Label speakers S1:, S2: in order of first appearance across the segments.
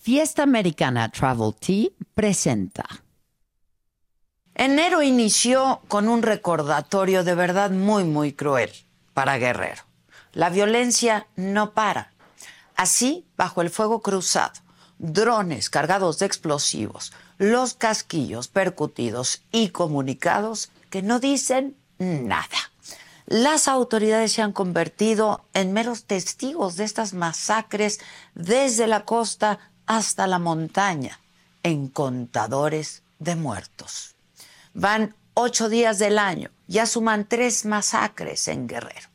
S1: Fiesta Americana Travel Tea presenta. Enero inició con un recordatorio de verdad muy, muy cruel para Guerrero. La violencia no para. Así, bajo el fuego cruzado, drones cargados de explosivos, los casquillos percutidos y comunicados que no dicen nada. Las autoridades se han convertido en meros testigos de estas masacres desde la costa hasta la montaña, en contadores de muertos. Van ocho días del año, ya suman tres masacres en Guerrero.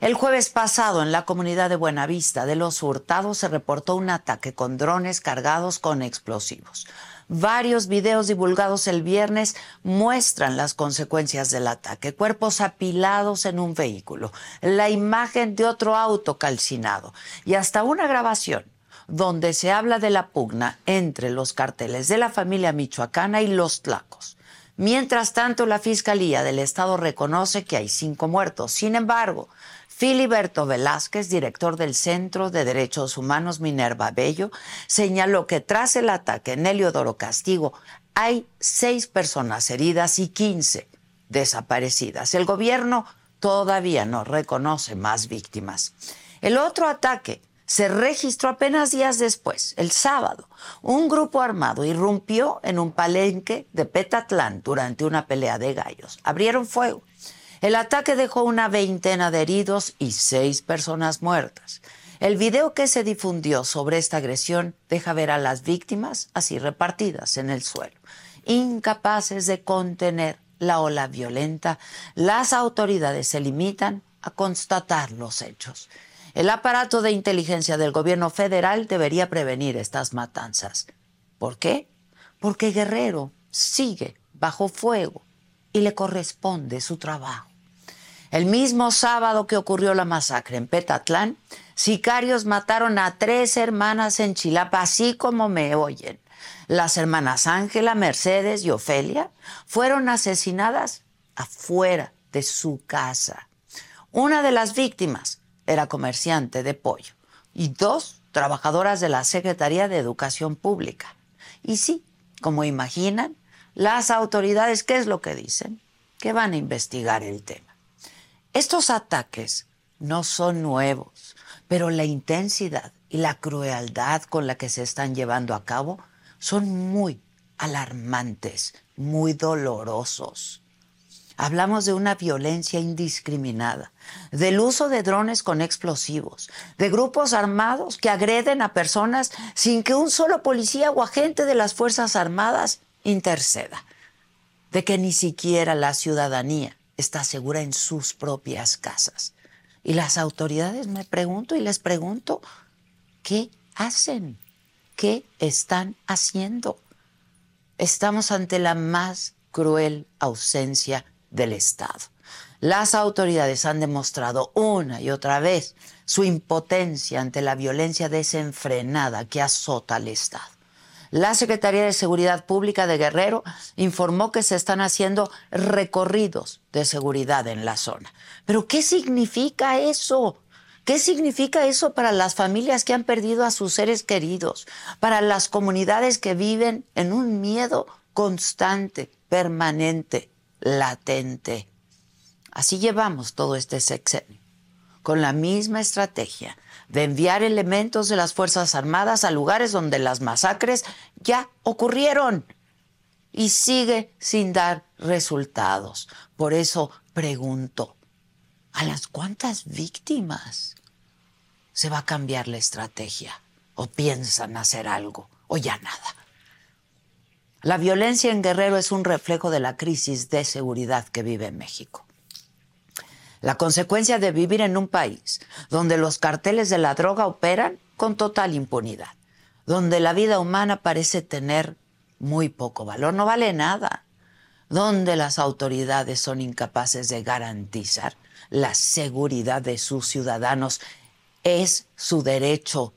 S1: El jueves pasado, en la comunidad de Buenavista de los Hurtados, se reportó un ataque con drones cargados con explosivos. Varios videos divulgados el viernes muestran las consecuencias del ataque. Cuerpos apilados en un vehículo, la imagen de otro auto calcinado y hasta una grabación donde se habla de la pugna entre los carteles de la familia michoacana y los tlacos. Mientras tanto, la Fiscalía del Estado reconoce que hay cinco muertos. Sin embargo, Filiberto Velázquez, director del Centro de Derechos Humanos Minerva Bello, señaló que tras el ataque en Heliodoro Castigo hay seis personas heridas y quince desaparecidas. El gobierno todavía no reconoce más víctimas. El otro ataque se registró apenas días después, el sábado. Un grupo armado irrumpió en un palenque de Petatlán durante una pelea de gallos. Abrieron fuego. El ataque dejó una veintena de heridos y seis personas muertas. El video que se difundió sobre esta agresión deja ver a las víctimas así repartidas en el suelo, incapaces de contener la ola violenta. Las autoridades se limitan a constatar los hechos. El aparato de inteligencia del gobierno federal debería prevenir estas matanzas. ¿Por qué? Porque Guerrero sigue bajo fuego y le corresponde su trabajo. El mismo sábado que ocurrió la masacre en Petatlán, sicarios mataron a tres hermanas en Chilapa, así como me oyen. Las hermanas Ángela, Mercedes y Ofelia fueron asesinadas afuera de su casa. Una de las víctimas era comerciante de pollo y dos trabajadoras de la Secretaría de Educación Pública. Y sí, como imaginan, las autoridades, ¿qué es lo que dicen? Que van a investigar el tema. Estos ataques no son nuevos, pero la intensidad y la crueldad con la que se están llevando a cabo son muy alarmantes, muy dolorosos. Hablamos de una violencia indiscriminada, del uso de drones con explosivos, de grupos armados que agreden a personas sin que un solo policía o agente de las Fuerzas Armadas interceda, de que ni siquiera la ciudadanía está segura en sus propias casas. Y las autoridades me pregunto y les pregunto, ¿qué hacen? ¿Qué están haciendo? Estamos ante la más cruel ausencia del Estado. Las autoridades han demostrado una y otra vez su impotencia ante la violencia desenfrenada que azota al Estado. La Secretaría de Seguridad Pública de Guerrero informó que se están haciendo recorridos de seguridad en la zona. Pero ¿qué significa eso? ¿Qué significa eso para las familias que han perdido a sus seres queridos? Para las comunidades que viven en un miedo constante, permanente, latente. Así llevamos todo este sexenio, con la misma estrategia de enviar elementos de las Fuerzas Armadas a lugares donde las masacres ya ocurrieron y sigue sin dar resultados. Por eso pregunto, ¿a las cuántas víctimas se va a cambiar la estrategia? ¿O piensan hacer algo? ¿O ya nada? La violencia en Guerrero es un reflejo de la crisis de seguridad que vive México. La consecuencia de vivir en un país donde los carteles de la droga operan con total impunidad, donde la vida humana parece tener muy poco valor, no vale nada, donde las autoridades son incapaces de garantizar la seguridad de sus ciudadanos, es su derecho,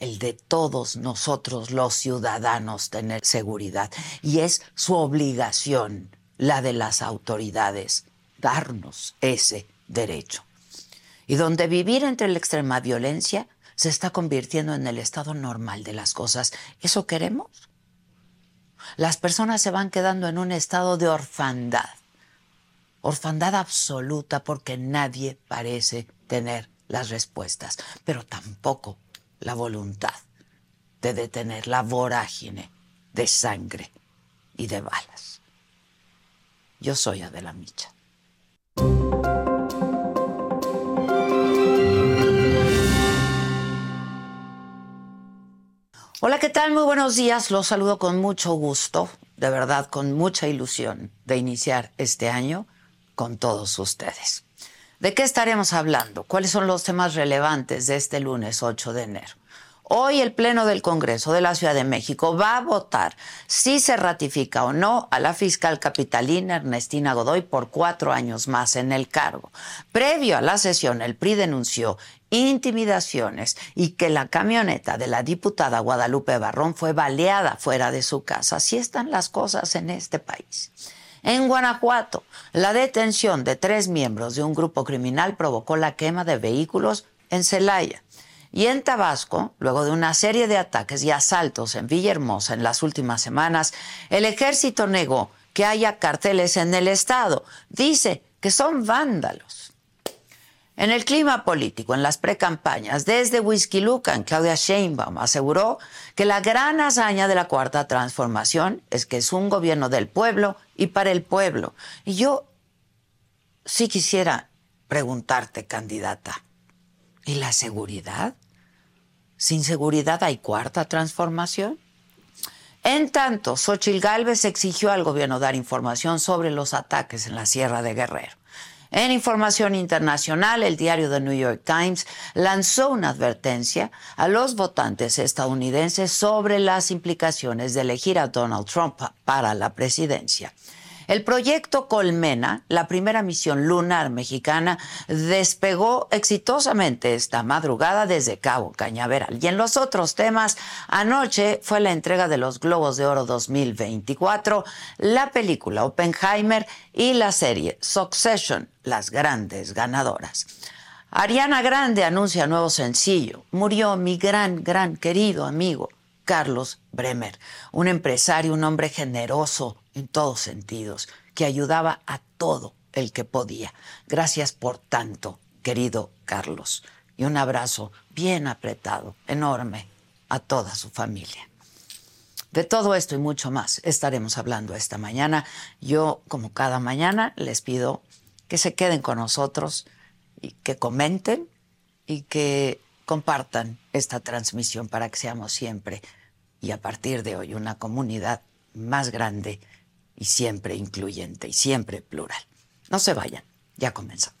S1: el de todos nosotros los ciudadanos, tener seguridad, y es su obligación, la de las autoridades darnos ese derecho. Y donde vivir entre la extrema violencia se está convirtiendo en el estado normal de las cosas. ¿Eso queremos? Las personas se van quedando en un estado de orfandad. Orfandad absoluta porque nadie parece tener las respuestas, pero tampoco la voluntad de detener la vorágine de sangre y de balas. Yo soy Adela Micha. Hola, ¿qué tal? Muy buenos días. Los saludo con mucho gusto, de verdad, con mucha ilusión de iniciar este año con todos ustedes. ¿De qué estaremos hablando? ¿Cuáles son los temas relevantes de este lunes 8 de enero? Hoy el Pleno del Congreso de la Ciudad de México va a votar si se ratifica o no a la fiscal capitalina Ernestina Godoy por cuatro años más en el cargo. Previo a la sesión, el PRI denunció intimidaciones y que la camioneta de la diputada Guadalupe Barrón fue baleada fuera de su casa. Así están las cosas en este país. En Guanajuato, la detención de tres miembros de un grupo criminal provocó la quema de vehículos en Celaya. Y en Tabasco, luego de una serie de ataques y asaltos en Villahermosa en las últimas semanas, el ejército negó que haya carteles en el estado. Dice que son vándalos. En el clima político, en las precampañas, desde Whisky Lucan, Claudia Sheinbaum aseguró que la gran hazaña de la cuarta transformación es que es un gobierno del pueblo y para el pueblo. Y yo sí quisiera preguntarte, candidata, ¿y la seguridad? ¿Sin seguridad hay cuarta transformación? En tanto, Xochil Gálvez exigió al gobierno dar información sobre los ataques en la Sierra de Guerrero. En información internacional, el diario The New York Times lanzó una advertencia a los votantes estadounidenses sobre las implicaciones de elegir a Donald Trump para la presidencia. El proyecto Colmena, la primera misión lunar mexicana, despegó exitosamente esta madrugada desde Cabo Cañaveral. Y en los otros temas, anoche fue la entrega de los Globos de Oro 2024, la película Oppenheimer y la serie Succession, las grandes ganadoras. Ariana Grande anuncia nuevo sencillo. Murió mi gran, gran querido amigo Carlos Bremer, un empresario, un hombre generoso, en todos sentidos, que ayudaba a todo el que podía. Gracias por tanto, querido Carlos. Y un abrazo bien apretado, enorme, a toda su familia. De todo esto y mucho más estaremos hablando esta mañana. Yo, como cada mañana, les pido que se queden con nosotros y que comenten y que compartan esta transmisión para que seamos siempre y a partir de hoy una comunidad más grande y siempre incluyente y siempre plural. No se vayan, ya comenzamos.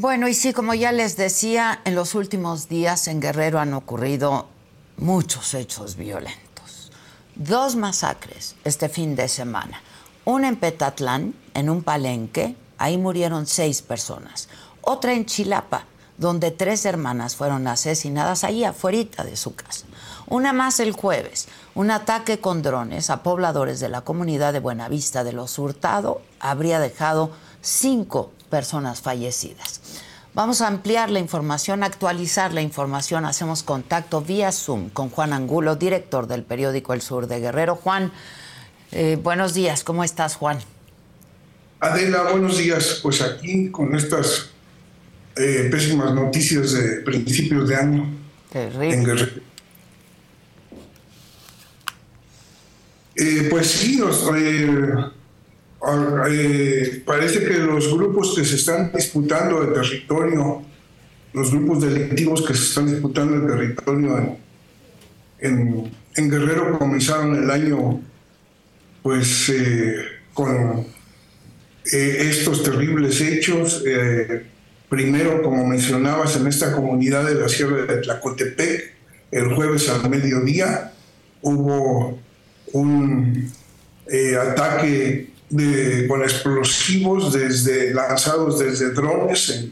S1: Bueno, y sí, como ya les decía, en los últimos días en Guerrero han ocurrido muchos hechos violentos. Dos masacres este fin de semana. Una en Petatlán, en un palenque, ahí murieron seis personas. Otra en Chilapa, donde tres hermanas fueron asesinadas ahí afuera de su casa. Una más el jueves, un ataque con drones a pobladores de la comunidad de Buenavista de los Hurtado habría dejado cinco personas fallecidas. Vamos a ampliar la información, actualizar la información. Hacemos contacto vía Zoom con Juan Angulo, director del periódico El Sur de Guerrero. Juan, eh, buenos días. ¿Cómo estás, Juan?
S2: Adela, buenos días. Pues aquí con estas eh, pésimas noticias de principios de año
S1: Terrible. en Guerrero.
S2: Eh, pues sí, Ah, eh, parece que los grupos que se están disputando el territorio, los grupos delictivos que se están disputando el territorio en, Guerrero comenzaron el año pues eh, con eh, estos terribles hechos. primero, como mencionabas, en esta comunidad de la Sierra de Tlacotepec, el jueves al mediodía hubo un ataque con explosivos desde, lanzados desde drones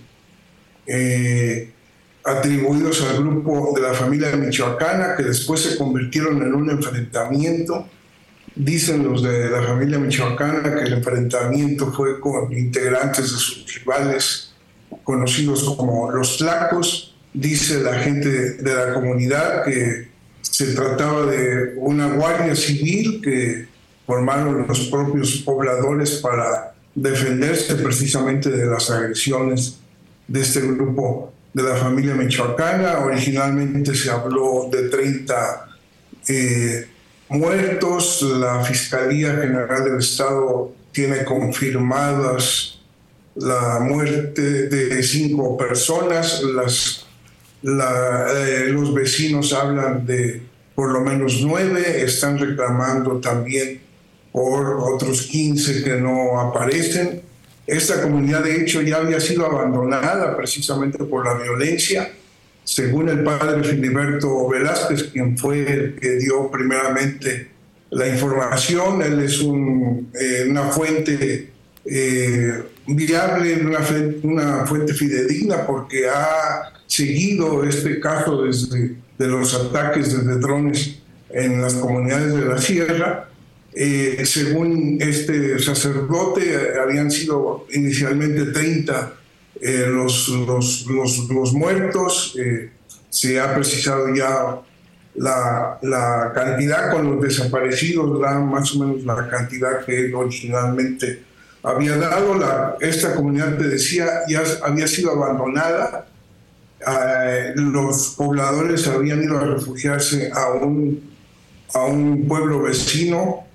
S2: eh, atribuidos al grupo de la familia michoacana que después se convirtieron en un enfrentamiento. Dicen los de la familia michoacana que el enfrentamiento fue con integrantes de sus rivales conocidos como los tlacos. Dice la gente de la comunidad que se trataba de una guardia civil que formaron los propios pobladores para defenderse precisamente de las agresiones de este grupo de la familia michoacana. Originalmente se habló de 30 eh, muertos. La Fiscalía General del Estado tiene confirmadas la muerte de cinco personas. Las, eh, los vecinos hablan de por lo menos nueve. Están reclamando también por otros 15 que no aparecen. Esta comunidad de hecho ya había sido abandonada precisamente por la violencia. Según el padre Filiberto Velázquez, quien fue el que dio primeramente la información, él es eh, una fuente eh, viable, una, una, fuente fidedigna, porque ha seguido este caso desde de los ataques desde drones en las comunidades de la sierra eh, según este sacerdote, habían sido inicialmente 30 eh, los, los, los, muertos. Eh, se ha precisado ya la, la, cantidad con los desaparecidos, da más o menos la cantidad que originalmente había dado. La, esta comunidad, te decía, ya había sido abandonada. los pobladores habían ido a refugiarse a un, a un pueblo vecino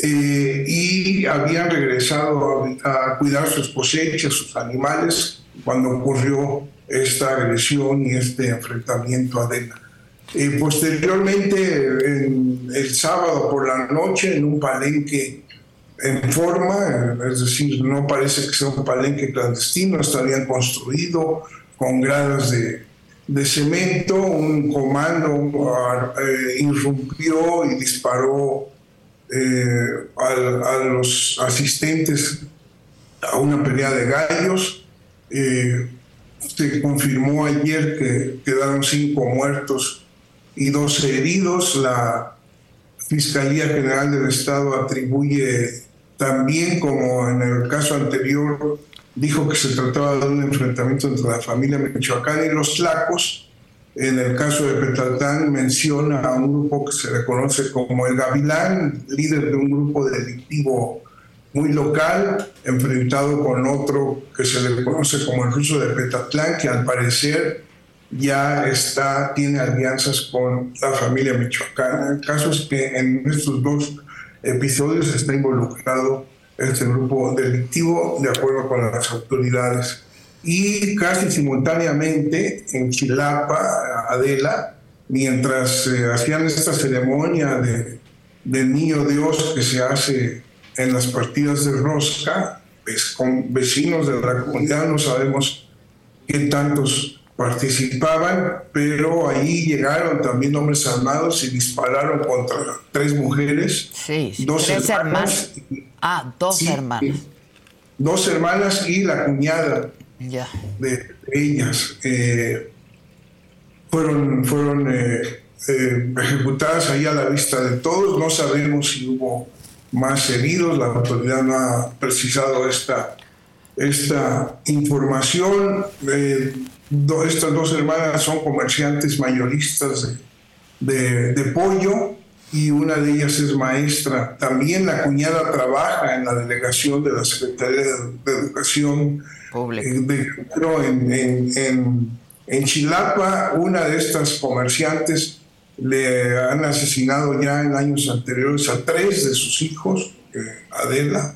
S2: eh, y habían regresado a, cuidar sus cosechas, sus animales, cuando ocurrió esta agresión y este enfrentamiento a Dena. Eh, posteriormente, el sábado por la noche, en un palenque en forma, es decir, no parece que sea un palenque clandestino, está bien construido, con gradas de, de cemento, un comando eh, irrumpió y disparó eh, a, los asistentes a una pelea de gallos. Eh, se confirmó ayer que quedaron cinco muertos y 12 heridos. La Fiscalía General del Estado atribuye también, como en el caso anterior, dijo que se trataba de un enfrentamiento entre la familia Michoacán y los Tlacos. En el caso de Petaltán menciona a un grupo que se reconoce como el Gavilán, líder de un grupo delictivo muy local, enfrentado con otro que se le conoce como el ruso de Petatlán, que al parecer ya está, tiene alianzas con la familia michoacana. El caso es que en estos dos episodios está involucrado este grupo delictivo de acuerdo con las autoridades. Y casi simultáneamente en Chilapa, Adela, mientras eh, hacían esta ceremonia de, del niño Dios que se hace en las partidas de rosca, pues, con vecinos de la comunidad, no sabemos qué tantos participaban, pero ahí llegaron también hombres armados y dispararon contra tres mujeres,
S1: sí, dos hermanas. Ah, dos hermanas.
S2: Dos hermanas y la cuñada de ellas. Eh, fueron fueron eh, eh, ejecutadas ahí a la vista de todos. No sabemos si hubo más heridos, la autoridad no ha precisado esta, esta información estas dos hermanas son comerciantes mayoristas de, de, pollo y una de ellas es maestra. También la cuñada trabaja en la delegación de la Secretaría de, Educación Eh, en, en, en, Chilapa, una de estas comerciantes le han asesinado ya en años anteriores a tres de sus hijos, eh, Adela,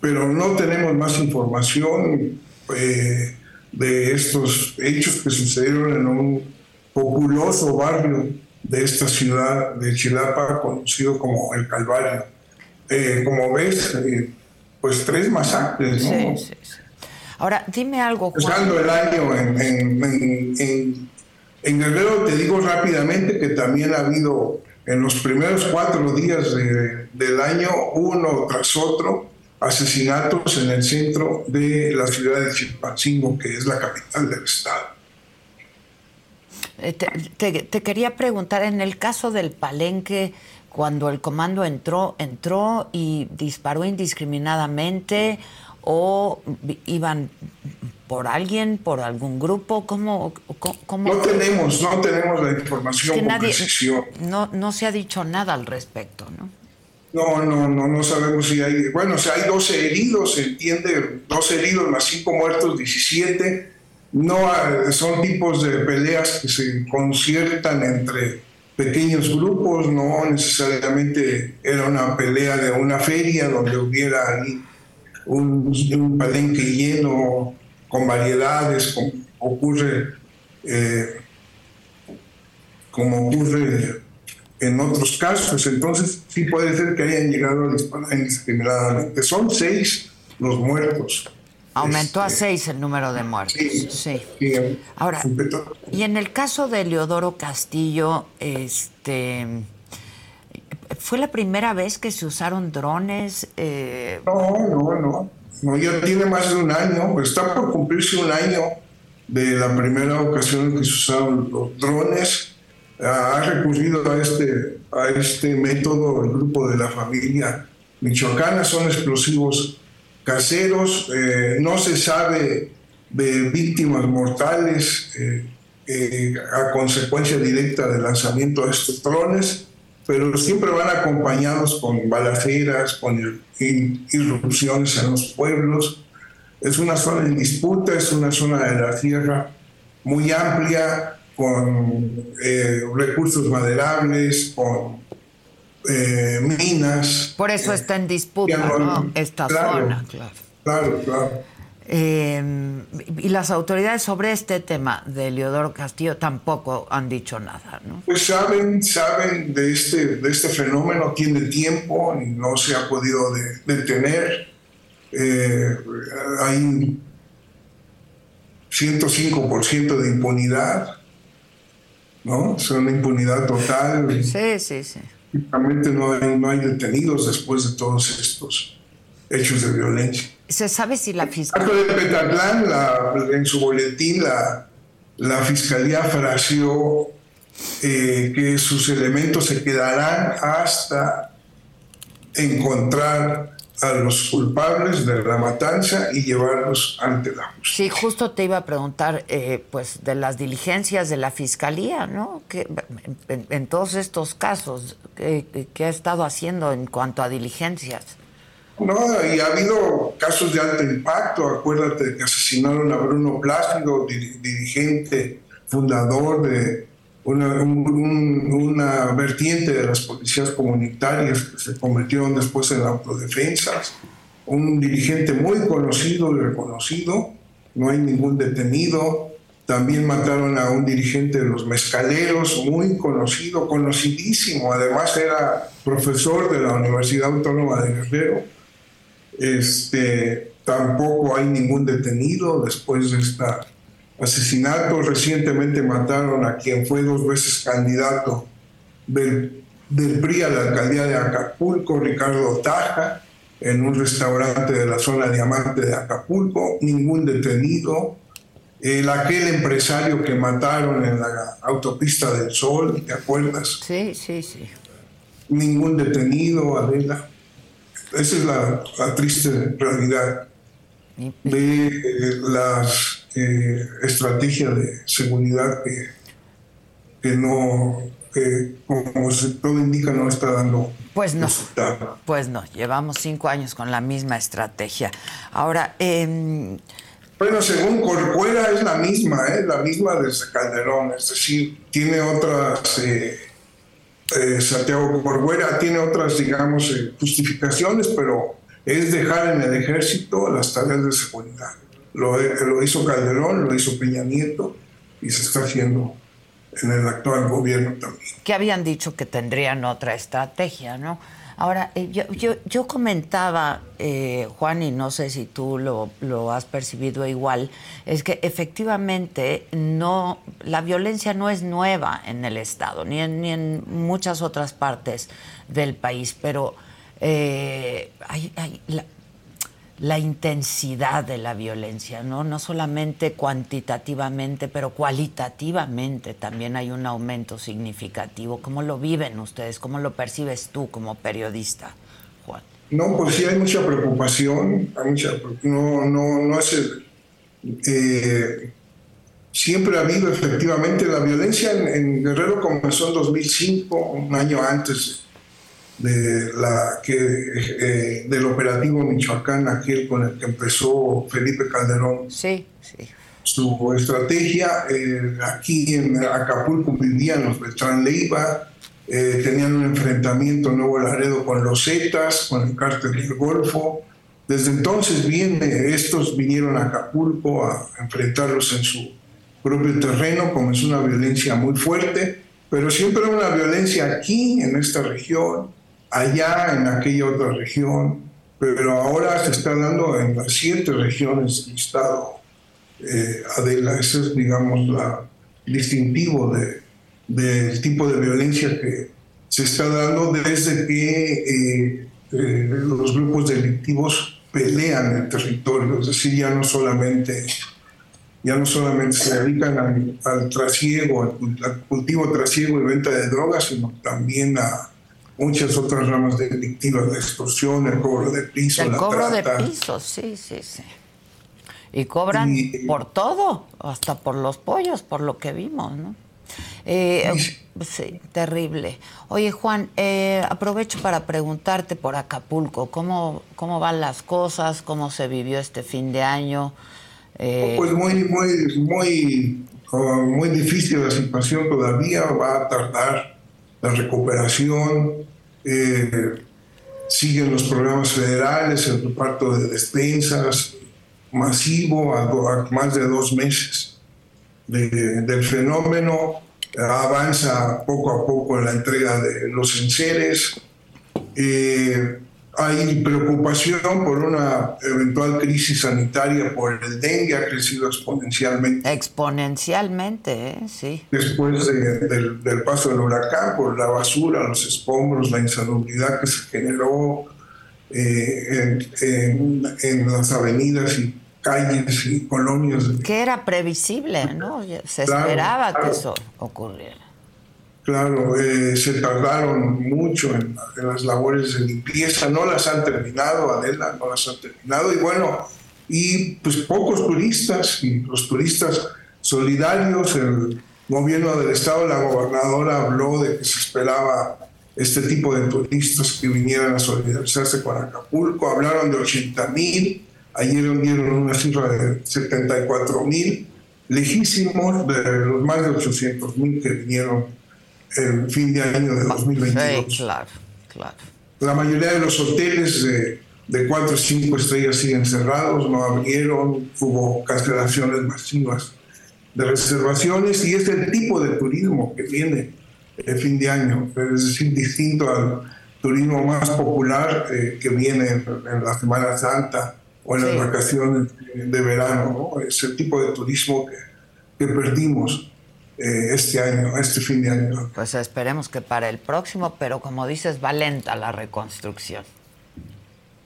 S2: pero no tenemos más información. Eh, de estos hechos que sucedieron en un populoso barrio de esta ciudad de Chilapa, conocido como El Calvario. Eh, como ves, eh, pues tres masacres, ¿no? Sí, sí,
S1: Ahora, dime algo.
S2: Juan. el año en, en, Guerrero, te digo rápidamente que también ha habido en los primeros cuatro días del año, uno tras otro, asesinatos en el centro de la ciudad de Chilpancingo, que es la capital del estado.
S1: Eh, te, quería preguntar, en el caso del palenque, cuando el comando entró, entró y disparó indiscriminadamente o iban por alguien, por algún grupo, ¿cómo?
S2: no tenemos, no tenemos la información
S1: No, no se ha dicho nada al respecto, ¿no?
S2: No, no, no, no sabemos si hay. Bueno, si hay 12 heridos, se entiende, 12 heridos más 5 muertos, 17. No son tipos de peleas que se conciertan entre pequeños grupos, no necesariamente era una pelea de una feria donde hubiera un, un palenque lleno con variedades, como ocurre, eh, como ocurre en otros casos. Entonces, sí puede ser que hayan llegado a disparar indiscriminadamente. Son seis los muertos.
S1: Aumentó a este, seis el número de muertos. Sí. Ahora, y en el caso de Leodoro Castillo, este. ¿Fue la primera vez que se usaron drones?
S2: Eh? No, no, no. No, ya tiene más de un año. Está por cumplirse un año de la primera ocasión en que se usaron los drones ha recurrido a este, a este método el grupo de la familia michoacana. Son explosivos caseros, eh, no se sabe de víctimas mortales eh, eh, a consecuencia directa del lanzamiento de estos drones, pero siempre van acompañados con balaceras, con irrupciones en los pueblos. Es una zona en disputa, es una zona de la tierra muy amplia, con recursos maderables, con eh, minas.
S1: Por eso está en disputa esta zona, claro.
S2: Claro, claro.
S1: Em, y las autoridades sobre este tema de Leodoro Castillo tampoco han dicho nada, ¿no?
S2: Pues saben, saben de este, de este fenómeno, tiene tiempo y no se ha podido detener. Eh, hay 105% de impunidad. ¿no? Es una impunidad total.
S1: Sí, sí, sí.
S2: Prácticamente no hay, no hay detenidos después de todos estos hechos de violencia.
S1: ¿Se sabe si la fiscalía...
S2: de Petatlán, en su boletín, la, la fiscalía fraseó eh, que sus elementos se quedarán hasta encontrar a los culpables de la matanza y llevarlos ante la justicia.
S1: Sí, justo te iba a preguntar, eh, pues, de las diligencias de la fiscalía, ¿no? Que, en, todos estos casos, ¿qué, ha estado haciendo en cuanto a diligencias?
S2: No, y ha habido casos de alto impacto. Acuérdate que asesinaron a Bruno Plácido, dirigente, fundador de una, una vertiente de las policías comunitarias que se convirtieron después en autodefensas. Un dirigente muy conocido y reconocido, no hay ningún detenido. También mataron a un dirigente de los mezcaleros, muy conocido, conocidísimo. Además era profesor de la Universidad Autónoma de Guerrero. Este, tampoco hay ningún detenido después de esta asesinatos. Recientemente mataron a quien fue dos veces candidato del, del PRI a la alcaldía de Acapulco, Ricardo Taja, en un restaurante de la zona diamante de Acapulco. Ningún detenido. El aquel empresario que mataron en la autopista del Sol, ¿te acuerdas?
S1: Sí, sí, sí.
S2: Ningún detenido, Adela. Esa es la, la triste realidad de las eh, estrategia de seguridad que, que no, que como todo indica, no está dando
S1: pues no, pues no, llevamos cinco años con la misma estrategia. Ahora, eh...
S2: bueno, según Corcuera es la misma, ¿eh? la misma desde Calderón, es decir, tiene otras, eh, eh, Santiago Corcuera tiene otras, digamos, eh, justificaciones, pero es dejar en el ejército las tareas de seguridad. Lo, hizo Calderón, lo hizo Peña Nieto y se está haciendo en el actual gobierno también.
S1: Que habían dicho que tendrían otra estrategia, ¿no? Ahora, eh, yo, yo, yo, comentaba, eh, Juan, y no sé si tú lo, lo, has percibido igual, es que efectivamente no, la violencia no es nueva en el Estado, ni en, ni en muchas otras partes del país, pero eh, hay, hay la intensidad de la violencia, ¿no? No solamente cuantitativamente, pero cualitativamente también hay un aumento significativo. ¿Cómo lo viven ustedes? ¿Cómo lo percibes tú como periodista, Juan?
S2: No, pues sí hay mucha preocupación, no, no, no es eh, siempre ha habido efectivamente la violencia en, en Guerrero comenzó en 2005, un año antes de la, que, eh, del operativo Michoacán, aquel con el que empezó Felipe Calderón.
S1: Sí, sí.
S2: Su estrategia, eh, aquí en Acapulco vivían los Beltrán Leiva, eh, tenían un enfrentamiento en Nuevo Laredo con los Zetas, con el cártel del Golfo. Desde entonces viene, estos vinieron a Acapulco a enfrentarlos en su propio terreno, comenzó una violencia muy fuerte, pero siempre una violencia aquí, en esta región, allá en aquella otra región, pero ahora se está dando en las siete regiones del Estado. Eh, ese es, digamos, la distintivo del de, tipo de violencia que se está dando desde que eh, eh, los grupos delictivos pelean el territorio, es decir, ya no solamente, ya no solamente se dedican al, al trasiego, al, al cultivo, trasiego y venta de drogas, sino también a, muchas otras ramas delictivas, la extorsión, el cobro de piso,
S1: el cobro de piso, sí, sí, sí. Y cobran por todo, hasta por los pollos, por lo que vimos, ¿no? Eh, sí, terrible. Oye, Juan, eh, aprovecho para preguntarte por Acapulco, ¿cómo, ¿cómo van las cosas? ¿Cómo se vivió este fin de año?
S2: Eh, pues muy, muy, muy, oh, muy difícil la situación todavía, va a tardar la recuperación, eh, siguen los programas federales, el reparto de despensas masivo a, más de dos meses del fenómeno, avanza poco a poco la entrega de los enseres. Eh, hay preocupación por una eventual crisis sanitaria por el dengue, ha crecido exponencialmente.
S1: Exponencialmente, ¿eh? sí.
S2: Después del, paso del huracán, por la basura, los escombros, la insalubridad que se generó, eh, en, las avenidas y calles y colonias.
S1: Que era previsible, ¿no? Se esperaba que eso ocurriera.
S2: Claro, eh, se tardaron mucho en, las labores de limpieza, no las han terminado, Adela, no las han terminado. Y bueno, y pues pocos turistas, y los turistas solidarios, el gobierno del estado, la gobernadora habló de que se esperaba este tipo de turistas que vinieran a solidarizarse con Acapulco, hablaron de 80 mil, ayer dieron una cifra de 74 mil, lejísimos de los más de 800 mil que vinieron el fin de año de 2022.
S1: claro, claro.
S2: La mayoría de los hoteles de, de cuatro o cinco estrellas siguen cerrados, no abrieron, hubo cancelaciones masivas de reservaciones y es el tipo de turismo que viene el fin de año, es decir, distinto al turismo más popular eh, que viene en, la Semana Santa o en las vacaciones de verano, ¿no? es el tipo de turismo que, que perdimos. Eh, este año, este fin de año.
S1: Pues esperemos que para el próximo, pero como dices, va lenta la reconstrucción.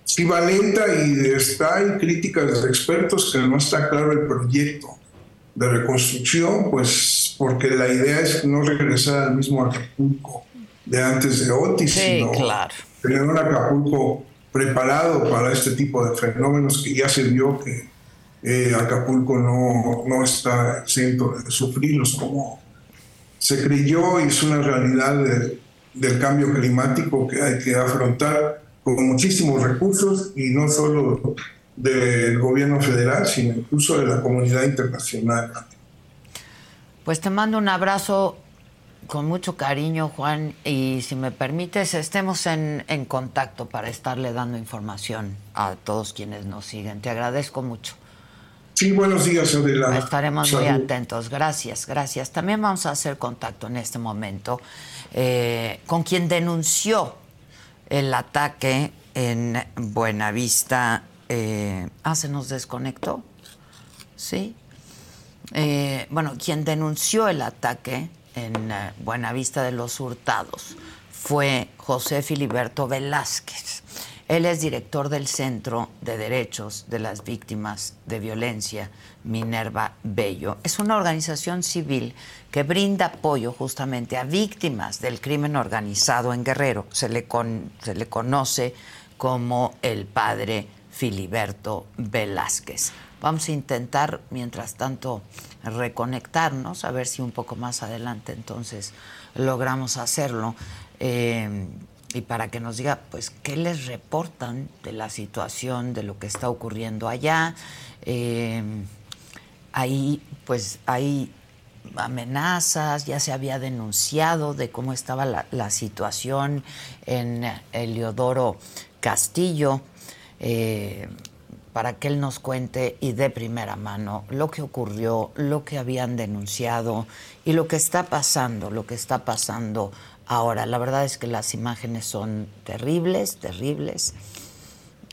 S2: Sí, va lenta y está en críticas de expertos que no está claro el proyecto de reconstrucción, pues porque la idea es no regresar al mismo Acapulco de antes de Otis, sino tener un Acapulco preparado para este tipo de fenómenos que ya se vio que eh, Acapulco no, no está exento de sufrirlos como se creyó y es una realidad del cambio climático que hay que afrontar con muchísimos recursos y no solo del gobierno federal, sino incluso de la comunidad internacional.
S1: Pues te mando un abrazo con mucho cariño, Juan, y si me permites, estemos en, en contacto para estarle dando información a todos quienes nos siguen. Te agradezco mucho.
S2: Sí, buenos días, Adela.
S1: Estaremos muy atentos. Gracias, gracias. También vamos a hacer contacto en este momento eh, con quien denunció el ataque en Buenavista. Eh, ah, se nos desconectó. Sí. Eh, bueno, quien denunció el ataque en Buenavista de los Hurtados fue José Filiberto Velázquez. Él es director del Centro de Derechos de las Víctimas de Violencia, Minerva Bello. Es una organización civil que brinda apoyo justamente a víctimas del crimen organizado en Guerrero. Se le, conoce como el padre Filiberto Velázquez. Vamos a intentar, mientras tanto, reconectarnos, a ver si un poco más adelante entonces logramos hacerlo. Eh, y para que nos diga, pues, qué les reportan de la situación, de lo que está ocurriendo allá. Eh, ahí, pues, hay amenazas, ya se había denunciado de cómo estaba la, situación en Eliodoro Castillo, eh, para que él nos cuente y de primera mano lo que ocurrió, lo que habían denunciado y lo que está pasando, lo que está pasando Ahora, la verdad es que las imágenes son terribles, terribles.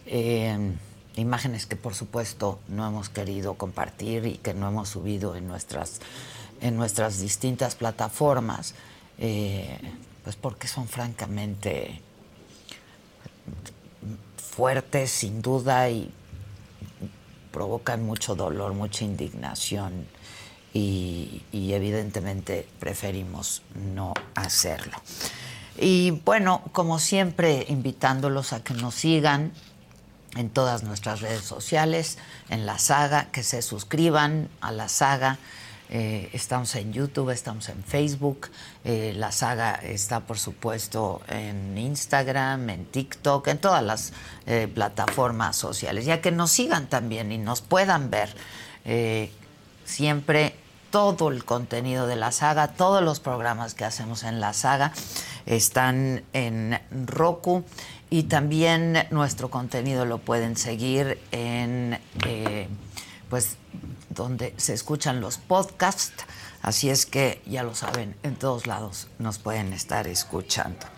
S1: Eh, imágenes que por supuesto no hemos querido compartir y que no hemos subido en nuestras, en nuestras distintas plataformas, eh, pues porque son francamente fuertes sin duda y provocan mucho dolor, mucha indignación y, evidentemente preferimos no hacerlo. Y bueno, como siempre, invitándolos a que nos sigan en todas nuestras redes sociales, en la saga, que se suscriban a la saga. Eh, estamos en YouTube, estamos en Facebook. Eh, la saga está, por supuesto, en Instagram, en TikTok, en todas las eh, plataformas sociales. Ya que nos sigan también y nos puedan ver siempre todo el contenido de la saga, todos los programas que hacemos en la saga están en Roku y también nuestro contenido lo pueden seguir en eh, pues donde se escuchan los podcasts, así es que ya lo saben, en todos lados nos pueden estar escuchando.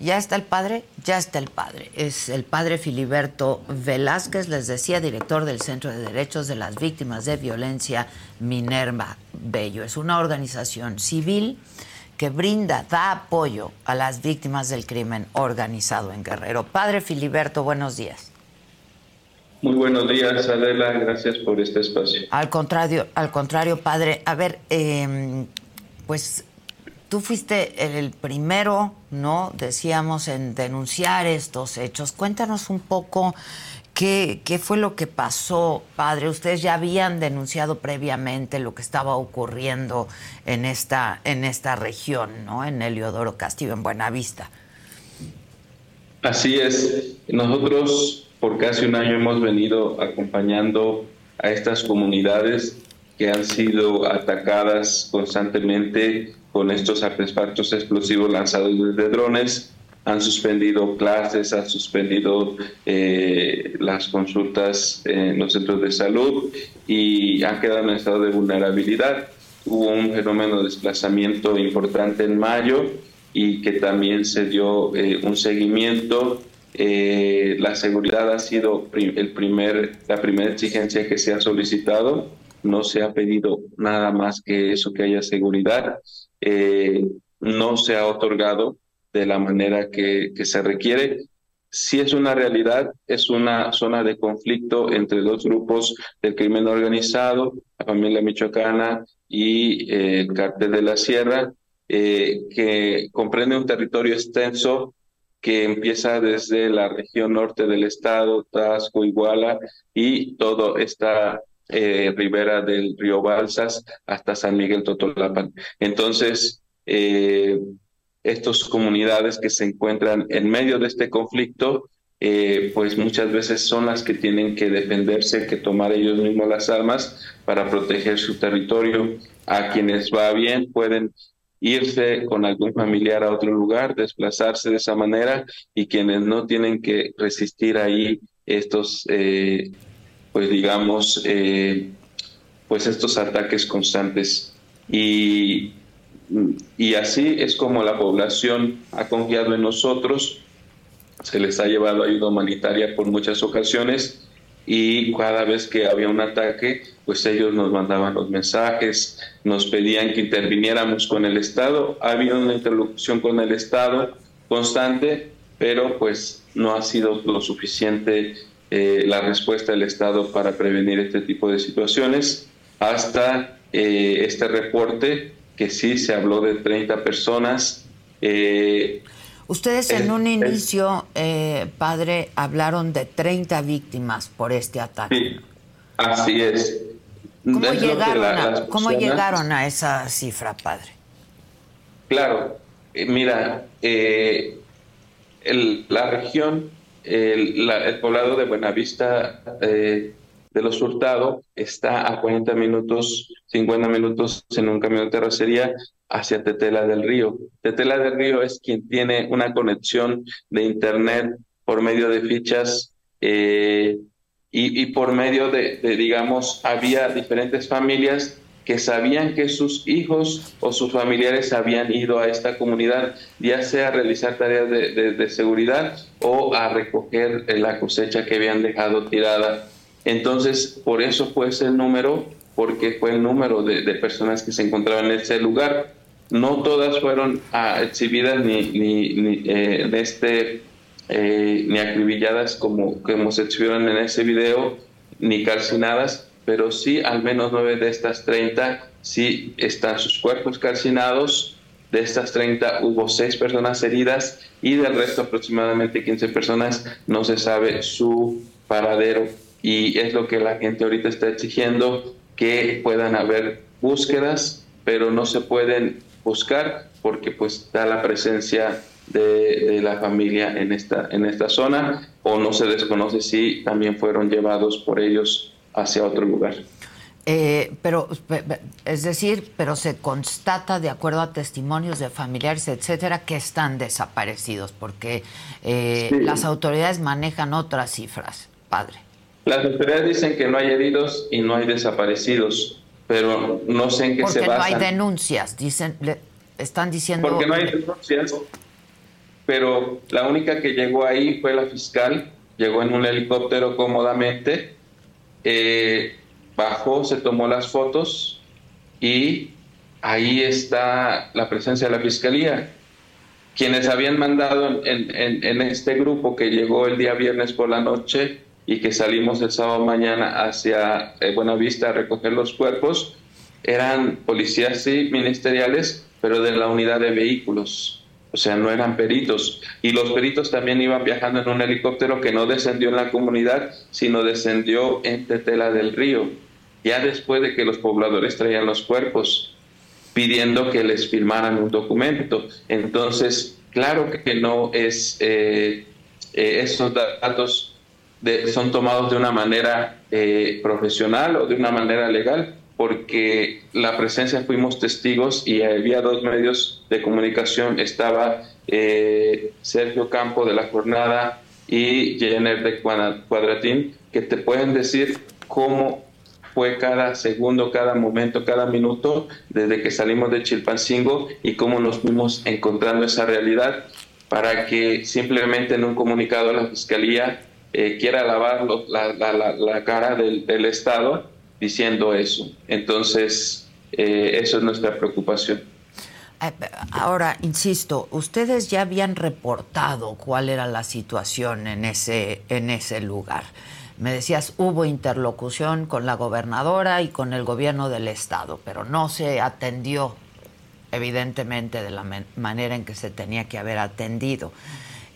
S1: Ya está el padre, ya está el padre. Es el padre Filiberto Velázquez, les decía, director del Centro de Derechos de las Víctimas de Violencia Minerva Bello. Es una organización civil que brinda, da apoyo a las víctimas del crimen organizado en Guerrero. Padre Filiberto, buenos días.
S3: Muy buenos días, Adela. Gracias por este espacio.
S1: Al contrario, al contrario, padre. A ver, em, pues tú fuiste el primero, ¿no? Decíamos en denunciar estos hechos. Cuéntanos un poco ¿Qué, ¿Qué, fue lo que pasó, padre? Ustedes ya habían denunciado previamente lo que estaba ocurriendo en esta, en esta región, ¿no? En Heliodoro Castillo, en Buenavista.
S3: Así es. Nosotros por casi un año hemos venido acompañando a estas comunidades que han sido atacadas constantemente con estos artefactos explosivos lanzados desde drones han suspendido clases, han suspendido eh, las consultas en los centros de salud y han quedado en estado de vulnerabilidad. Hubo un fenómeno de desplazamiento importante en mayo y que también se dio eh, un seguimiento. Eh, la seguridad ha sido el primer, la primera exigencia que se ha solicitado. No se ha pedido nada más que eso, que haya seguridad. No se ha otorgado de la manera que, se requiere. Si es una realidad, es una zona de conflicto entre dos grupos del crimen organizado, la familia michoacana y eh, el cartel de la sierra, eh, que comprende un territorio extenso que empieza desde la región norte del estado, Tasco, Iguala y toda esta eh, ribera del río Balsas hasta San Miguel Totolapan. Entonces, eh, estas comunidades que se encuentran en medio de este conflicto, eh, pues muchas veces son las que tienen que defenderse, que tomar ellos mismos las armas para proteger su territorio. A quienes va bien pueden irse con algún familiar a otro lugar, desplazarse de esa manera y quienes no tienen que resistir ahí estos, eh, pues digamos, eh, pues estos ataques constantes. Y y así es como la población ha confiado en nosotros, se les ha llevado ayuda humanitaria por muchas ocasiones y cada vez que había un ataque, pues ellos nos mandaban los mensajes, nos pedían que interviniéramos con el Estado. Ha habido una interlocución con el Estado constante, pero pues no ha sido lo suficiente eh, la respuesta del Estado para prevenir este tipo de situaciones hasta eh, este reporte que sí se habló de 30 personas.
S1: Eh, Ustedes en un inicio, padre, hablaron de 30 víctimas por este ataque.
S3: Sí, así es.
S1: ¿Cómo, llegaron, a, ¿cómo llegaron a esa cifra, padre?
S3: Claro, mira, la región, el, poblado de Buenavista de los Hurtado está a 40 minutos, 50 minutos en un camión de terracería hacia Tetela del Río. Tetela del Río es quien tiene una conexión de Internet por medio de fichas eh, y, por medio de, digamos, había diferentes familias que sabían que sus hijos o sus familiares habían ido a esta comunidad, ya sea a realizar tareas de, de seguridad o a recoger la cosecha que habían dejado tirada entonces, por eso fue ese número, porque fue el número de, personas que se encontraban en ese lugar. No todas fueron ah, exhibidas ni, ni, eh, este, eh, ni acribilladas como, como se exhibieron en ese video, ni calcinadas, pero sí al menos nueve de estas 30 sí están sus cuerpos calcinados. De estas 30 hubo seis personas heridas y del resto aproximadamente 15 personas no se sabe su paradero y es lo que la gente ahorita está exigiendo, que puedan haber búsquedas, pero no se pueden buscar porque pues está la presencia de, la familia en esta, en esta zona o no se desconoce si también fueron llevados por ellos hacia otro lugar.
S1: Eh, pero, es decir, pero se constata, de acuerdo a testimonios de familiares, etcétera, que están desaparecidos, porque eh, las autoridades manejan otras cifras, padre.
S3: Las autoridades dicen que no hay heridos y no hay desaparecidos, pero no sé en qué se
S1: basan.
S3: Porque
S1: no hay denuncias, dicen, están diciendo...
S3: Porque no hay denuncias, pero la única que llegó ahí fue la fiscal, llegó en un helicóptero cómodamente, eh, bajó, se tomó las fotos y ahí está la presencia de la Fiscalía. Quienes habían mandado en, este grupo que llegó el día viernes por la noche y que salimos el sábado mañana hacia eh, Buenavista a recoger los cuerpos, eran policías sí, ministeriales, pero de la unidad de vehículos. O sea, no eran peritos. Y los peritos también iban viajando en un helicóptero que no descendió en la comunidad, sino descendió en Tetela del Río, ya después de que los pobladores traían los cuerpos pidiendo que les firmaran un documento. Entonces, claro que no es, eh, eh, esos datos son tomados de una manera eh, profesional o de una manera legal, porque la presencia fuimos testigos y había dos medios de comunicación, estaba Sergio Campo de la Jornada y Jenner de Cuadratín, que te pueden decir cómo fue cada segundo, cada momento, cada minuto desde que salimos de Chilpancingo y cómo nos fuimos encontrando esa realidad para que simplemente en un comunicado la Fiscalía eh, quiera lavar la, cara del, Estado diciendo eso. Entonces, eh, eso es nuestra preocupación.
S1: Eh, ahora, insisto, ustedes ya habían reportado cuál era la situación en ese, en ese lugar. Me decías, hubo interlocución con la gobernadora y con el gobierno del estado, pero no se atendió, evidentemente, de la manera en que se tenía que haber atendido.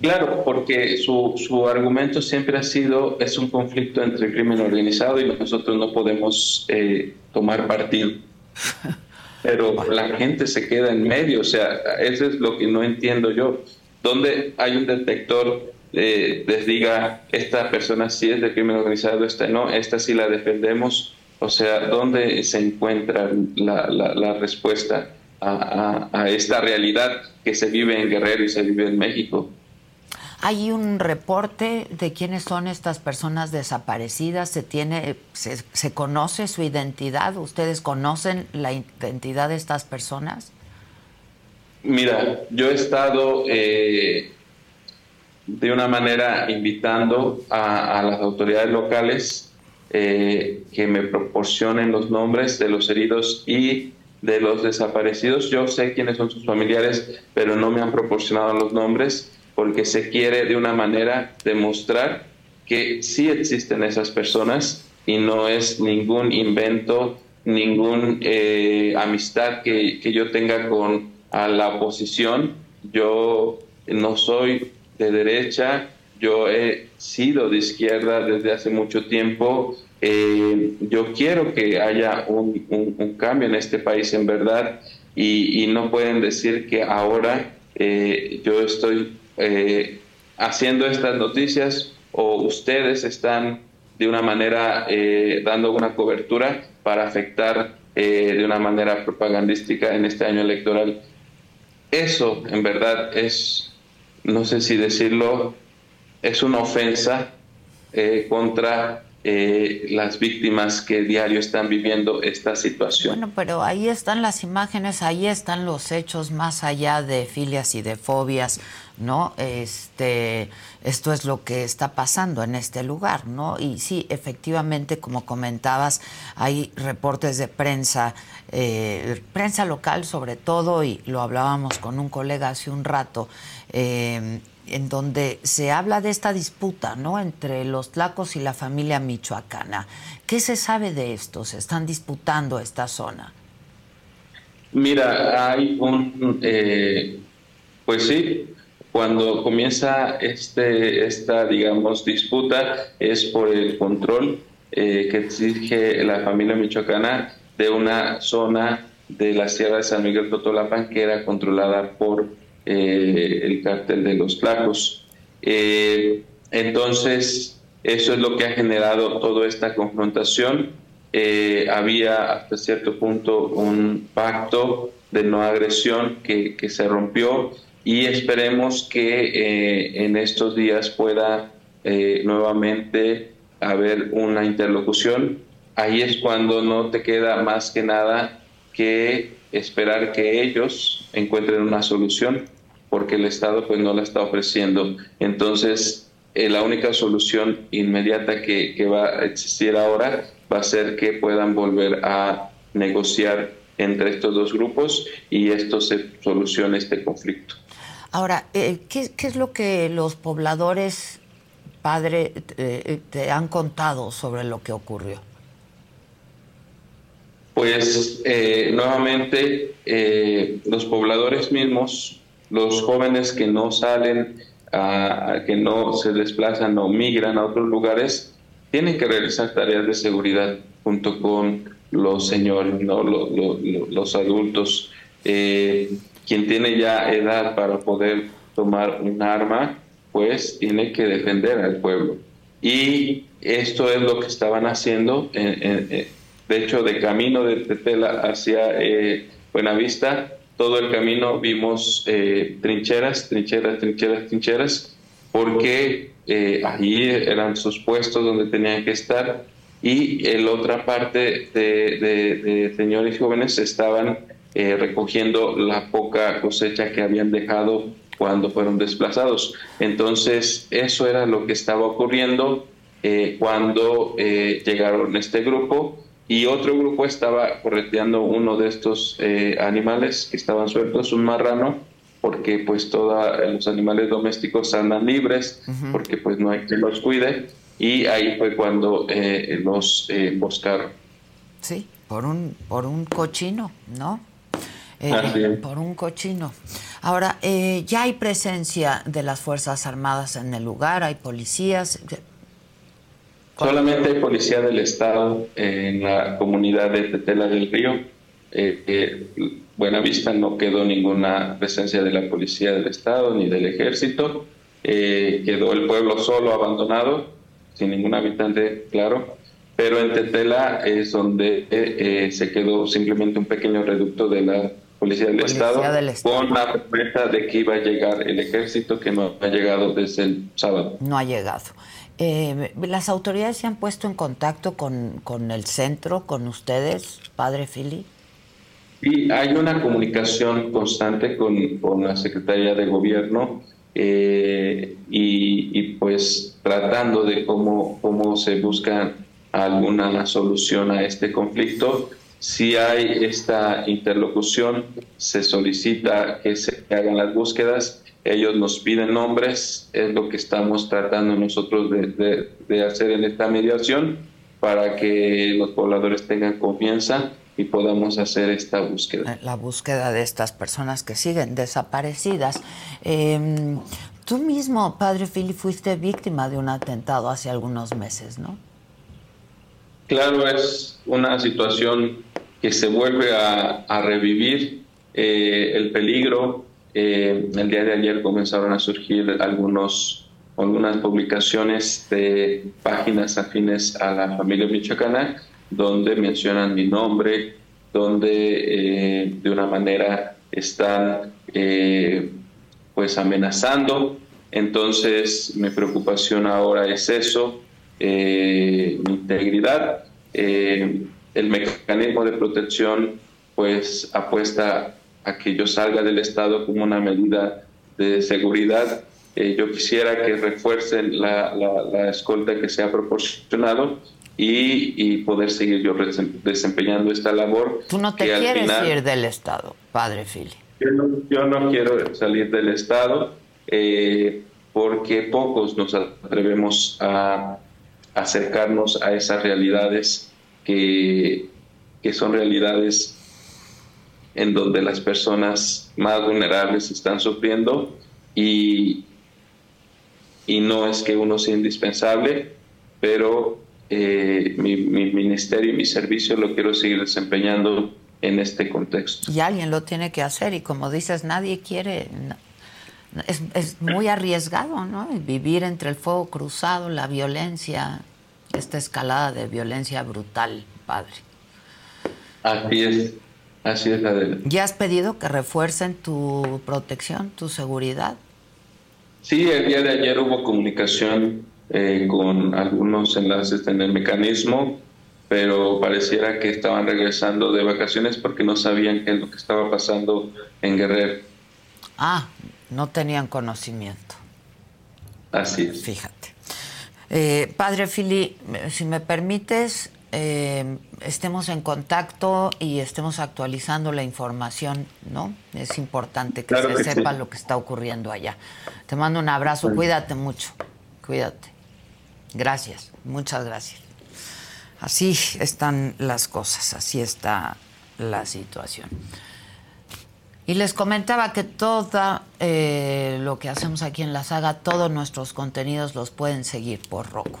S3: Claro, porque su, su, argumento siempre ha sido es un conflicto entre el crimen organizado y nosotros no podemos eh, tomar partido. Pero la gente se queda en medio, o sea, eso es lo que no entiendo yo. ¿Dónde hay un detector eh, les diga esta persona sí es de crimen organizado, esta no, esta sí la defendemos? O sea, ¿dónde se encuentra la, la, la respuesta a, a, a esta realidad que se vive en Guerrero y se vive en México?
S1: ¿Hay un reporte de quiénes son estas personas desaparecidas? ¿Se, tiene, se, conoce su identidad? ¿Ustedes conocen la identidad de estas personas?
S3: Mira, yo he estado eh, de una manera invitando a, las autoridades locales eh, que me proporcionen los nombres de los heridos y de los desaparecidos. Yo sé quiénes son sus familiares, pero no me han proporcionado los nombres porque se quiere de una manera demostrar que sí existen esas personas y no es ningún invento, ninguna eh, amistad que, que, yo tenga con a la oposición. Yo no soy de derecha, yo he sido de izquierda desde hace mucho tiempo. Eh, yo quiero que haya un, cambio en este país en verdad y, no pueden decir que ahora eh, yo estoy eh, haciendo estas noticias o ustedes están de una manera dando una cobertura para afectar de una manera propagandística en este año electoral. Eso en verdad es, no sé si decirlo, es una ofensa contra eh, las víctimas que diario están viviendo esta situación.
S1: Bueno, pero ahí están las imágenes, ahí están los hechos más allá de filias y de fobias, ¿no? Este, esto es lo que está pasando en este lugar, ¿no? Y sí, efectivamente, como comentabas, hay reportes de prensa, eh, prensa local sobre todo, y lo hablábamos con un colega hace un rato, eh, en donde se habla de esta disputa, ¿no? Entre los tlacos y la familia michoacana. ¿Qué se sabe de esto? Se están disputando esta zona.
S3: Mira, hay un, eh, pues sí, cuando comienza este, esta, digamos, disputa es por el control eh, que exige la familia michoacana de una zona de la Sierra de San Miguel Totolapan que era controlada por eh, el cártel de los Tlacos. Eh, entonces, eso es lo que ha generado toda esta confrontación. Eh, había hasta cierto punto un pacto de no agresión que, que se rompió y esperemos que en estos días pueda nuevamente haber una interlocución. Ahí es cuando no te queda más que nada que esperar que ellos encuentren una solución porque el Estado pues no la está ofreciendo. Entonces, eh, la única solución inmediata que, que, va a existir ahora va a ser que puedan volver a negociar entre estos dos grupos y esto se solucione este conflicto.
S1: Ahora, eh, ¿qué, ¿qué, es lo que los pobladores, padre, eh, te han contado sobre lo que ocurrió?
S3: Pues nuevamente los pobladores mismos los jóvenes que no salen, a, que no se desplazan o migran a otros lugares, tienen que realizar tareas de seguridad junto con los señores, ¿no? los, adultos. Eh, quien tiene ya edad para poder tomar un arma, pues tiene que defender al pueblo. Y esto es lo que estaban haciendo, de hecho, de camino de Tetela hacia eh, Buenavista, todo el camino vimos eh, trincheras, trincheras, trincheras, trincheras, porque eh, allí eran sus puestos donde tenían que estar y en la otra parte de, señores jóvenes estaban eh, recogiendo la poca cosecha que habían dejado cuando fueron desplazados. Entonces, eso era lo que estaba ocurriendo cuando llegaron este grupo y otro grupo estaba correteando uno de estos eh, animales que estaban sueltos, un marrano, porque pues todos los animales domésticos andan libres, porque pues no hay que los cuide, y ahí fue cuando eh, los eh, buscaron.
S1: Sí, por un, por un cochino, ¿no? por un cochino. Ahora, ya hay presencia de las Fuerzas Armadas en el lugar, hay policías.
S3: Solamente hay policía del Estado en la comunidad de Tetela del Río. Eh, eh, Buenavista no quedó ninguna presencia de la policía del Estado ni del ejército. Eh, quedó el pueblo solo, abandonado, sin ningún habitante, claro. Pero en Tetela es donde eh, se quedó simplemente un pequeño reducto de la policía del, Estado, del Estado, con la promesa de que iba a llegar el ejército que no ha llegado desde el sábado.
S1: No ha llegado. Eh, ¿Las autoridades se han puesto en contacto con, con el centro, con ustedes, padre Fili?
S3: Sí, hay una comunicación constante con, con la Secretaría de Gobierno eh, y, y, pues tratando de cómo, cómo se busca alguna solución a este conflicto. Si hay esta interlocución, se solicita que se hagan las búsquedas ellos nos piden nombres, es lo que estamos tratando nosotros de, hacer en esta mediación para que los pobladores tengan confianza y podamos hacer esta búsqueda.
S1: La búsqueda de estas personas que siguen desaparecidas. Em, tú mismo, padre Philly, fuiste víctima de un atentado hace algunos meses, ¿no?
S3: Claro, es una situación que se vuelve a, revivir. Eh, el peligro eh, el día de ayer comenzaron a surgir algunos, algunas publicaciones de páginas afines a la familia michoacana donde mencionan mi nombre, donde eh, de una manera están eh, pues amenazando. Entonces mi preocupación ahora es eso, mi integridad. el mecanismo de protección pues apuesta a que yo salga del Estado como una medida de seguridad. Eh, yo quisiera que refuercen la, la, escolta que se ha proporcionado y, y, poder seguir yo desempeñando esta labor.
S1: Tú no te quieres ir del Estado, padre Fili.
S3: Yo no, yo no, quiero salir del Estado. Eh, porque pocos nos atrevemos a acercarnos a esas realidades que, que son realidades en donde las personas más vulnerables están sufriendo y, y no es que uno sea indispensable, pero eh, mi, ministerio y mi servicio lo quiero seguir desempeñando en este contexto.
S1: Y alguien lo tiene que hacer y como dices, nadie quiere, es, es muy arriesgado, ¿no? Vivir entre el fuego cruzado, la violencia, esta escalada de violencia brutal, padre.
S3: Así es, así es la de...
S1: ¿Ya has pedido que refuercen tu protección, tu seguridad?
S3: Sí, el día de ayer hubo comunicación eh, con algunos enlaces en el mecanismo, pero pareciera que estaban regresando de vacaciones porque no sabían qué es lo que estaba pasando en Guerrero.
S1: Ah, no tenían conocimiento.
S3: Así es.
S1: Fíjate. Eh, padre Fili, si me permites, eh, estemos en contacto y estemos actualizando la información, ¿no? Es importante que se sepa lo que está ocurriendo allá. Te mando un abrazo, cuídate mucho, cuídate. Gracias, muchas gracias. Así están las cosas, así está la situación. Y les comentaba que todo eh, lo que hacemos aquí en la saga, todos nuestros contenidos los pueden seguir por Roku.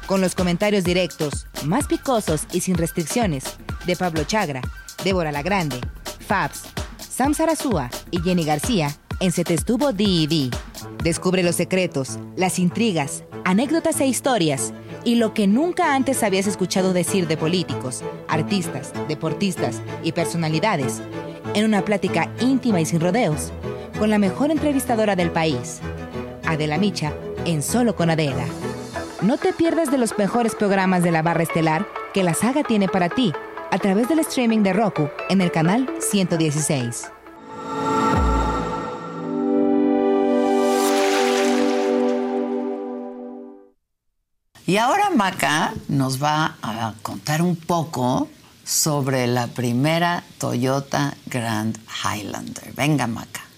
S4: con los comentarios directos, más picosos y sin restricciones, de Pablo Chagra, Débora La Grande, Fabs, Sam Sarasúa y Jenny García en Se Te Estuvo D&D. Descubre los secretos, las intrigas, anécdotas e historias y lo que nunca antes habías escuchado decir de políticos, artistas, deportistas y personalidades en una plática íntima y sin rodeos con la mejor entrevistadora del país, Adela Micha, en Solo con Adela. No te pierdas de los mejores programas de la barra estelar que la saga tiene para ti a través del streaming de Roku en el canal 116.
S1: Y ahora Maca nos va a contar un poco sobre la primera Toyota Grand Highlander. Venga, Maca.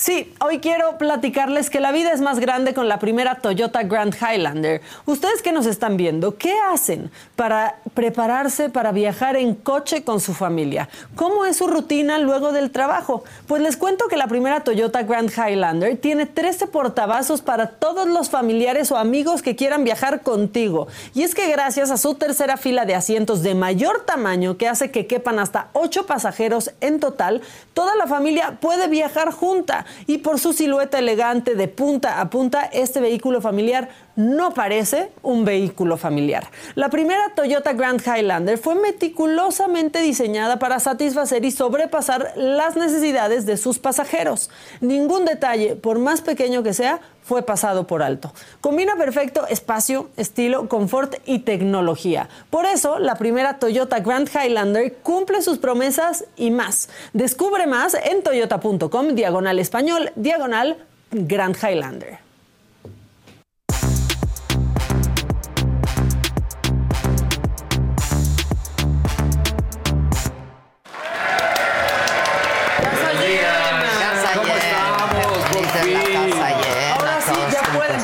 S5: Sí, hoy quiero platicarles que la vida es más grande con la primera Toyota Grand Highlander. Ustedes que nos están viendo, ¿qué hacen para prepararse para viajar en coche con su familia? ¿Cómo es su rutina luego del trabajo? Pues les cuento que la primera Toyota Grand Highlander tiene 13 portavasos para todos los familiares o amigos que quieran viajar contigo. Y es que gracias a su tercera fila de asientos de mayor tamaño que hace que quepan hasta 8 pasajeros en total, toda la familia puede viajar junta y por su silueta elegante de punta a punta, este vehículo familiar no parece un vehículo familiar. La primera Toyota Grand Highlander fue meticulosamente diseñada para satisfacer y sobrepasar las necesidades de sus pasajeros. Ningún detalle, por más pequeño que sea, fue pasado por alto. Combina perfecto espacio, estilo, confort y tecnología. Por eso, la primera Toyota Grand Highlander cumple sus promesas y más. Descubre más en toyota.com, diagonal español, diagonal Grand Highlander.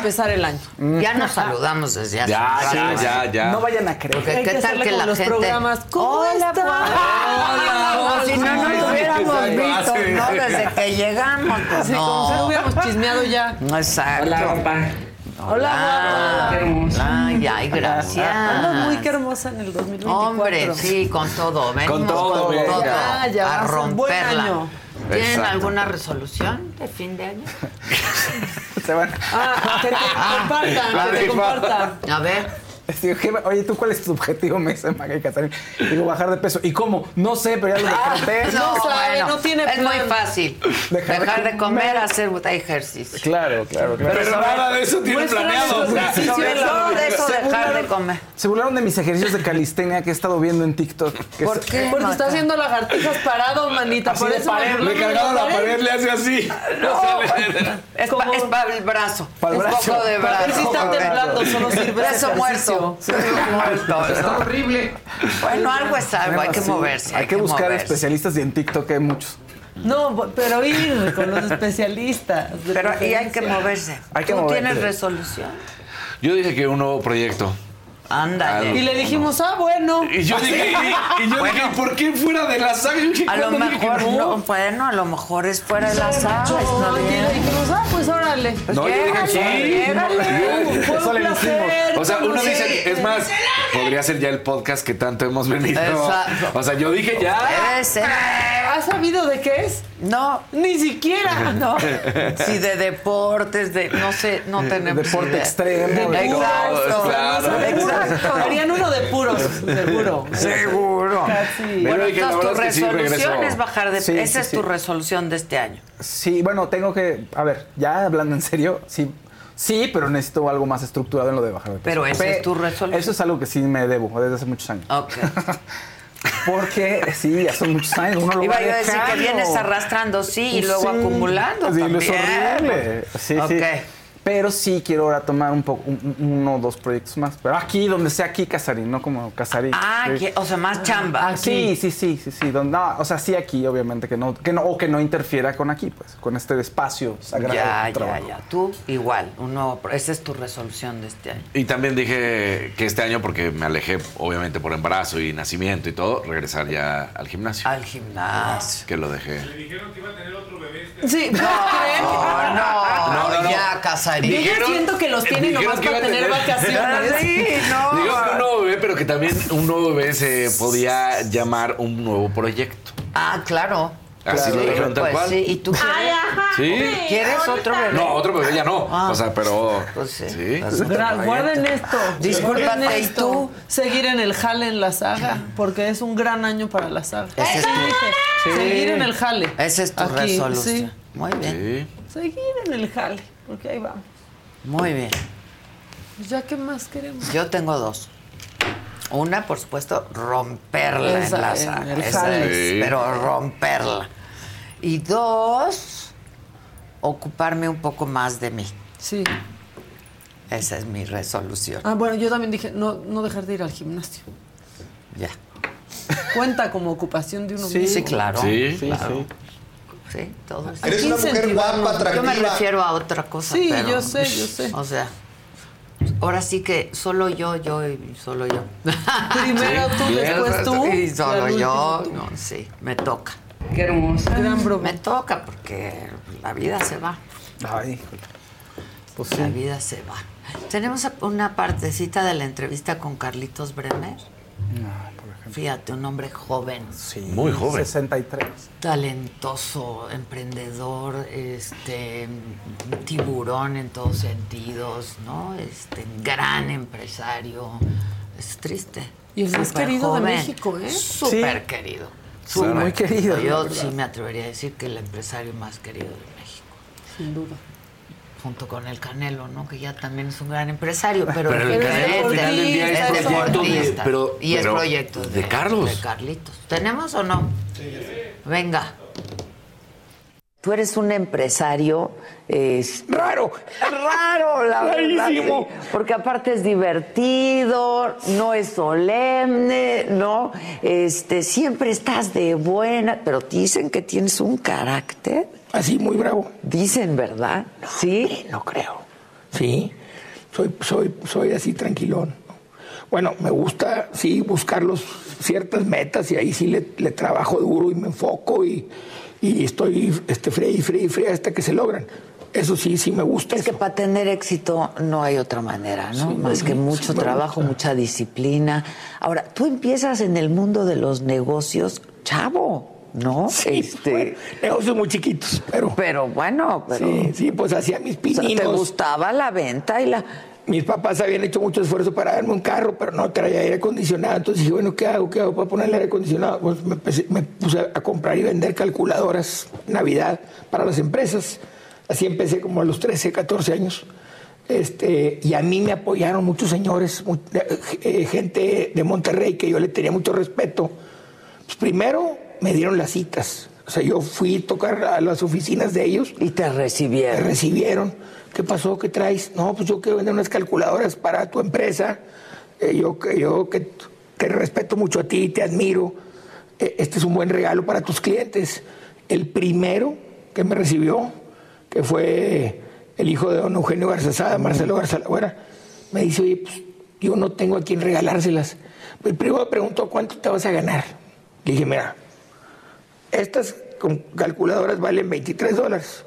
S5: Empezar el año.
S1: Ya nos saludamos desde hace
S6: Ya, ya, ya, ya.
S5: No vayan a creer.
S1: Porque ¿qué tal que la
S5: los
S1: gente...
S5: programas? ¿Cómo
S1: Hola,
S5: está?
S1: Hola,
S5: Hola,
S1: si no nos hubiéramos visto. No, desde que llegamos, pues
S7: Sí, como si no
S1: no.
S7: hubiéramos chismeado ya.
S1: Exacto.
S6: Hola, papá.
S7: Hola,
S6: Qué hermoso.
S1: Ay, ay, gracias.
S7: Muy que hermosa en el 2024.
S1: Hombre, sí, con todo. Venimos
S8: Con todo, venga.
S7: Ya,
S1: a
S7: buen
S1: romperla.
S7: año.
S1: ¿Tienen
S8: Exacto.
S1: alguna resolución de fin de año?
S8: Se van.
S7: Ah, que te compartan, que te compartan.
S1: A ver.
S8: Digo, ¿qué- oye, ¿tú cuál es tu objetivo? Me dice Maga y Casarín. Digo, bajar de peso. ¿Y cómo? No sé, pero ya lo decreté.
S7: No sabe, no tiene
S1: Es muy
S7: plan.
S1: fácil.
S8: Dejar
S1: Dejar,
S8: de
S1: de comer,
S8: comer.
S1: hacer ejercicio.
S8: Claro, claro, claro.
S6: Pero nada de eso tiene
S7: Muéstranos
S6: planeado.
S7: sus
S6: o sea,
S7: ejercicios.
S1: Sobre todo de eso,
S8: Se
S1: dejar de
S8: burlaron-
S1: comer.
S8: Se burlaron de mis ejercicios de calistenia que he estado viendo en TikTok. que
S1: ¿Por qué?
S7: Porque está haciendo lagartijas parado, manita.
S8: Así
S7: Por
S8: de
S7: eso
S8: pared,
S7: me-
S6: Recargado a la pared le hace así.
S1: Pa- es para el brazo.
S8: Pa' el
S1: es
S8: brazo.
S1: poco de
S7: Para
S1: brazo.
S7: ver si está temblando, solo sirve
S1: Brazo
S7: ejercicio.
S1: Muerto.
S6: Está horrible.
S1: Bueno, algo es algo, hay que moverse.
S8: Hay, que, buscar especialistas y en TikTok hay muchos.
S7: No, pero ir con los especialistas.
S1: Pero y hay que moverse.
S8: Hay que
S1: ¿Tú
S8: moverse.
S1: tienes resolución?
S6: Yo dije que un nuevo proyecto.
S1: Ándale.
S7: Y le dijimos, ah, bueno.
S6: Y yo dije, y, y yo dije, ¿por qué fuera de la saga? Yo dije,
S1: A lo
S6: ¿cuándo dije que
S1: mejor
S6: no?
S1: no, bueno, a lo mejor es fuera de la
S7: No, y le dijimos, ah, pues órale.
S6: No, yo dije sí.
S8: Eso le
S7: placer.
S6: O sea, uno dice, es más, podría ser ya el podcast que tanto hemos venido.
S1: Exacto.
S6: O sea, yo dije ya.
S1: Ser.
S7: ¿Has sabido de qué es?
S1: No,
S7: Ni siquiera.
S1: no. Sí, de deportes, de no sé, no tenemos
S8: Deporte
S1: idea.
S8: extremo. de-
S1: Exacto.
S6: Claro.
S1: Exacto.
S7: Harían uno de puros, seguro.
S1: Seguro.
S7: Casi.
S1: Bueno, entonces tu
S6: sí,
S1: resolución es bajar de
S8: Sí,
S1: Esa
S8: sí,
S1: es tu resolución de este año.
S8: Sí, bueno, tengo que. A ver, ya hablando en serio, sí. Sí, pero necesito algo más estructurado en lo de bajar de peso.
S1: Pero esa es tu resolución.
S8: Eso es algo que sí me debo desde hace muchos años.
S1: Ok.
S8: Porque sí, ya son muchos años. Uno lo
S1: Iba
S8: va
S1: yo a decir que vienes arrastrando, sí, y luego
S8: Sí.
S1: acumulando
S8: Sí,
S1: también.
S8: es horrible. Sí,
S1: Ok.
S8: sí. Pero sí quiero ahora tomar un poco, un- un- uno o dos proyectos más. Pero aquí, donde sea aquí, Casarín, no como Casarín.
S1: Ah,
S8: Sí.
S1: que- o sea, más chamba.
S8: Sí, sí, sí, sí, sí. donde- no, o sea, sí aquí, obviamente, que no, que no, o que no interfiera con aquí, pues, con este espacio sagrado.
S1: Ya, ya, ya. Tú igual, un nuevo. Esa es tu resolución de este año.
S6: Y también dije que este año, porque me alejé, obviamente, por embarazo y nacimiento y todo, regresar ya al gimnasio.
S1: Al gimnasio.
S6: Que lo dejé.
S7: Sí, ¿no creen?
S1: No, no,
S6: No, no, no.
S1: ya, Casarín.
S7: Yo ya siento que los tienen nomás para
S6: a
S7: tener
S6: tener-
S7: vacaciones.
S1: Sí, no.
S6: Digo que un nuevo bebé, pero que también un nuevo bebé se podía llamar un nuevo proyecto.
S1: Ah, claro.
S6: Así
S1: Claro.
S6: lo dijeron tal
S1: Pues
S6: cual.
S1: sí, ¿y tú quieres?
S6: ¿Sí?
S1: ¿Quieres otro bebé?
S6: No, otro bebé ya no.
S1: Ah.
S6: O sea, pero.
S1: Pues sí.
S6: Sí.
S1: Pues
S7: Guarden esto.
S1: Discúlpate, ¿y tú?
S7: Seguir en el jale en la saga, porque es un gran año para la saga.
S1: Ese es tu-
S7: Dije, Seguir en el jale.
S1: Esa es tu
S7: Aquí,
S1: resolución.
S7: sí.
S1: Muy bien.
S6: Sí.
S7: Seguir en el jale, porque ahí vamos.
S1: Muy bien.
S7: Ya, ¿qué más queremos?
S1: Yo tengo dos. Una, por supuesto, romperla
S7: Esa,
S1: en la
S7: en
S1: saga.
S7: el
S1: Esa es,
S6: Sí.
S1: pero romperla. Y dos, ocuparme un poco más de mí.
S7: Sí.
S1: Esa es mi resolución.
S7: Ah, bueno, yo también dije, no, no dejar de ir al gimnasio.
S1: Ya.
S7: Cuenta como ocupación de uno
S8: Sí,
S7: mismo.
S1: Sí, claro.
S6: Sí.
S8: Sí,
S1: claro.
S8: sí.
S1: Sí, todo eso.
S9: Eres una mujer guapa,
S1: Yo me
S9: atractiva.
S1: refiero a otra cosa.
S7: Sí,
S1: pero-
S7: yo sé, yo sé.
S1: O sea, ahora sí que solo yo, yo y solo yo.
S7: Primero tú, después tú.
S1: Y solo yo. No, sí, me toca.
S6: Qué hermosa.
S7: Gran broma.
S1: Me toca porque la vida se va.
S8: Ay. Pues
S1: La
S8: sí.
S1: vida se va. Tenemos una partecita de la entrevista con Carlitos Bremer.
S8: Ejemplo.
S1: Fíjate, un hombre joven,
S8: Sí,
S6: Muy joven.
S8: 63.
S1: talentoso, emprendedor, este tiburón en todos sentidos, ¿no? Este gran empresario. Es triste.
S7: Y el más querido de. México, ¿eh?
S1: Súper
S8: Sí.
S1: querido.
S8: Sí, muy querido,
S1: Yo sí me atrevería a decir que el empresario más querido de México.
S7: Sin duda.
S1: Junto con el Canelo, ¿no? Que ya también es un gran empresario, pero,
S6: Pero el. Canelo al final del día es
S1: Es
S6: proyecto de-
S1: deportista.
S6: pero-
S1: y es
S6: pero
S1: proyecto de,
S6: de Carlos.
S1: De Carlitos. ¿Tenemos o no? Venga. Tú eres un empresario es
S9: Raro.
S1: raro, la verdad.
S9: Rarísimo.
S1: sí. Porque aparte es divertido, no es solemne, ¿no? Este, siempre estás de buena, pero dicen que tienes un carácter.
S9: Así, muy bravo.
S1: Dicen, ¿verdad? Sí.
S9: No creo. Sí. Soy, soy, soy así tranquilón. bueno, me gusta, sí, buscar los, ciertas metas y ahí sí le, le trabajo duro y me enfoco y, y estoy este, fría y fría y fría hasta que se logran. Eso sí, sí me gusta.
S1: Es que para tener éxito no hay otra manera, ¿no?
S9: Sí,
S1: Más
S9: sí,
S1: que mucho trabajo, mucha disciplina. Ahora, tú empiezas en el mundo de los negocios, chavo, ¿no?
S9: Sí,
S1: Este,
S9: bueno, negocios muy chiquitos, pero...
S1: pero bueno, pero
S9: Sí, sí, pues hacía mis
S1: o sea,
S9: pininos.
S1: te gustaba la venta y la
S9: Mis papás habían hecho mucho esfuerzo para darme un carro, pero no traía aire acondicionado. Entonces dije, bueno, ¿qué hago? ¿Qué hago para ponerle aire acondicionado? Pues me, empecé- me puse a comprar y vender calculadoras Navidad para las empresas. Así empecé como a los 13, 14 años. Este, y a mí me apoyaron muchos señores, mu- eh, gente de Monterrey que yo le tenía mucho respeto. Pues primero me dieron las citas. O sea, yo fui a tocar a las oficinas de ellos.
S1: y te
S9: Me
S1: recibieron.
S9: recibieron. ¿Qué pasó? ¿Qué traes? No, pues yo quiero vender unas calculadoras para tu empresa. Eh, yo que yo que te respeto mucho a ti, te admiro. Eh, este es un buen regalo para tus clientes. El primero que me recibió, que fue el hijo de don Eugenio Garzazada, Marcelo Garzalagüera, me dice, oye, pues yo no tengo a quién regalárselas. El primero me preguntó, ¿cuánto te vas a ganar? Le dije, mira, estas calculadoras valen 23 dólares,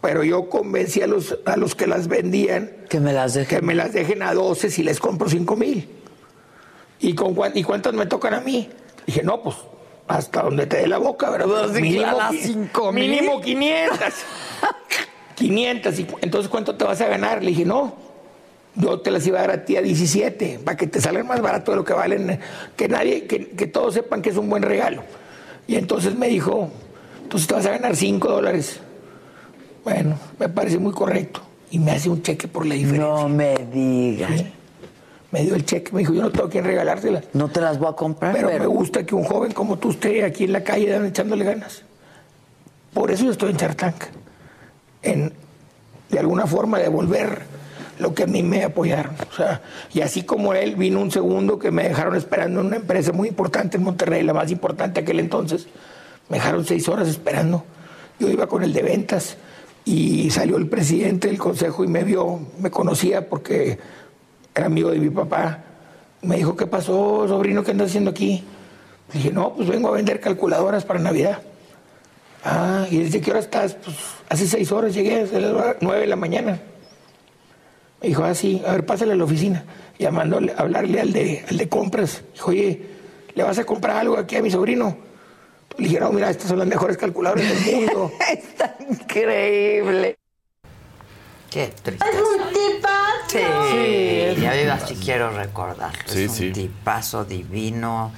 S9: pero yo convencí a los, a los que las vendían
S1: Que me las
S9: que
S1: dejen.
S9: me las dejen a 12 si les compro 5 mil. ¿Y, con ¿Y cuántas me tocan a mí? Dije, no, pues hasta donde te dé la boca, ¿verdad?
S1: Pues, claro,
S9: qui-
S1: cinco mil.
S9: mínimo 500. 500. ¿Y entonces cuánto te vas a ganar? Le dije, no, yo te las iba a dar a ti a 17, para que te salgan más barato de lo que valen, que nadie, que, que todos sepan que es un buen regalo. Y entonces me dijo, entonces te vas a ganar 5 dólares. Bueno, me parece muy correcto. Y me hace un cheque por la diferencia.
S1: No me digas.
S9: Sí. Me dio el cheque, me dijo, yo no tengo a quién regalárselas.
S1: No te las voy a comprar,
S9: Pero,
S1: pero,
S9: me gusta que un joven como tú esté aquí en la calle dan- echándole ganas. Por eso yo estoy en Chartank. En, de alguna forma, devolver lo que a mí me apoyaron. O sea, y así como él, vino un segundo que me dejaron esperando en una empresa muy importante en Monterrey, la más importante aquel entonces. Me dejaron seis horas esperando. Yo iba con el de ventas y salió el presidente del consejo y me vio, me conocía porque era amigo de mi papá. Me dijo, ¿qué pasó, sobrino? ¿Qué andas haciendo aquí? Dije, no, pues vengo a vender calculadoras para Navidad. Ah, ¿y desde qué hora estás? Pues hace seis horas llegué, a las nueve de la mañana. Me dijo, ah, sí, a ver, pásale a la oficina. Llamándole, a hablarle al de, al de compras. Dijo, oye, ¿le vas a comprar algo aquí a mi sobrino? Le dije, no, mira, estas son las mejores calculadoras del mundo.
S1: está increíble. Qué triste.
S10: Es un tipazo.
S1: Sí, ya viva si quiero recordar.
S6: Sí,
S1: es un
S6: sí.
S1: tipazo divino.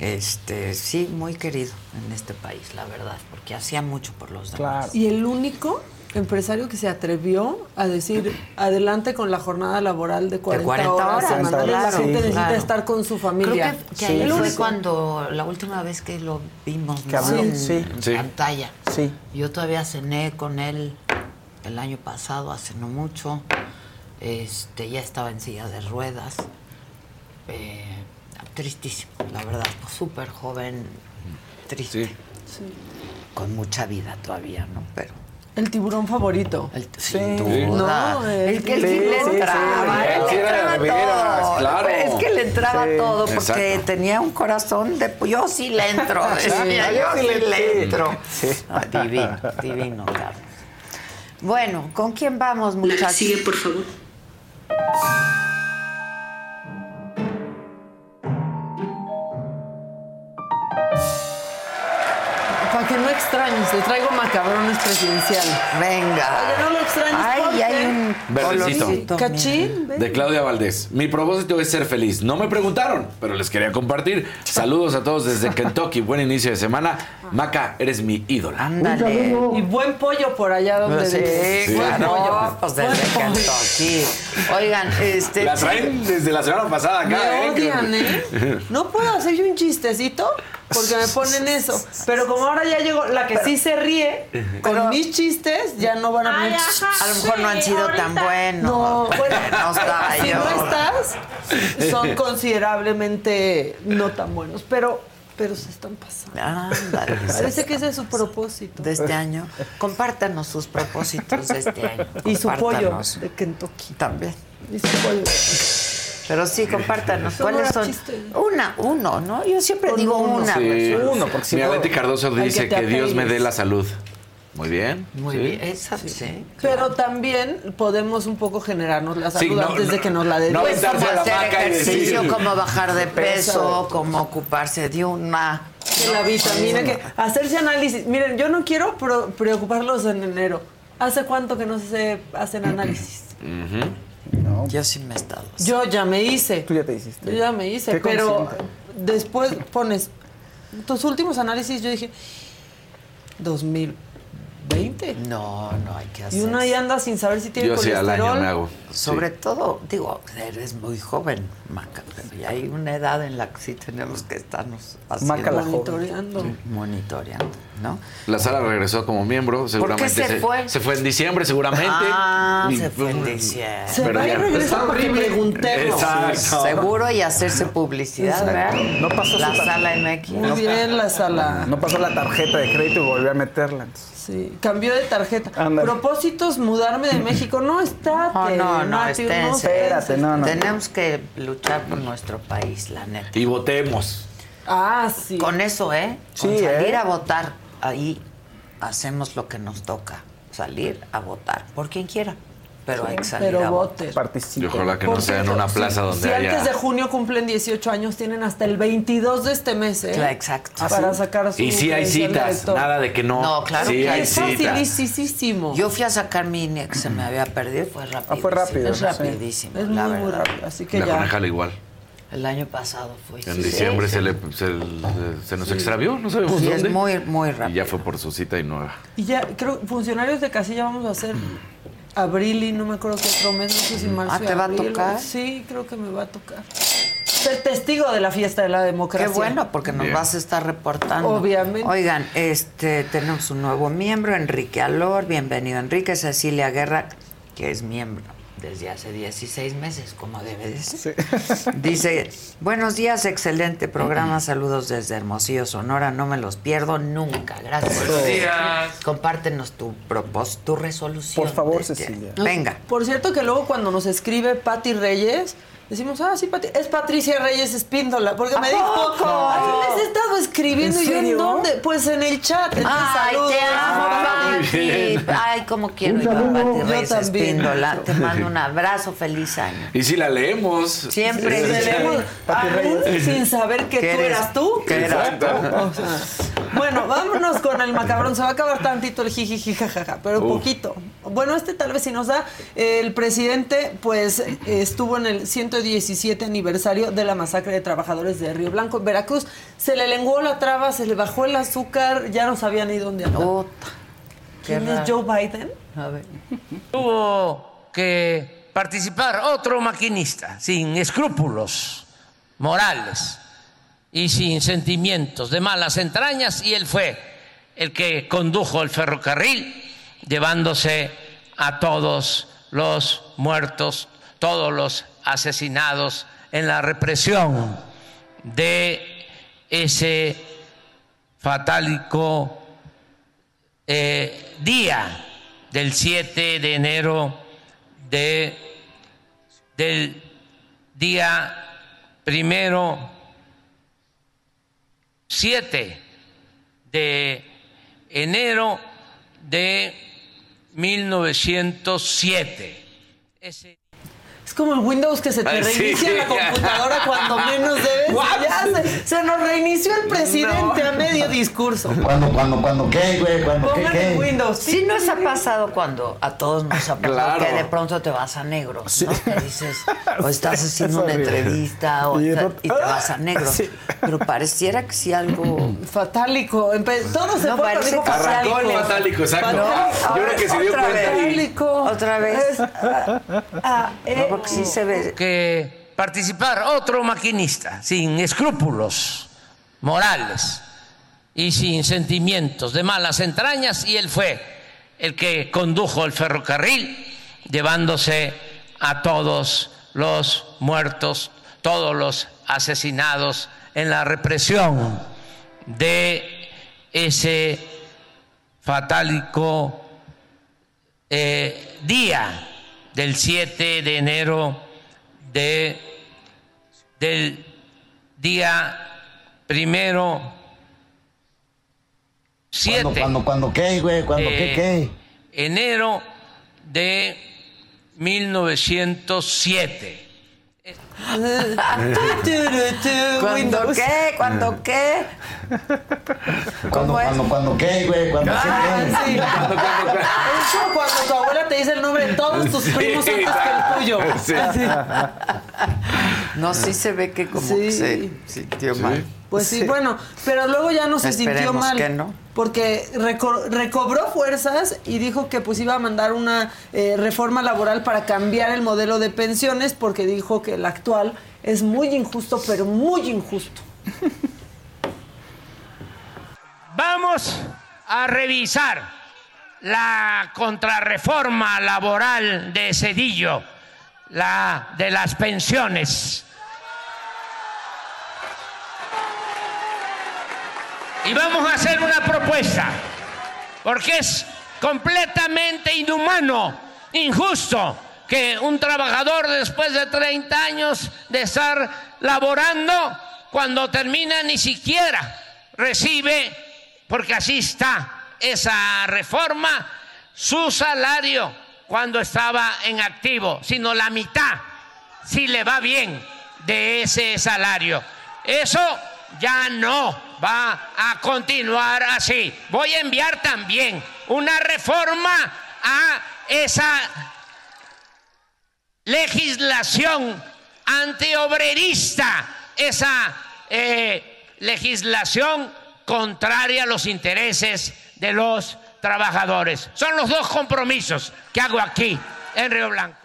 S1: Este, sí, muy querido en este país, la verdad, porque hacía mucho por los demás.
S8: Claro.
S7: Y el único empresario que se atrevió a decir adelante con la jornada laboral de 40,
S1: 40
S7: horas,
S1: horas,
S7: la gente
S8: sí,
S7: necesita
S1: claro.
S7: estar con su familia.
S1: Creo que, que
S8: Sí,
S1: ahí fue
S7: único.
S1: cuando la última vez que lo vimos
S8: Que
S1: en
S8: sí.
S6: Sí.
S1: pantalla.
S8: Sí.
S1: Yo todavía cené con él el año pasado, hace no mucho. Este, ya estaba en silla de ruedas. Eh, tristísimo, la verdad. Súper joven, triste.
S6: Sí.
S1: Con mucha vida todavía, ¿no? Pero.
S7: El tiburón favorito.
S1: El,
S8: Sí.
S1: sin duda.
S7: No,
S1: es
S7: el-
S1: que él sí,
S8: Sí,
S1: le entraba.
S8: sí.
S1: él
S6: Sí,
S1: le entraba
S6: veras,
S1: todo.
S6: claro.
S1: Es que le entraba
S8: Sí.
S1: todo porque
S6: Exacto.
S1: tenía un corazón de. Yo sí le entro. decía,
S8: yo sí le-
S1: entro.
S8: Sí.
S1: Ah, divino, divino, Carlos. Bueno, ¿con quién vamos,
S10: La que
S1: muchachos?
S10: sigue, por favor.
S7: Extrañes, le traigo macabrones presidencial.
S1: Venga.
S7: Oye, no lo extrañes,
S1: Ay,
S7: porque-
S1: hay un
S6: Verdecito.
S7: Cachín, ven.
S6: De Claudia Valdés. Mi propósito es ser feliz. No me preguntaron, pero les quería compartir. Saludos a todos desde Kentucky. Buen inicio de semana. Maca, eres mi ídola.
S1: Ándale.
S7: Y buen pollo por allá donde
S1: Sí.
S6: Sí.
S1: claro.
S7: pollo.
S1: Pues desde
S7: Buen pollo.
S1: Kentucky. Oigan, este.
S6: La traen desde la semana pasada acá,
S7: Me
S6: ¿eh?
S7: odian, ¿eh? No puedo hacer yo un chistecito porque me ponen eso. Pero como ahora ya llegó la que sí se ríe con mis chistes, ya no van a
S10: Ay,
S7: poner.
S10: ajá.
S1: A lo mejor no han sido tan buenos.
S7: No, bueno,
S1: no estaba
S7: si
S1: yo.
S7: no estás, son considerablemente no tan buenos, pero, pero se están pasando.
S1: Ándale.
S7: Parece que ese es su propósito.
S1: de este año. Compártanos sus propósitos de este año.
S7: Y su pollo de Kentucky.
S1: También.
S7: Y su pollo.
S1: Pero sí, compártanos. ¿Cuáles son?
S7: chiste.
S1: Una, uno, ¿no? Yo siempre digo una.
S6: Sí.
S1: pues.
S8: Uno, porque si
S6: Mira, Betty Cardoso dice
S7: que
S6: Dios me dé la salud. Muy bien.
S1: Muy
S6: sí.
S1: bien. Esa, sí.
S7: Pero también podemos un poco generarnos la salud
S6: Sí, no,
S7: antes de que nos la den.
S6: no
S7: Pues,
S6: la
S1: hacer ejercicio,
S6: decir-
S1: cómo bajar de peso, cómo ocuparse de una.
S7: de la vitamina que hacerse análisis. Miren, yo no quiero pro- preocuparlos en enero. ¿Hace cuánto que no se hacen análisis?
S1: Yo sí me he estado.
S7: Yo ya me hice.
S8: Tú ya te hiciste.
S7: Yo ya me hice,
S8: Qué
S7: pero
S8: consciente.
S7: después pones tus últimos análisis, yo dije 2020.
S1: No, no hay que hacer.
S7: Y uno ahí anda sin saber si tiene
S6: Yo sí al
S7: colesterol.
S6: año me hago.
S1: Sobre
S6: Sí.
S1: todo, digo, eres muy joven, Maca, pero ya hay una edad en la que sí tenemos que estarnos haciendo,
S8: Maca la joven.
S7: monitoreando.
S1: monitoreando, ¿no?
S6: La sala regresó como miembro, seguramente.
S1: se fue?
S6: Se fue en diciembre, seguramente.
S1: Ah,
S6: Y-
S1: se fue en diciembre.
S7: Se
S6: Pero ya-
S7: para que preguntemos.
S6: Exacto.
S1: Seguro y hacerse publicidad, ¿verdad?
S8: No pasó
S1: la sala MX.
S7: Muy bien la sala.
S8: No pasó la tarjeta de crédito y volví a meterla. entonces.
S7: Sí, cambió de tarjeta.
S8: Ándale.
S7: Propósitos, mudarme de México. No, está.
S1: No, no, no, esténse.
S8: Espérate, no, no.
S1: Tenemos que luchar por nuestro país, la neta.
S6: Y votemos.
S7: Ah, sí.
S1: Con eso, ¿eh? Con
S8: Sí,
S1: salir
S8: ¿eh?
S1: a votar, ahí hacemos lo que nos toca. Salir a votar, por quien quiera. Pero hay que salir
S7: Pero
S1: a votar.
S7: voten.
S6: Y ojalá que
S7: Por
S6: no sea en una plaza
S7: si-
S6: donde
S7: si
S6: haya.
S7: antes de junio cumplen 18 años, tienen hasta el 22 de este mes, ¿eh?
S1: Claro, exacto.
S7: Para sacar su
S6: Y sí hay citas, nada de que no.
S1: No, claro
S6: sí
S1: que
S6: hay
S7: Es facilísimo.
S1: Yo fui a sacar mi INE que se me había perdido, fue rápido.
S8: Ah, fue rápido,
S1: Es
S8: sí.
S1: rapidísimo,
S7: Es
S1: la
S7: muy, muy
S1: verdad.
S7: rápido. Así que
S6: La
S7: ya.
S6: igual.
S1: El año pasado fui.
S6: En
S1: sí,
S6: diciembre
S1: sí.
S6: se, le, se, se nos extravió, no sabemos
S1: Sí,
S6: dónde.
S1: es muy, muy
S6: y
S1: rápido.
S6: ya fue por su cita y nueva.
S7: Y ya, creo, funcionarios de casilla vamos a hacer abril y no me acuerdo qué otro mes, no sé si marzo.
S1: Ah, ¿te va a
S7: abril.
S1: tocar?
S7: Sí, creo que me va a tocar. Ser testigo de la fiesta de la democracia.
S1: Qué bueno, porque nos
S6: Bien.
S1: vas a estar reportando.
S7: Obviamente.
S1: Oigan, este, tenemos un nuevo miembro, Enrique Alor. Bienvenido, Enrique. Cecilia Guerra, que es miembro desde hace 16 meses, como debe de ser. Dice, buenos días, excelente programa. Saludos desde Hermosillo, Sonora. No me los pierdo nunca. Gracias. Buenos días. Compártenos tu propósito, tu resolución.
S8: Por favor, Cecilia.
S1: Venga.
S7: Por cierto que luego cuando nos escribe Patti Reyes, decimos, ah, sí, Pati, es Patricia Reyes Espíndola, porque me
S1: ¿A
S7: dijo,
S1: poco?
S7: "Ay, les he estado escribiendo
S8: ¿En
S7: y yo en dónde, pues en el chat.
S1: Ay,
S7: saludos.
S1: te amo,
S6: Ay,
S1: Pati. Ay, cómo quiero
S2: Un
S1: yo a. Pati Reyes
S7: también.
S1: Espíndola. Te mando un abrazo, feliz año.
S6: Y si la leemos.
S1: Siempre.
S7: Tenemos
S8: Pati
S7: aún sin saber que
S1: ¿Qué
S7: tú
S1: eres?
S7: eras tú.
S1: ¿Qué eras tú?
S7: O sea, bueno, vámonos con el macabrón. Se va a acabar tantito el jijiji, jajaja, pero
S6: Uf.
S7: poquito. Bueno, este tal vez si nos da. El presidente, pues, estuvo en el 117 aniversario de la masacre de trabajadores de Río Blanco, en Veracruz. Se le lenguó la traba, se le bajó el azúcar, ya no sabía ni dónde andaba.
S1: Qué
S7: ¿Quién es. Joe Biden?
S1: A ver.
S10: Tuvo que participar otro maquinista sin escrúpulos morales y sin sentimientos de malas entrañas y él fue el que condujo el ferrocarril llevándose a todos los muertos, todos los asesinados en la represión de ese fatálico eh, día del 7 de enero de, del día primero 7 de enero de 1907. Ese
S7: Es como el Windows que se te
S6: Ay, sí.
S7: reinicia la computadora cuando menos debes. Ya se, se nos reinició el presidente a medio discurso.
S11: Cuando, cuando, cuando, ¿qué, güey? Cuando, ¿qué, qué?
S7: Windows.
S1: Sí nos ha pasado cuando a todos nos ha pasado
S6: Claro.
S1: que de pronto te vas a negro, ¿no? Que dices, o estás haciendo una entrevista o
S8: Y
S1: te vas a negro.
S8: Sí.
S1: Pero pareciera que sí algo...
S7: Fatálico. Empe- todo se
S1: No,
S7: fue
S1: parece
S7: dijo
S1: que
S6: Arrancó el fatálico, exacto.
S7: Fatálico.
S6: Yo creo que se dio
S1: Otra
S6: cuenta
S1: vez.
S6: y.
S7: Fatálico.
S1: Otra vez.
S7: Es, ah, ah, eh,
S10: que participar otro maquinista sin escrúpulos morales y sin sentimientos de malas entrañas y él fue el que condujo el ferrocarril llevándose a todos los muertos, todos los asesinados en la represión de ese fatálico eh, día del 7 de enero de del día primero siete.
S11: ¿Cuándo, cuándo, qué, güey? ¿Cuándo qué,
S10: de
S11: qué?
S10: Enero de 1907.
S1: ¿Cuándo qué? ¿Cuándo qué?
S11: ¿Cuándo, cuándo, cuándo qué, güey? ¿Cuándo qué,
S7: Ah,
S11: qué?
S7: sí. Es como cuando tu abuela te dice el nombre de todos tus primos antes que el tuyo.
S6: Sí.
S7: Así.
S1: No, sí se ve que como
S7: Sí.
S1: que se sintió mal.
S7: Pues sí, bueno, pero luego ya no se sintió mal.
S1: que no.
S7: Porque reco- recobró fuerzas y dijo que pues iba a mandar una eh, reforma laboral para cambiar el modelo de pensiones porque dijo que el actual es muy injusto, pero muy injusto.
S10: Vamos a revisar la contrarreforma laboral de Cedillo, la de las pensiones. Y vamos a hacer una propuesta, porque es completamente inhumano, injusto, que un trabajador después de 30 años de estar laborando, cuando termina ni siquiera recibe, porque así está esa reforma, su salario cuando estaba en activo, sino la mitad, si le va bien, de ese salario. Eso ya no va a continuar así. Voy a enviar también una reforma a esa legislación antiobrerista, esa eh, legislación contraria a los intereses de los trabajadores. Son los dos compromisos que hago aquí en Río Blanco.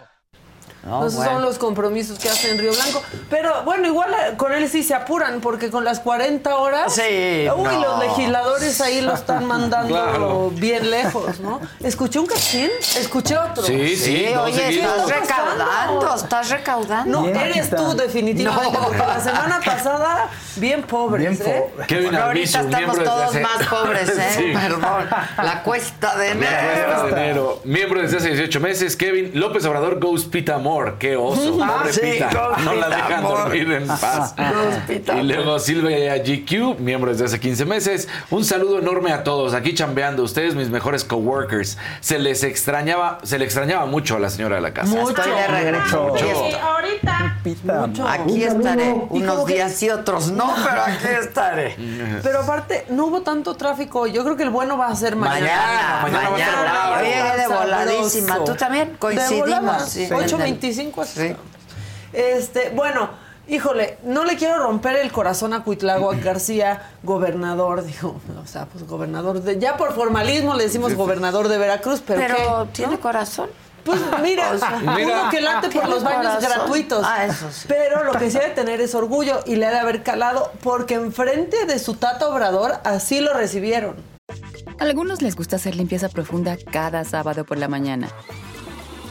S7: Esos son los compromisos que hace en Río Blanco. Pero bueno, igual eh, con él sí se apuran, porque con las 40 horas.
S1: Sí,
S7: Uy,
S1: no.
S7: los legisladores ahí lo están mandando
S6: Claro.
S7: bien lejos, ¿no? ¿Escuché un cachín? Escuché otro.
S6: Sí, sí, no,
S1: oye, estás recaudando, estás recaudando.
S7: No, eres tú definitivamente,
S1: No.
S7: porque la semana pasada, bien pobres,
S8: Bien
S7: ¿eh?
S8: pobre.
S6: Kevin
S1: Porque ahorita estamos todos
S6: hace...
S1: más pobres, ¿eh?
S6: Sí.
S1: Perdón. La cuesta de
S6: La
S1: enero.
S6: cuesta de enero. Miembro desde hace 18 meses, Kevin López Obrador Goes Pita Amor. Qué oso.
S1: Ah,
S6: Pobre
S1: sí,
S6: Pita.
S1: Goes
S6: No la dejan
S1: Amor.
S6: dormir en paz. Y luego Silvia GQ, miembro desde hace 15 meses. Un saludo enorme a todos. Aquí chambeando. Ustedes, mis mejores coworkers. Se les extrañaba, se le extrañaba mucho a la señora de la casa.
S7: Mucho.
S1: Estoy de regreso.
S6: Mucho.
S1: Est-
S7: ahorita.
S8: Pita.
S1: Aquí estaré. Unos
S7: que-
S1: días y otros no, pero aquí estaré.
S7: Pero aparte, no hubo tanto tráfico. hoy. Yo creo que el bueno va a ser mañana.
S1: Mañana,
S6: mañana va a estar
S1: mañana. Oye, de voladísima. Tú también
S7: De
S1: coincidimos.
S7: volada,
S1: sí.
S7: 8.25.
S1: Sí.
S7: Este, bueno, híjole, no le quiero romper el corazón a Cuitláhuac García, gobernador, digo, o sea, pues gobernador de, ya por formalismo le decimos gobernador de Veracruz, pero,
S1: Pero
S7: ¿qué?
S1: tiene
S7: ¿No?
S1: corazón.
S7: Pues mira,
S1: O sea,
S6: Mira.
S7: uno que late por los baños
S1: corazón.
S7: gratuitos.
S1: Ah, eso sí.
S7: Pero lo que sí debe tener es orgullo y le ha de haber calado porque enfrente de su tata obrador así lo recibieron.
S12: A algunos les gusta hacer limpieza profunda cada sábado por la mañana.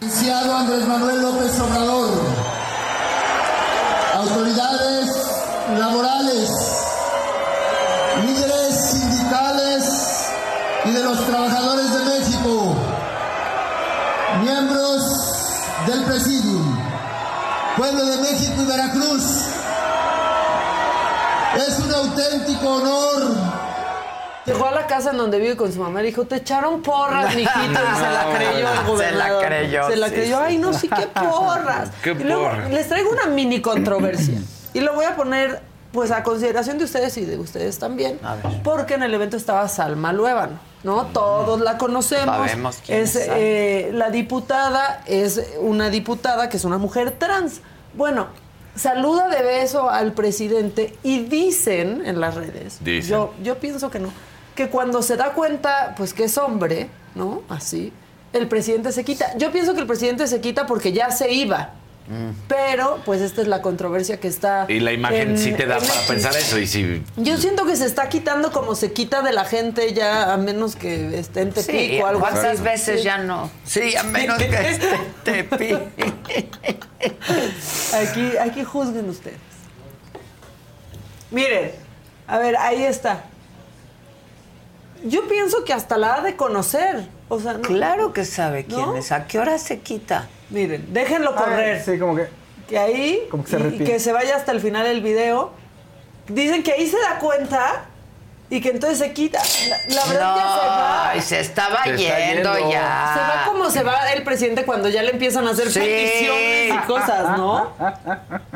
S13: Licenciado Andrés Manuel López Obrador, autoridades laborales, líderes sindicales y de los trabajadores de México, miembros del Presidium, pueblo de México y Veracruz, es un auténtico honor
S7: Llegó a la casa en donde vive con su mamá y dijo, te echaron porras, mijito. Y se la creyó el
S1: Se la
S7: gobernador.
S1: creyó,
S7: Se la creyó.
S1: sí.
S7: Ay, no, sí, qué porras.
S6: Qué
S7: y luego
S6: porras.
S7: les traigo una mini controversia. Y lo voy a poner pues a consideración de ustedes y de ustedes también, porque en el evento estaba Salma Luébano, ¿no? Todos la conocemos.
S1: Sabemos quién
S7: es eh, la diputada, es una diputada que es una mujer trans. Bueno, saluda de beso al presidente y dicen en las redes,
S6: Dicen.
S7: yo, yo pienso que no, que cuando se da cuenta, pues que es hombre, ¿no? Así, el presidente se quita. Yo pienso que el presidente se quita porque ya se iba. Pero, pues esta es la controversia que está.
S6: Y la imagen
S7: en-
S6: sí te da para
S7: X.
S6: pensar eso. Y si.
S7: Yo siento que se está quitando como se quita de la gente ya, a menos que esté en Tepic
S1: Sí,
S7: o algo
S1: ¿cuántas
S7: así.
S1: veces
S7: Sí.
S1: ya no? Sí, a menos que esté en Tepic.
S7: Aquí, aquí juzguen ustedes. Miren, a ver, ahí está. Yo pienso que hasta la ha de conocer. O sea, no-
S1: Claro que sabe quién
S7: ¿No?
S1: es. ¿A qué hora se quita?
S7: Miren, déjenlo
S8: Ah,
S7: correr.
S8: Sí, como que.
S7: Que ahí
S8: Como que se
S7: y- que se vaya hasta el final del video. Dicen que ahí se da cuenta y que entonces se quita. La, la verdad ya se va.
S1: Ay, se estaba
S6: Se
S1: yendo,
S6: yendo.
S1: ya.
S7: Se va como se va el presidente cuando ya le empiezan a hacer
S1: Sí.
S7: peticiones y cosas, ¿no?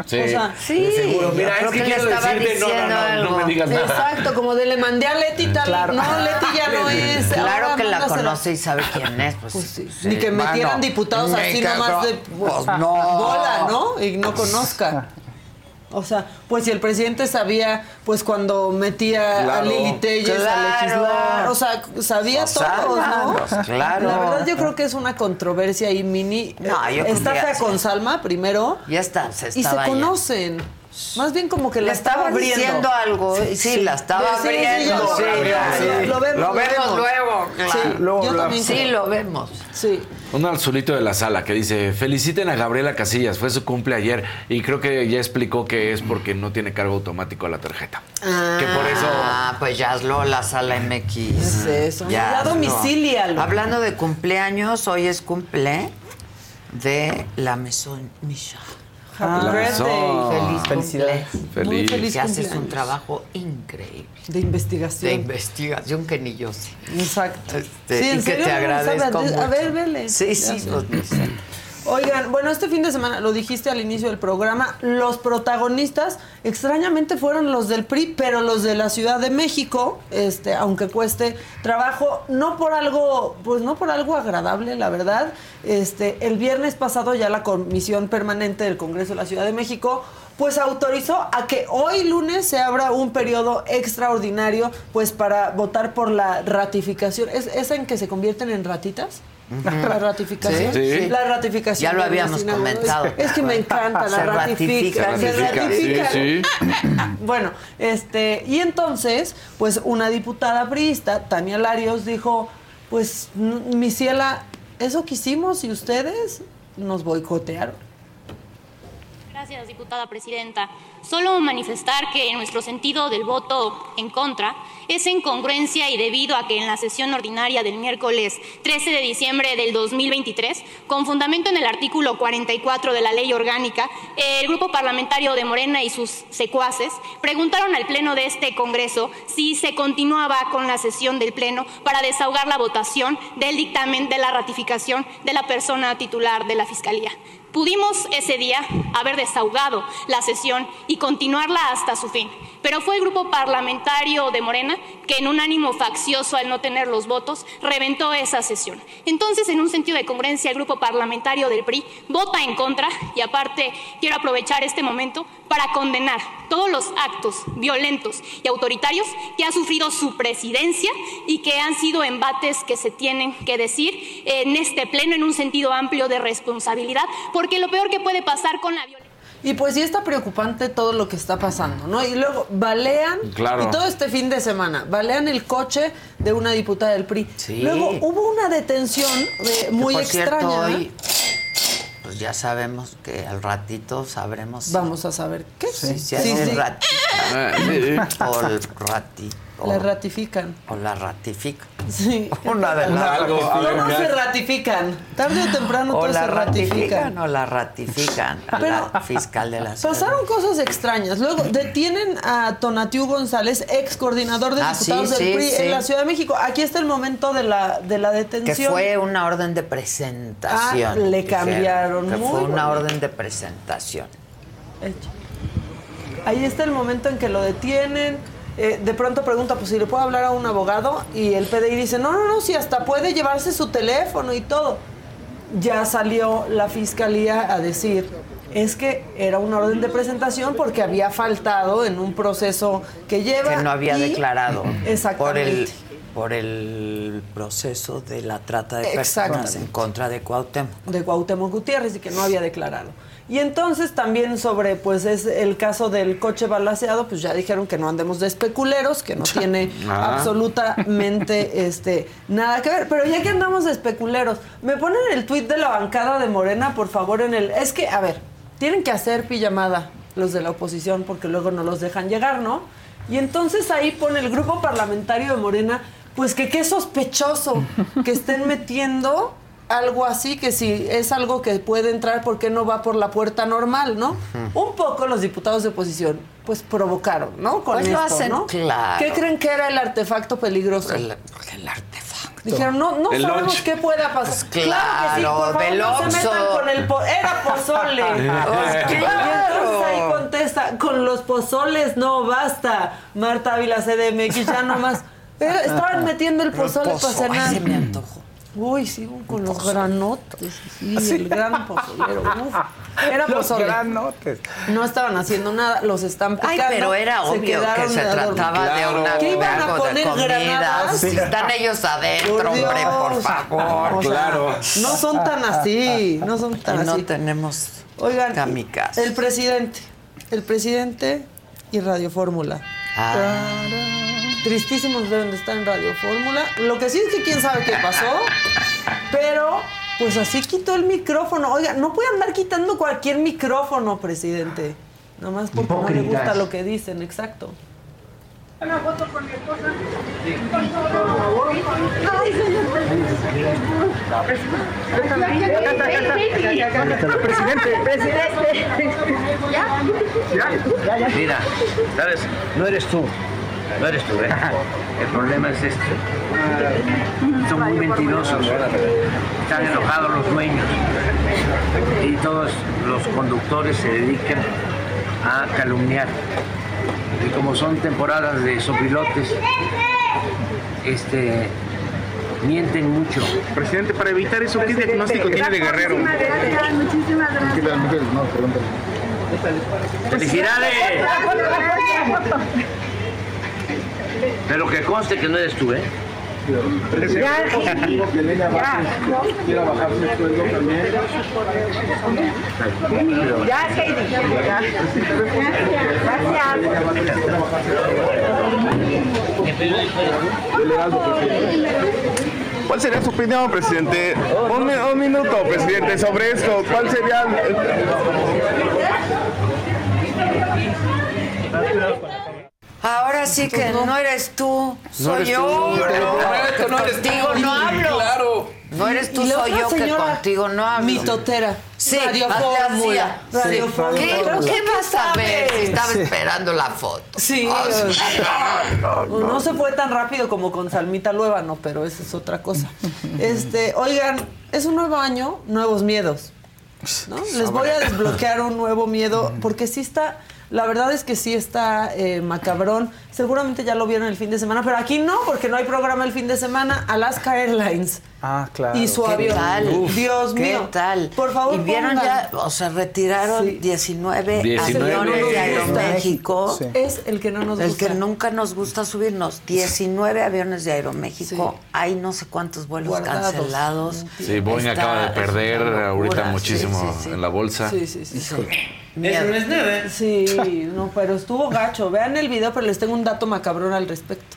S6: Sí.
S7: O sea,
S1: Sí,
S6: seguro.
S1: yo
S6: Mira,
S1: creo
S6: es que,
S1: que
S6: quiero decirte, no, no, no, no me digas nada.
S7: Exacto, como de le mandé a Leti tal.
S8: Claro.
S7: No, Leti ya no es.
S1: Claro
S7: ahora
S1: que la conoce y sabe quién es. Pues,
S7: Pues sí.
S1: sí.
S7: Ni que metieran
S1: Bueno,
S7: diputados así nomás de
S1: Pues no.
S7: bola, ¿no? Y no conozca. O sea, pues si el presidente sabía, pues cuando metía a. Lili Telles a
S1: Claro.
S7: legislar, o sea, sabía
S1: O sea,
S7: todo, ¿no?
S1: pues, claro.
S7: La verdad yo creo que es una controversia ahí mini.
S1: No, yo creo
S7: Está
S1: que ya
S7: fea con Salma primero
S1: Ya está, se
S7: y se
S1: yendo.
S7: Más bien como que
S1: Le
S7: la
S1: estaba
S7: abriendo.
S1: diciendo algo. Sí, la estaba
S7: Sí,
S1: abriendo.
S7: sí,
S1: Sí,
S7: lo-
S1: sí.
S7: lo vemos,
S1: Lo vemos luego.
S7: Sí,
S1: claro.
S8: Luego
S7: yo
S8: hablamos.
S7: también
S1: Sí,
S7: creo.
S1: lo vemos.
S7: Sí.
S6: Un azulito de la sala que dice, feliciten a Gabriela Casillas, fue su cumple ayer y creo que ya explicó que es porque no tiene cargo automático a la tarjeta. Que por eso...
S1: Ah, pues ya hazlo la sala MX.
S7: Es eso, ya
S1: hazlo.
S7: domicílialo.
S1: Hablando de cumpleaños, hoy es cumple de la Maison Micha.
S7: Happy
S6: La
S7: birthday.
S1: Feliz
S8: Felicidades.
S6: Feliz.
S7: Muy feliz
S1: Que haces un trabajo increíble
S7: De investigación.
S1: de investigación que ni yo sé.
S7: Exacto.
S1: Este,
S7: Sí, ¿en
S1: y que
S7: serio
S1: te agradezco mucho.
S7: A ver, vele.
S1: Sí, sí,
S7: sé.
S1: pues, sé.
S7: Oigan, bueno, este fin de semana, lo dijiste al inicio del programa, los protagonistas extrañamente fueron los del PRI, pero los de la Ciudad de México, este, aunque cueste trabajo, no por algo, pues no por algo agradable, la verdad. Este, el viernes pasado ya la Comisión Permanente del Congreso de la Ciudad de México pues autorizó a que hoy lunes se abra un periodo extraordinario pues para votar por la ratificación. ¿Es, es en que se convierten en ratitas? La ratificación.
S6: Sí. Sí.
S7: La ratificación.
S1: Ya lo habíamos comentado.
S7: Es, que me encanta, la
S1: Se
S7: ratifica.
S1: ratifica.
S7: Se
S6: ratifica.
S7: ratifica.
S6: Sí, sí.
S7: Bueno, este, y entonces, pues una diputada priista, Tania Larios, dijo, pues, mi ciela, eso quisimos y ustedes nos boicotearon.
S14: Gracias, diputada presidenta. Solo manifestar que nuestro sentido del voto en contra es en congruencia y debido a que en la sesión ordinaria del miércoles 13 de diciembre del 2023, con fundamento en el artículo 44 de la ley orgánica, el grupo parlamentario de Morena y sus secuaces preguntaron al Pleno de este Congreso si se continuaba con la sesión del Pleno para desahogar la votación del dictamen de la ratificación de la persona titular de la Fiscalía. Pudimos ese día haber desahogado la sesión y continuarla hasta su fin, pero fue el grupo parlamentario de Morena que en un ánimo faccioso al no tener los votos reventó esa sesión. Entonces, en un sentido de congruencia, el grupo parlamentario del PRI vota en contra y aparte quiero aprovechar este momento para condenar todos los actos violentos y autoritarios que ha sufrido su presidencia y que han sido embates que se tienen que decir en este pleno en un sentido amplio de responsabilidad, porque lo peor que puede pasar con la violencia
S7: Y pues sí está preocupante todo lo que está pasando, ¿no? Y luego balean,
S6: Claro.
S7: y todo este fin de semana, balean el coche de una diputada del PRI.
S1: Sí.
S7: Luego hubo una detención eh, muy
S1: por
S7: extraña.
S1: Cierto, hoy, pues ya sabemos que al ratito sabremos. si-
S7: Vamos a saber qué.
S1: Si se
S7: Sí,
S1: hace
S7: sí.
S1: ratito.
S6: Ah, sí.
S1: O
S7: La ratifican.
S1: o la ratifica.
S7: Sí.
S1: Una de las
S6: Algo, ya.
S7: se ratifican. Tarde o temprano
S1: O
S7: todos
S1: la
S7: se
S1: ratifican
S7: ratifican.
S1: o la ratifican a
S7: Pero
S1: la fiscal de la ciudad.
S7: Pasaron cosas extrañas. Luego detienen a Tonatiu González, ex coordinador de
S1: Ah,
S7: diputados
S1: sí,
S7: del
S1: sí,
S7: PRI
S1: sí.
S7: en la Ciudad de México. Aquí está el momento de la, de la
S1: Que
S7: detención.
S1: fue una orden de presentación.
S7: Ah, le cambiaron,
S1: Que
S7: muy
S1: fue una
S7: bonito.
S1: orden de presentación.
S7: Hecho. Ahí está el momento en que lo detienen. Eh, de pronto pregunta, pues si le puedo hablar a un abogado. Y el PDI dice, no, no, no, si hasta puede llevarse su teléfono y todo. Ya salió la fiscalía a decir, es que era una orden de presentación porque había faltado en un proceso que lleva.
S1: que no había
S7: y-
S1: declarado por el
S7: Exactamente.
S1: por el proceso de la trata de personas
S7: Exactamente.
S1: en contra de Cuauhtémoc.
S7: de Cuauhtémoc Gutiérrez y que no había declarado. Y entonces también sobre pues es el caso del coche balaseado, pues ya dijeron que no andemos de especuleros, que no tiene
S5: Ah.
S7: absolutamente este nada que ver, pero ya que andamos de especuleros, me ponen el tuit de la bancada de Morena, por favor, en el es que a ver, tienen que hacer pijamada los de la oposición porque luego no los dejan llegar, ¿no? Y entonces ahí pone el grupo parlamentario de Morena, pues que qué sospechoso que estén metiendo algo así, que si es algo que puede entrar, ¿por qué no va por la puerta normal, no? Un poco los diputados de oposición, pues provocaron, ¿no? Con
S1: Pues lo
S7: esto,
S1: hacen,
S7: ¿no?
S1: claro.
S7: ¿Qué creen que era el artefacto peligroso?
S1: El, el artefacto.
S7: Dijeron, no, no
S1: El
S7: sabemos
S1: lunch.
S7: qué pueda pasar.
S1: Pues
S7: que sí,
S1: claro,
S7: por favor,
S1: del
S7: no se metan con el po- era pozole.
S1: Pues
S7: Y
S1: claro.
S7: entonces ahí contesta, con los pozoles no basta. Marta Ávila CDMX ya nomás. Estaban metiendo el
S1: Pero el
S7: pozole para
S1: pozole,
S7: cenar.
S1: ay, se me antojó.
S7: Uy, sigo con los granotes. Sí, el gran pozolero. Uf. Era
S8: Los
S7: pozole.
S8: granotes.
S7: No estaban haciendo nada, los están
S1: Ay,
S7: picando.
S1: pero era
S7: se
S1: obvio que
S7: quedaron
S1: se
S7: de adorno.
S1: trataba de una
S7: ¿Qué
S1: de
S7: iban a
S1: algo de
S7: poner
S1: comida.
S7: granadas?
S1: Si están ellos adentro,
S7: Por
S1: hombre, por favor.
S7: O sea, No son tan así, no son tan
S1: Y no
S7: así.
S1: tenemos
S7: Oigan,
S1: kamikaze.
S7: el presidente, el presidente y Radio Fórmula.
S1: Ah.
S7: Tristísimos deben de estar en Radio Fórmula. Lo que sí es que quién sabe qué pasó, pero pues así quitó el micrófono. Oiga, no puede andar quitando cualquier micrófono, presidente. Nada más porque no le gusta lo que dicen, exacto.
S5: Una foto con mi esposa.
S15: Presidente, presidente. ¿Ya?
S10: Mira, ¿sabes? No eres tú. No eres tú, ¿eh? El problema es este. Son muy mentirosos. Están enojados los dueños. Y todos los conductores se dedican a calumniar. Y como son temporadas de sopilotes, este, mienten mucho.
S8: Presidente, para evitar eso, ¿qué diagnóstico tiene de Guerrero?
S15: Muchísimas gracias.
S10: ¡Felicidades! Pero que conste que no eres tú, ¿eh?
S15: Ya,
S5: Quiero bajar su sueldo también.
S15: Ya, Heidi.
S16: ¿Cuál sería su opinión, presidente? Un minuto, presidente, sobre esto. ¿Cuál sería?
S1: Ahora sí que no eres tú, soy yo.
S6: tú, te lo
S1: No,
S6: eres
S1: contigo
S6: tú.
S1: no hablo.
S6: Claro.
S1: No eres tú, soy yo que contigo no hablo.
S7: mitotera.
S1: Sí,
S7: Radio
S1: hazle
S7: Fórmula.
S1: así.
S7: Radio
S1: Sí. ¿Qué,
S7: Pero
S1: ¿Qué
S7: ¿qué
S1: vas a ver si estaba
S7: Sí.
S1: esperando la foto?
S7: Sí,
S1: no, no,
S7: no se fue tan rápido como con Salmita Luébano, pero esa es otra cosa. Este, oigan, es un nuevo año, nuevos miedos. ¿no? Les voy a desbloquear un nuevo miedo, porque sí está, la verdad es que sí está eh, macabrón. Seguramente ya lo vieron el fin de semana, pero aquí no, porque no hay programa el fin de semana. Alaska Airlines.
S8: Ah, claro.
S7: Y su
S1: ¿Qué
S7: avión.
S1: tal?
S7: Uf, Dios
S1: ¿Qué
S7: mío.
S1: tal?
S7: Por favor,
S1: Y vieron
S7: pongan.
S1: ya, o sea, retiraron 19,
S6: 19.
S1: aviones de
S7: Sí.
S1: Aeroméxico.
S8: Sí.
S7: Es el que no nos
S1: El
S7: gusta.
S1: que nunca nos gusta subirnos. 19 aviones de Aeroméxico.
S7: Sí.
S1: Hay no sé cuántos vuelos
S7: Guardados.
S1: cancelados.
S6: Sí, Boeing
S1: Está-
S6: acaba de perder ahorita
S1: locura.
S6: muchísimo
S1: Sí, sí, sí.
S6: en la bolsa.
S7: Sí, sí, sí. sí.
S1: Miedo.
S10: no es nada.
S7: Sí, no, pero estuvo gacho. Vean el video, pero les tengo un dato macabrón al respecto.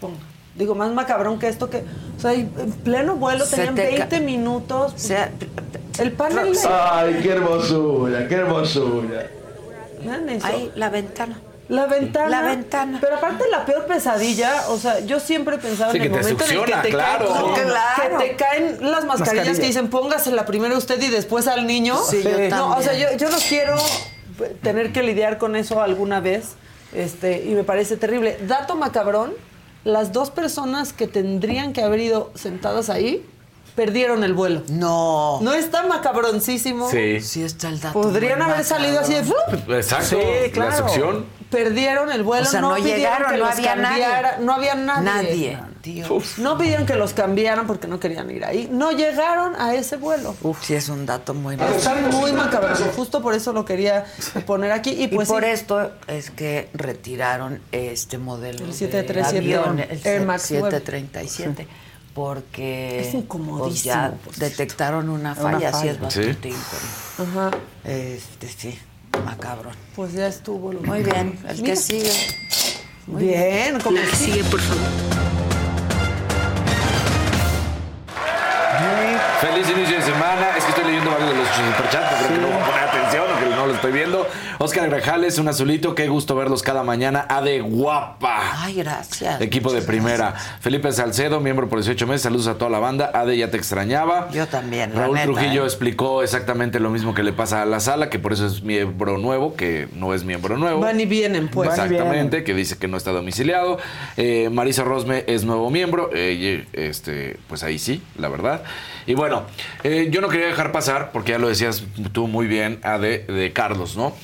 S7: Ponga. Digo, más macabrón que esto que... O sea, en pleno vuelo
S1: Se
S7: tenían
S1: te ca-
S7: 20 minutos.
S1: O sea,
S7: el panel de...
S11: Ay, qué hermosura, qué hermosura.
S7: Vean eso.
S1: ahí, la ventana.
S7: La ventana.
S1: La ventana.
S7: Pero aparte la peor pesadilla, o sea, yo siempre pensaba
S6: Sí,
S7: en el momento en el que te
S6: claro.
S7: caen,
S1: Claro.
S7: que te caen las mascarillas
S8: Mascarilla.
S7: que dicen póngasela primero usted y después al niño.
S1: Sí, yo
S7: No, o sea, yo, yo no quiero tener que lidiar con eso alguna vez. Este, y me parece terrible. Dato macabrón, las dos personas que tendrían que haber ido sentadas ahí perdieron el vuelo.
S1: No.
S7: ¿No está macabroncísimo?
S6: Sí.
S1: Sí está el dato.
S7: Podrían haber salido así de. ¡flup!
S6: Exacto.
S8: Sí, claro.
S6: La excepción.
S7: Perdieron el vuelo,
S1: O sea,
S7: no,
S1: no
S7: pidieron
S1: llegaron,
S7: que
S1: no había nadie.
S7: cambiara- No había nadie.
S1: Nadie. Dios.
S7: No pidieron que los cambiaran porque no querían ir ahí. No llegaron a ese vuelo.
S1: Uf, sí es un dato muy
S7: Está muy macabro. Justo por eso lo quería poner aquí. Y
S1: Y
S7: pues
S1: por
S7: sí,
S1: esto es que retiraron este modelo
S7: El
S1: de
S7: 737
S1: avión, el
S7: Air Max
S1: 737, porque
S7: Es incomodísimo,
S1: pues, ya
S7: pues.
S1: detectaron una
S7: Una
S1: falla, sí
S7: falla.
S1: es bastante incómodo.
S7: Ajá.
S1: Este, sí, macabro.
S7: Pues ya estuvo. Lo
S1: Muy bien, el
S7: Mira.
S1: que sigue. Muy
S7: Bien, como
S17: La que sigue, por favor.
S6: Feliz inicio de semana. Es que estoy leyendo varios de los superchats, pero creo que no voy a poner atención o que no lo estoy viendo. Oscar Grajales, un azulito. Qué gusto verlos cada mañana. A de guapa.
S1: Ay, gracias.
S6: Equipo de primera.
S1: gracias.
S6: Felipe Salcedo, miembro por 18 meses. Saludos a toda la banda. Ade, ya te extrañaba.
S1: Yo también, la
S6: Raúl
S1: neta,
S6: Trujillo
S1: ¿eh?
S6: explicó exactamente lo mismo que le pasa a la sala, que por eso es miembro nuevo, que no es miembro nuevo.
S7: Van y vienen, pues.
S8: Vienen.
S6: Exactamente, que dice que no está domiciliado. Eh, Marisa Rosme es nuevo miembro. eh, este, pues ahí sí, la verdad. Y bueno, eh, yo no quería dejar pasar, porque ya lo decías tú muy bien, Ade, de Carlos, ¿no?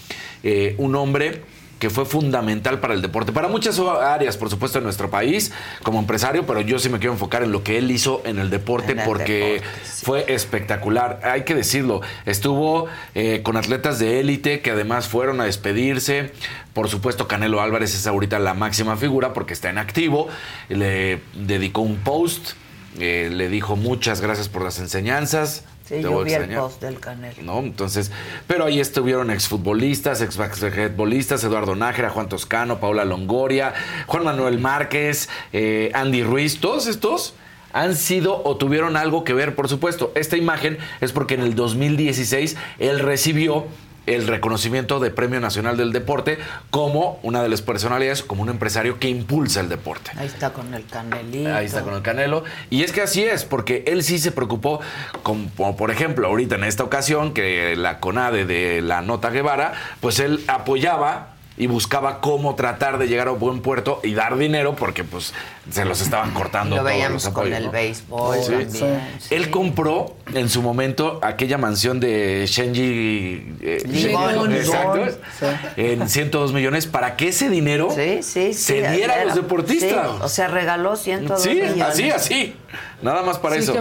S6: Eh, un hombre que fue fundamental para el deporte, para muchas áreas, por supuesto, en nuestro país, como empresario, pero yo sí me quiero enfocar en lo que él hizo en el deporte,
S1: En el
S6: porque
S1: deporte, sí.
S6: fue espectacular, hay que decirlo. Estuvo eh, con atletas de élite que además fueron a despedirse. Por supuesto, Canelo Álvarez es ahorita la máxima figura porque está en activo. Le dedicó un post, eh, le dijo muchas gracias por las enseñanzas.
S1: Sí,
S6: Te
S1: yo
S6: voy a
S1: vi el
S6: extrañar".
S1: post del Canelo.
S6: ¿no? Entonces, pero ahí estuvieron exfutbolistas, exbasquetbolistas, Eduardo Nájera, Juan Toscano, Paula Longoria, Juan Manuel Márquez, eh, Andy Ruiz, todos estos han sido o tuvieron algo que ver, por supuesto. Esta imagen es porque en el 2016 él recibió el reconocimiento de Premio Nacional del Deporte como una de las personalidades, como un empresario que impulsa el deporte.
S1: Ahí está con el Canelito.
S6: Ahí está con el Canelo. Y es que así es, porque él sí se preocupó, como, como por ejemplo ahorita en esta ocasión, que la CONADE de la Nota Guevara, pues él apoyaba y buscaba cómo tratar de llegar a un buen puerto y dar dinero porque pues se los estaban cortando
S1: Lo
S6: todos
S1: veíamos
S6: los
S1: con el
S6: ¿no?
S1: béisbol
S6: Sí.
S1: también.
S6: Él compró en su momento aquella mansión de Shenji eh, exacto,
S8: sí.
S6: en 102 millones para que ese dinero
S1: Sí, sí, sí.
S6: se diera a los deportistas.
S1: sí, o sea, regaló 102
S6: Sí,
S1: millones.
S6: así, así. Nada más para
S7: Sí,
S6: eso.
S7: qué.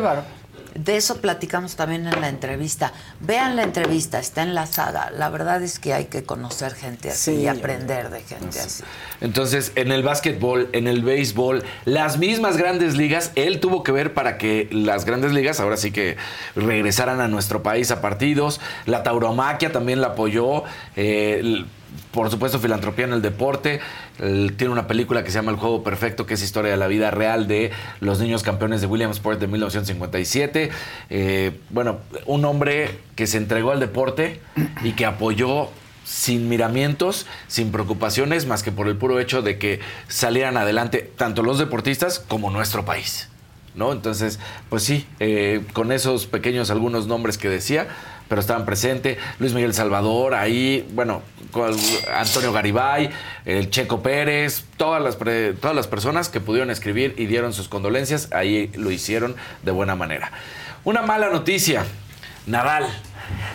S1: De eso platicamos también en la entrevista. Vean la entrevista, está enlazada. La verdad es que hay que conocer gente así
S8: Sí.
S1: y aprender de gente así.
S6: Entonces, en el básquetbol, en el béisbol, las mismas grandes ligas, él tuvo que ver para que las grandes ligas ahora sí que regresaran a nuestro país a partidos. La tauromaquia también la apoyó. eh, por supuesto, filantropía en el deporte. Tiene una película que se llama El Juego Perfecto, que es historia de la vida real de los niños campeones de Williamsport de 1957. Eh, bueno, un hombre que se entregó al deporte y que apoyó sin miramientos, sin preocupaciones, más que por el puro hecho de que salieran adelante tanto los deportistas como nuestro país. ¿No? Entonces, pues sí, eh, con esos pequeños algunos nombres que decía, pero estaban presentes. Luis Miguel Salvador, ahí, bueno, con Antonio Garibay, el Checo Pérez, todas las, pre- todas las personas que pudieron escribir y dieron sus condolencias, ahí lo hicieron de buena manera. Una mala noticia, Nadal.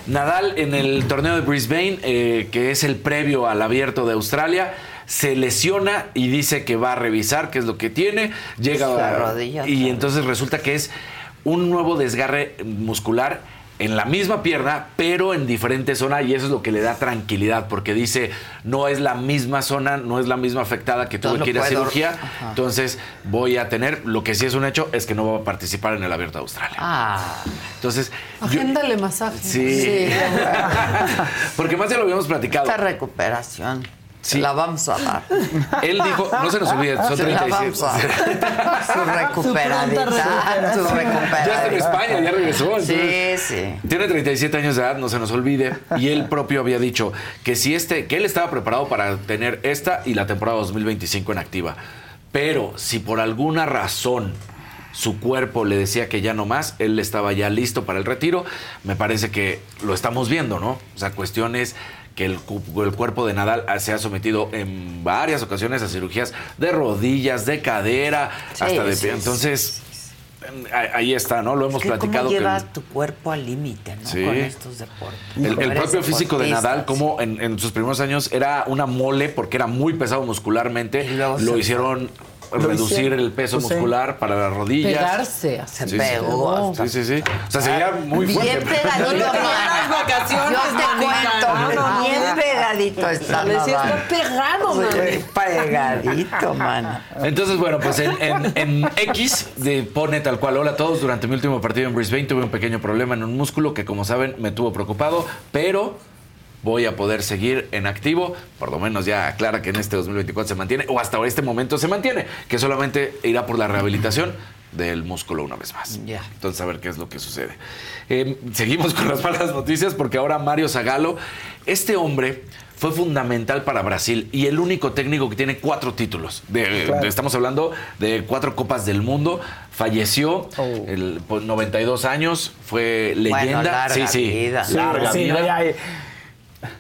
S6: Nadal en el torneo de Brisbane, eh, que es el previo al abierto de Australia, se lesiona y dice que va a revisar qué es lo que tiene. Llega
S1: La
S6: a-
S1: rodilla,
S6: y entonces resulta que es un nuevo desgarre muscular en la misma pierna, pero en diferente zona y eso es lo que le da tranquilidad porque dice no es la misma zona, no es la misma afectada que tuve
S1: Entonces
S6: que ir a cirugía,
S1: Ajá.
S6: entonces voy a tener, lo que sí es un hecho es que no va a participar en el Abierto de Australia.
S1: Ah,
S6: Entonces, yo-
S7: Agéndale masaje.
S6: Sí. porque más ya lo habíamos platicado.
S1: esta recuperación.
S6: Sí.
S1: La vamos a dar.
S6: Él dijo, no se nos olvide, son
S1: Se la
S6: 37.
S1: vamos a dar. Su recuperadita. Su
S6: Ya está en
S1: recuperadita.
S6: España, ya regresó.
S1: Sí, sí.
S6: Tiene 37 años de edad, no se nos olvide. Y él propio había dicho que si este, que él estaba preparado para tener esta y la temporada 2025 en activa. Pero si por alguna razón su cuerpo le decía que ya no más, él estaba ya listo para el retiro. Me parece que lo estamos viendo, ¿no? O sea, cuestiones que el, el cuerpo de Nadal se ha sometido en varias ocasiones a cirugías de rodillas, de cadera,
S1: Sí,
S6: hasta de pie. Entonces, ahí- está, ¿no? Lo hemos
S1: Que
S6: platicado.
S1: ¿Cómo llevas tu cuerpo al límite, ¿no?
S6: Sí.
S1: Con estos deportes.
S6: El, propio físico de Nadal, como en, en sus primeros años era una mole porque era muy pesado muscularmente, lo hicieron reducir el peso
S1: Pues sí.
S6: muscular para las rodillas.
S7: Pegarse,
S1: se
S6: Sí, sí.
S1: pegó.
S6: Sí, sí, sí. O sea, sería muy
S1: Bien
S6: fuerte.
S1: pegadito,
S7: Las
S1: mana.
S7: vacaciones,
S1: Yo te cuento, bien pegadito está
S7: Dale, sí está pegado, man.
S1: Muy pegadito, mano.
S6: Entonces, bueno, pues en, en- en X de pone tal cual, hola a todos, durante mi último partido en Brisbane tuve un pequeño problema en un músculo que como saben me tuvo preocupado, pero voy a poder seguir en activo, por lo menos ya aclara que en este 2024 se mantiene, o hasta este momento se mantiene, que solamente irá por la rehabilitación del músculo una vez más.
S1: Ya.
S6: Entonces, a ver qué es lo que sucede. Eh, seguimos con las malas noticias porque ahora Mario Zagalo, este hombre fue fundamental para Brasil y el único técnico que tiene cuatro títulos. De-
S8: Claro.
S6: de- estamos hablando de cuatro copas del mundo. Falleció el, por 92 años, fue
S1: Bueno,
S6: leyenda.
S1: larga
S6: sí, sí,
S1: vida.
S6: larga
S8: Sí,
S6: vida.
S8: no, ya, eh,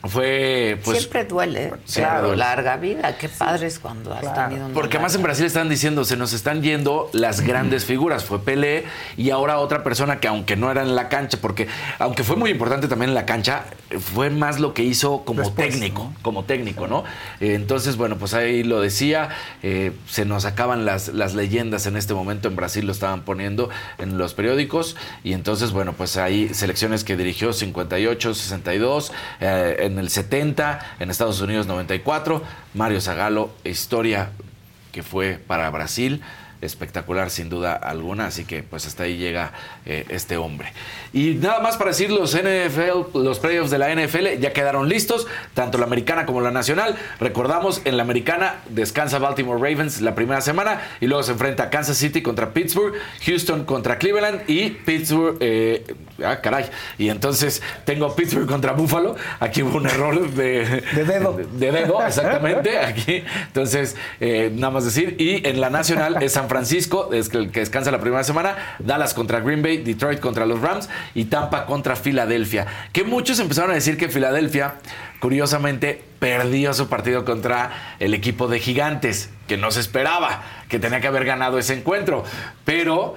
S6: Fue pues
S1: Siempre duele,
S6: Siempre
S1: claro,
S6: duele.
S1: larga vida. Qué padre es cuando has tenido una
S6: Porque además en Brasil están diciendo, se nos están yendo las grandes figuras. Fue Pelé y ahora otra persona que aunque no era en la cancha, porque aunque fue muy importante también en la cancha, fue más lo que hizo como técnico, como técnico, ¿no? Entonces, bueno, pues ahí lo decía, eh, se nos acaban las, las leyendas en este momento, en Brasil lo estaban poniendo en los periódicos y entonces, bueno, pues hay selecciones que dirigió 58, 62, eh, en el 70, en Estados Unidos 94, Mario Zagalo, historia que fue para Brasil. Espectacular sin duda alguna, así que pues hasta ahí llega eh, este hombre. Y nada más para decir, los NFL, los playoffs de la NFL ya quedaron listos, tanto la americana como la nacional. Recordamos, en la americana descansa Baltimore Ravens la primera semana y luego se enfrenta Kansas City contra Pittsburgh, Houston contra Cleveland y Pittsburgh, eh, ah caray, y entonces tengo Pittsburgh contra Buffalo, aquí hubo un error de,
S8: De dedo.
S6: de dedo, exactamente, aquí. Entonces, eh, nada más decir. Y en la nacional es San Francisco, es que que descansa la primera semana, Dallas contra Green Bay, Detroit contra los Rams y Tampa contra Filadelfia. Que muchos empezaron a decir que Filadelfia, curiosamente, perdió su partido contra el equipo de Gigantes, que no se esperaba, que tenía que haber ganado ese encuentro. Pero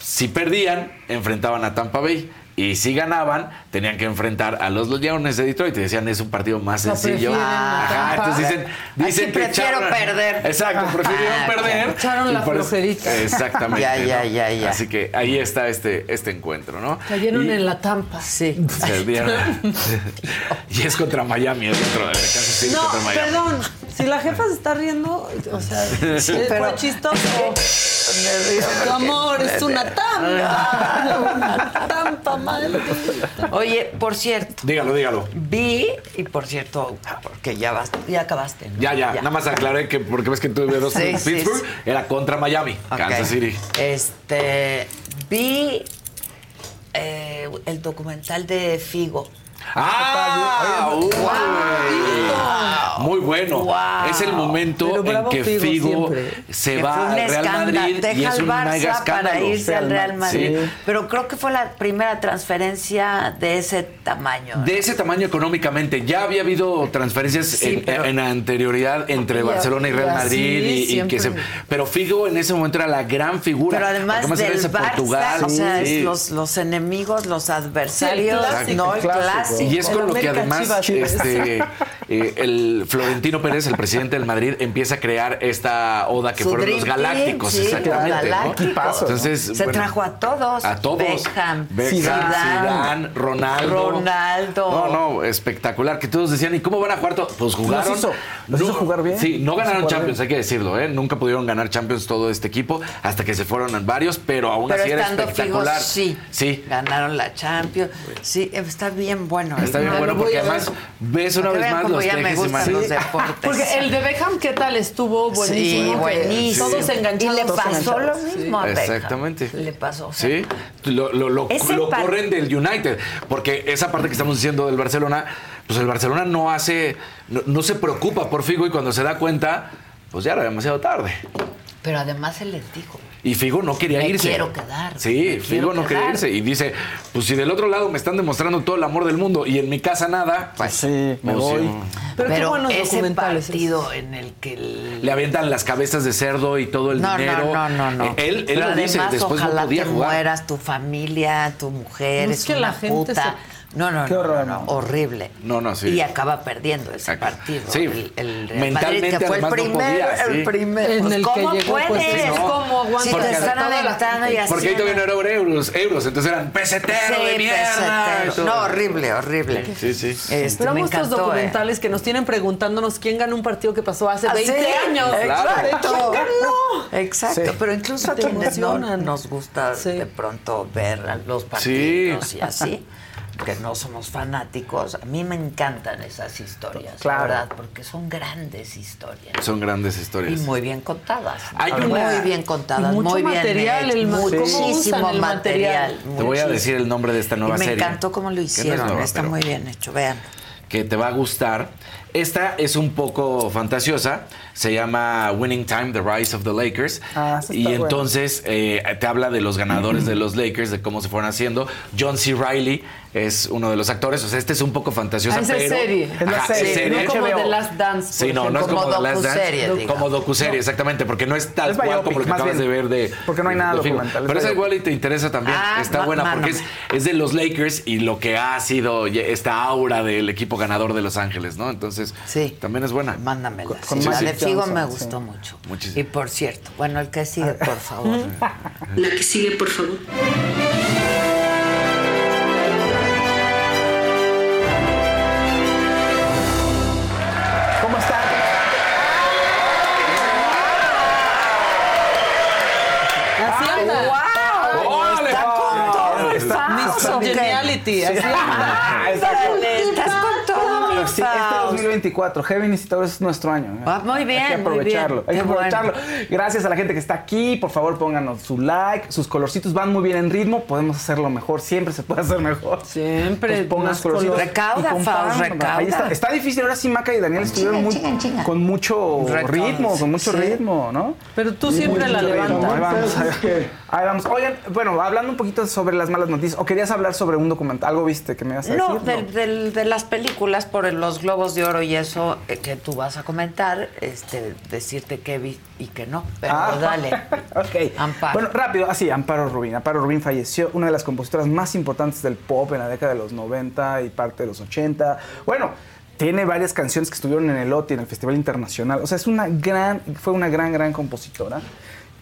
S6: si perdían, enfrentaban a Tampa Bay. Y si ganaban, tenían que enfrentar a los Leones de Detroit. Y decían, es un partido más sencillo. Ajá, entonces dicen, dicen que
S1: prefiero
S6: echaron-
S1: perder.
S6: Exacto, prefirieron
S1: Ah,
S6: perder.
S7: Echaron la flojerita.
S6: Exactamente.
S1: Ya, ya, ya.
S6: Así que ahí está este, este encuentro, ¿no?
S7: Cayeron
S6: Y-
S7: en la tampa.
S1: Sí.
S6: se dieron- y es contra Miami, es contra
S7: No,
S6: contra Miami.
S7: perdón. Si la jefa se está riendo, o sea,
S6: Sí,
S7: fue
S1: pero-
S7: chistoso. Tu amor, es una tampa. Una tampa maldita.
S1: Oye, por cierto,
S6: Dígalo, dígalo.
S1: vi, y por cierto, porque ya vas, ya acabaste. ¿no?
S6: Ya, ya, nada más aclaré que porque ves que tuve dos
S1: Sí,
S6: Pittsburgh,
S1: sí.
S6: era contra Miami. Kansas City.
S1: Este, vi eh, el documental de Figo.
S6: ¡Ah! uy. Muy bueno.
S1: Wow.
S6: Es el momento en que
S7: Figo
S6: se
S1: que
S6: va al Real. Madrid
S1: Deja
S6: y es un
S1: Barça para irse al Real Madrid.
S6: Sí.
S1: Pero creo que fue la primera transferencia de ese tamaño.
S6: De ese tamaño económicamente, ya había habido transferencias
S1: Sí,
S6: en,
S1: pero-
S6: en anterioridad entre Barcelona y Real Madrid y- que se, pero Figo en ese momento era la gran figura.
S1: Pero además del Barça,
S6: Portugal,
S1: o sea,
S6: sí.
S1: es los, los enemigos, los adversarios,
S7: clásico.
S1: no el
S8: El clásico.
S6: Y es con lo que además
S7: Chivas.
S6: este, eh, el Florentino Pérez, el presidente del Madrid, empieza a crear esta oda que
S1: Su
S6: fueron los galácticos,
S1: Team, sí,
S6: exactamente.
S1: los
S6: ¿no? Entonces,
S1: Se
S6: bueno,
S1: trajo a todos.
S6: a todos.
S1: Beckham,
S6: Beckham,
S1: Zidane,
S6: Zidane, Ronaldo.
S1: Ronaldo.
S6: No, no, espectacular. Que todos decían, ¿y cómo van a jugar? todos? Pues jugaron.
S8: Los hizo- los hizo jugar bien.
S6: Sí, no ganaron Champions,
S8: bien.
S6: hay que decirlo, ¿eh? Nunca pudieron ganar Champions todo este equipo hasta que se fueron en varios, pero aún
S1: Pero
S6: así era espectacular.
S1: sí.
S6: Sí.
S1: Ganaron la Champions. Sí, está bien bueno.
S6: Está bien
S7: No,
S6: bueno porque además ves una vez más los tejes y
S1: los deportes.
S7: Porque el de Beckham, ¿qué tal? Estuvo buenísimo.
S1: Sí, buenísimo.
S7: Todos enganchados.
S1: Y le pasó lo mismo a Beckham.
S6: Exactamente.
S1: Le pasó. o sea,
S6: Sí, lo, lo, lo-
S1: Ese
S6: lo
S1: par-
S6: corren del United, porque esa parte que estamos diciendo del Barcelona, pues el Barcelona no hace, no, no se preocupa por Figo y cuando se da cuenta, pues ya era demasiado tarde.
S1: Pero además se les dijo.
S6: Y Figo no quería
S1: Me
S6: irse.
S1: quiero quedar,
S6: Sí, Figo no quería irse. Y dice, pues si del otro lado me están demostrando todo el amor del mundo y en mi casa nada, pues
S8: sí, me
S6: pues,
S8: voy.
S6: sí.
S7: Pero, qué
S1: Pero
S7: buenos
S1: ese
S7: documentales.
S1: partido en el que el-
S6: Le avientan las cabezas de cerdo y todo el
S1: no,
S6: dinero.
S1: no, no, no, no.
S6: Eh, Él, él
S1: Pero
S6: lo dice,
S1: además,
S6: después
S1: ojalá
S6: no podía
S1: te
S6: jugar.
S1: mueras, tu familia, tu mujer,
S7: No,
S1: es,
S7: es que
S1: una
S7: la gente
S1: puta. No, no,
S8: Qué
S1: no,
S8: horror,
S1: no,
S8: no.
S1: horrible.
S6: No, no, sí.
S1: Y acaba perdiendo ese
S6: Exacto.
S1: partido.
S6: Sí.
S1: el, el Real
S6: Mentalmente,
S1: Madrid, que fue el
S6: no
S1: primero,
S6: podía, sí.
S1: el primero.
S7: En
S1: Pues,
S7: el que
S1: ¿Cómo
S7: llegó,
S1: puedes?
S7: pues, sí, no.
S1: ¿Cómo aguantas? Si
S6: Porque
S1: te están aventando y así.
S6: Porque ahí todavía no eran euros, euros, entonces eran pesetero
S1: Sí,
S6: de mierda.
S1: pesetero. No, horrible, horrible.
S6: Sí, sí.
S1: Este,
S7: Pero
S1: me
S7: amo estos
S1: encantó, ¿eh?
S7: documentales que nos tienen preguntando quién ganó un partido que pasó hace
S1: ¿Ah,
S7: 20
S1: sí?
S7: años.
S1: Exacto.
S7: ¿Quién ganó?
S1: Exacto, pero incluso a quienes no nos gusta de pronto ver a los partidos y así, que no somos fanáticos, a mí me encantan esas historias,
S8: Claro.
S1: la verdad, porque son grandes historias
S6: Son grandes
S1: y
S6: historias.
S1: muy bien contadas.
S6: Hay
S1: muy
S6: una-
S1: bien contadas,
S7: y mucho
S1: muy bien
S7: material,
S1: hechas,
S7: el ma- ¿cómo
S1: muchísimo
S7: el
S1: material.
S7: material?
S6: Te voy a decir el nombre de esta
S1: Y
S6: nueva
S1: me
S6: serie.
S1: encantó cómo lo
S6: que no es
S1: hicieron,
S6: nueva,
S1: está
S6: pero
S1: muy bien hecho, vean.
S6: Que te va a gustar. Esta es un poco fantasiosa. Se llama Winning Time, The Rise of the Lakers.
S8: Ah,
S6: y entonces eh, te habla de los ganadores de los Lakers, de cómo se fueron haciendo. John C. Riley es uno de los actores. O sea, este es un poco fantasiosa,
S7: Ah, es
S6: pero...
S7: serie.
S8: Es la
S6: Ajá,
S8: serie,
S6: serie.
S7: No como
S8: HBO.
S7: The Last Dance.
S6: Sí, no, no es como,
S1: Como
S6: The Last
S1: docuserie,
S6: Dance,
S1: digamos.
S6: como docuserie, exactamente, porque no es tal
S8: Es
S6: cual
S8: biopic,
S6: como lo que
S8: más
S6: acabas
S8: bien.
S6: de ver de
S8: Porque no hay nada documental, es
S6: Pero esa igual y te interesa también,
S1: Ah,
S6: está
S1: ma-
S6: buena porque es, es de los Lakers y lo que ha sido esta aura del equipo ganador de Los Ángeles, ¿no? Entonces,
S1: Sí.
S6: también es buena.
S1: Mándamela.
S8: con
S1: sí, la de Figo me
S8: sí.
S1: gustó mucho.
S6: Muchísimo.
S1: Y por cierto, bueno, el que sigue, por favor.
S15: La que sigue, por favor.
S8: ¿Cómo están?
S7: Así anda.
S8: Sí, este
S1: Faust.
S8: 2024, Heaven Visitadores es nuestro año.
S1: Ah, muy bien,
S8: Hay que aprovecharlo. Hay que
S1: bueno.
S8: aprovecharlo. Gracias a la gente que está aquí. Por favor, pónganos su like. Sus colorcitos van muy bien en ritmo. Podemos hacerlo mejor. Siempre se puede hacer mejor.
S7: Siempre
S8: Pues pongan
S7: más
S8: colorcitos.
S7: color.
S1: Recauda,
S8: y.
S1: Faust, recauda.
S8: Ahí está. Está difícil. Ahora sí, Maca y Daniel estuvieron muy, con mucho ritmo, con mucho
S1: sí.
S8: ritmo, ¿no?
S7: Pero tú siempre la
S8: Ahí vamos,
S7: levantas.
S8: ahí vamos. Ahí vamos. Oigan, bueno, hablando un poquito sobre las malas noticias, ¿o querías hablar sobre un documental? ¿Algo viste que me ibas a decir?
S1: No, del- de las películas por los Globos de Oro y eso eh, que tú vas a comentar, este, decirte que vi y que no. Pero
S8: Ah,
S1: dale.
S8: ok.
S1: Amparo.
S8: Bueno, rápido, así, Amparo Rubín. Amparo Rubín falleció, una de las compositoras más importantes del pop en la década de los 90 y parte de los 80. Bueno, tiene varias canciones que estuvieron en el OTI, en el Festival Internacional. O sea, es una gran, fue una gran, gran compositora.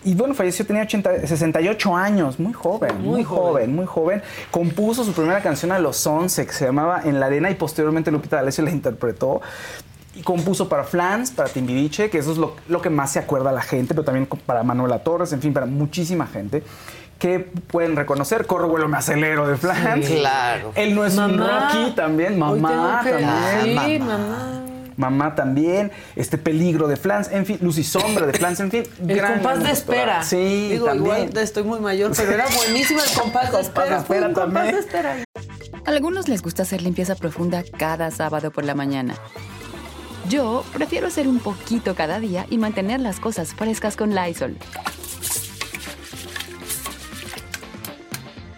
S8: Y bueno, falleció, tenía 80, 68 años, muy joven, muy, joven. muy joven. Compuso su primera canción a los 11, que se llamaba En la arena, y posteriormente Lupita D'Alessio la interpretó. Y compuso para Flans, para Timbiriche, que eso es lo, lo que más se acuerda a la gente, pero también para Manuela Torres, en fin, para muchísima gente que pueden reconocer. Corro, vuelo, me acelero de Flans.
S1: Sí, claro.
S8: Él no es un
S7: Mamá.
S8: Rocky también.
S7: Hoy
S8: Mamá
S7: tengo que-
S8: también.
S7: Sí,
S1: mamá.
S7: mamá.
S8: Mamá también, este peligro de Flans, en fin, Luz y Sombra de Flans, en fin.
S7: El
S8: gran,
S7: compás
S8: gran
S7: de espera.
S8: Sí,
S7: Digo,
S8: también.
S7: igual estoy muy mayor, pero era buenísimo el compás de espera. Fue un compás de espera.
S12: A algunos les gusta hacer limpieza profunda cada sábado por la mañana. Yo prefiero hacer un poquito cada día y mantener las cosas frescas con Lysol.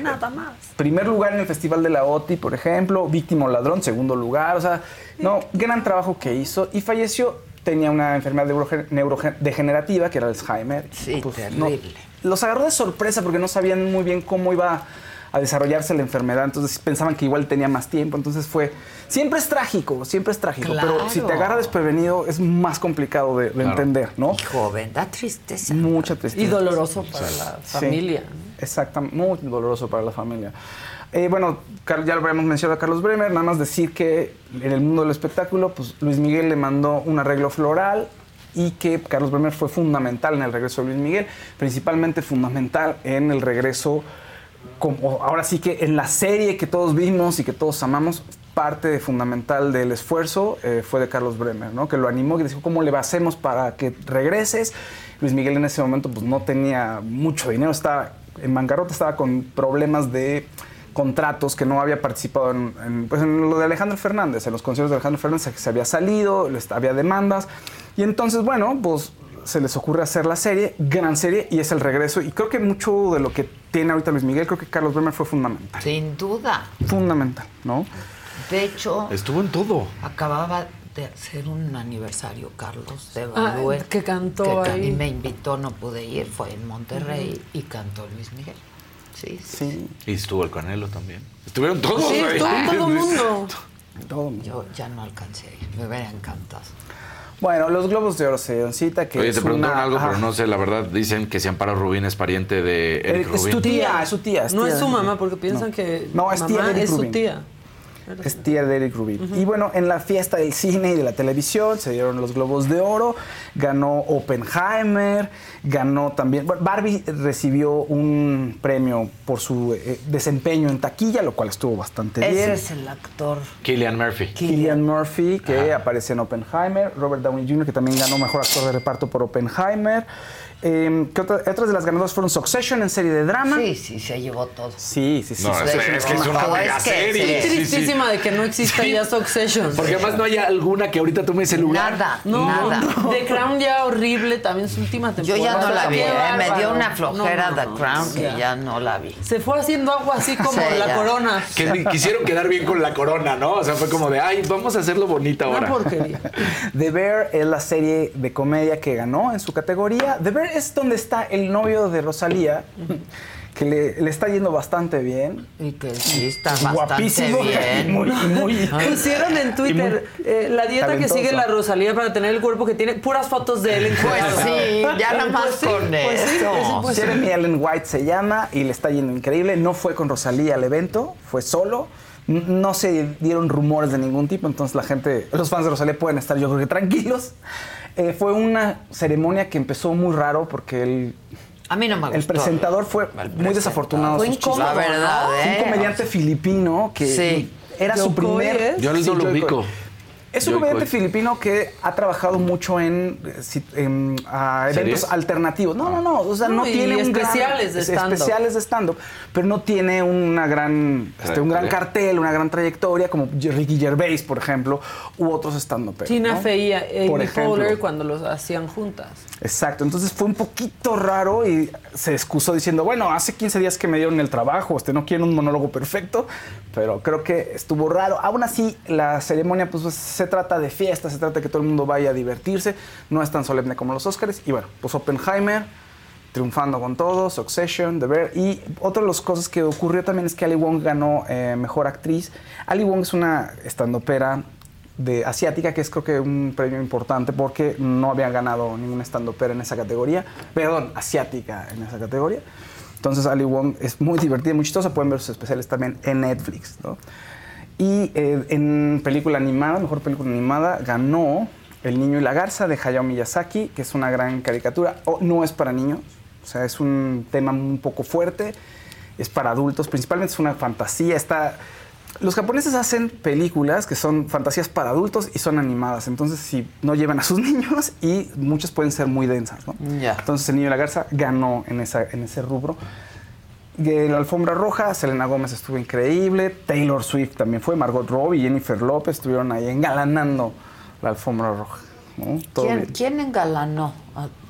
S7: Nada más.
S8: Primer lugar en el Festival de la OTI, por ejemplo, Víctima o Ladrón, segundo lugar, o sea, no, gran trabajo que hizo y falleció. Tenía una enfermedad neurodegenerativa que era Alzheimer.
S1: Sí,
S8: no,
S1: terrible.
S8: los agarró de sorpresa porque no sabían muy bien cómo iba a desarrollarse la enfermedad, entonces pensaban que igual tenía más tiempo, entonces fue... Siempre es trágico, siempre es trágico, pero si te agarra desprevenido es más complicado de, de
S1: Claro.
S8: entender, ¿no?
S1: Y joven, da tristeza.
S8: Mucha tristeza.
S7: Y doloroso para la
S8: Sí. Exactamente, muy doloroso para la familia. Eh, bueno, ya lo habíamos mencionado a Carlos Bremer, nada más decir que en el mundo del espectáculo, pues Luis Miguel le mandó un arreglo floral y que Carlos Bremer fue fundamental en el regreso de Luis Miguel, principalmente fundamental en el regreso, ahora sí que en la serie que todos vimos y que todos amamos, parte fundamental del esfuerzo eh, fue de Carlos Bremer, ¿no? que lo animó y dijo, ¿cómo le hacemos para que regreses? Luis Miguel en ese momento pues no tenía mucho dinero, estaba en bancarrota, estaba con problemas de contratos que no había participado en, en, pues, en lo de Alejandro Fernández, en los conciertos de Alejandro Fernández que se había salido, había demandas y entonces bueno, pues se les ocurre hacer la serie, gran serie y es el regreso y creo que mucho de lo que tiene ahorita Luis Miguel, creo que Carlos Bremer fue fundamental,
S1: Sin duda.
S8: fundamental, ¿no?
S1: De hecho,
S6: Estuvo en todo.
S1: acababa de hacer un aniversario, Carlos, de
S7: Ah,
S1: Balúe.
S7: que cantó
S1: que
S7: ahí.
S1: mí me invitó, no pude ir, fue en Monterrey y cantó Luis Miguel. Sí,
S8: sí.
S6: Y estuvo el Canelo también. Estuvieron todos.
S7: Sí,
S6: ahí.
S7: estuvo todo el mundo.
S1: Yo ya no alcancé, me hubiera encantado.
S8: Bueno, los Globos de Oro se dieron cita que
S6: Oye,
S8: es
S6: te preguntaron
S8: una-
S6: algo,
S8: ajá.
S6: pero no sé, la verdad dicen que si Amparo Rubín es pariente de Eric
S8: Es
S6: Rubín.
S8: tu tía, es su tía.
S7: No
S8: tía
S7: es su mamá porque piensan
S8: No.
S7: que
S8: No, es tía
S7: mamá
S8: de Eric
S7: es su tía.
S8: Es tía de Eric Rubin. Y bueno, en la fiesta del cine y de la televisión se dieron los Globos de Oro, ganó Oppenheimer, ganó también... bueno, Barbie recibió un premio por su eh, desempeño en taquilla, lo cual estuvo bastante bien.
S1: Ese es el actor.
S6: Killian Murphy.
S8: Killian Murphy, que aparece en Oppenheimer, Robert Downey Jr., que también ganó Mejor Actor de Reparto por Oppenheimer. Eh, ¿qué otra- otras de las ganadoras fueron Succession en serie de drama.
S1: Sí, sí, se llevó todo.
S8: Sí, sí, sí.
S6: No, es, que es una mega
S1: es que-
S6: serie.
S1: sí.
S6: Sí, sí.
S7: Tristísima de que no exista ya Succession.
S6: Porque además no hay alguna que ahorita tome ese lugar.
S1: Nada,
S7: No,
S1: nada.
S7: The Crown ya horrible también su última
S1: Yo
S7: temporada.
S1: ya no la vi, ¿eh? me dio una flojera
S7: No, no,
S1: The Crown que
S7: ya.
S1: ya no la vi.
S7: Se fue haciendo agua así como
S1: Sí,
S7: la
S1: ya.
S7: corona.
S6: Que ni quisieron quedar bien con la corona, ¿no? O sea, fue como de, ay, vamos a hacerlo bonita
S7: Una
S6: ahora.
S7: porquería.
S8: The Bear es la serie de comedia que ganó en su categoría. The Bear es donde está el novio de Rosalía, que le, le está yendo bastante bien.
S1: Y que sí está bastante
S8: Guapísimo.
S1: bien.
S8: Muy, muy.
S7: Pusieron en Twitter eh, la dieta
S8: talentoso.
S7: que sigue la Rosalía para tener el cuerpo que tiene, puras fotos de él en
S1: Pues sí, ya nada más
S7: Pues
S1: con
S7: pues sí,
S1: eso.
S7: pues sí, pues sí.
S8: Jeremy Allen White se llama y le está yendo increíble. No fue con Rosalía al evento, fue solo. No se dieron rumores de ningún tipo, entonces la gente, los fans de Rosalía pueden estar yo creo que tranquilos. Eh, fue una ceremonia que empezó muy raro porque el,
S1: A mí no me gustó.
S8: el presentador fue muy desafortunado.
S7: Fue
S8: sus chistes.
S7: incómodo,
S1: La verdad,
S7: ¿no?
S8: Fue
S1: ¿eh?
S8: un comediante filipino que
S1: Sí.
S8: era su primer.
S6: Yo no
S8: Sí,
S6: lo ubico.
S8: Es un comediante filipino que ha trabajado mucho en, eh, en, eventos
S6: ¿Series?
S8: alternativos. No, no, no. O sea, no,
S7: No, y
S8: tiene un gran-
S7: especiales de
S8: es-
S7: stand-up.
S8: especiales de stand-up, pero no tiene una gran, este, un gran cartel, una gran trayectoria como Ricky Gervais, por ejemplo, u otros stand-up.
S7: Tina
S8: ¿no?
S7: Fey y Amy
S8: Por ejemplo.
S7: Poehler cuando los hacían juntas.
S8: Exacto, entonces fue un poquito raro y se excusó diciendo, bueno, hace 15 días que me dieron el trabajo, este, no quiero un monólogo perfecto, pero creo que estuvo raro. Aún así, la ceremonia pues, pues, se trata de fiesta, se trata de que todo el mundo vaya a divertirse, no es tan solemne como los Oscars. Y bueno, pues Oppenheimer triunfando con todo, Succession, The Bear. Y otra de las cosas que ocurrió también es que Ali Wong ganó eh, Mejor Actriz. Ali Wong es una estandopera de asiática, que es creo que un premio importante porque no había ganado ninguna estandopera en esa categoría. Perdón, asiática en esa categoría. Entonces Ali Wong es muy divertida, muy chistosa. Pueden ver sus especiales también en Netflix. ¿no? Y eh, en película animada, mejor película animada, ganó El niño y la garza de Hayao Miyazaki, que es una gran caricatura. O- no es para niños, o sea, es un tema un poco fuerte. Es para adultos, principalmente es una fantasía. Está los japoneses hacen películas que son fantasías para adultos y son animadas. Entonces, si no llevan a sus niños y muchas pueden ser muy densas. ¿no?
S1: Ya.
S8: Entonces, el niño y la garza ganó en, esa, en ese rubro. De la alfombra roja, Selena Gómez estuvo increíble. Taylor Swift también fue. Margot Robbie y Jennifer López estuvieron ahí engalanando la alfombra roja. ¿no?
S1: ¿Quién. ¿Quién engalanó?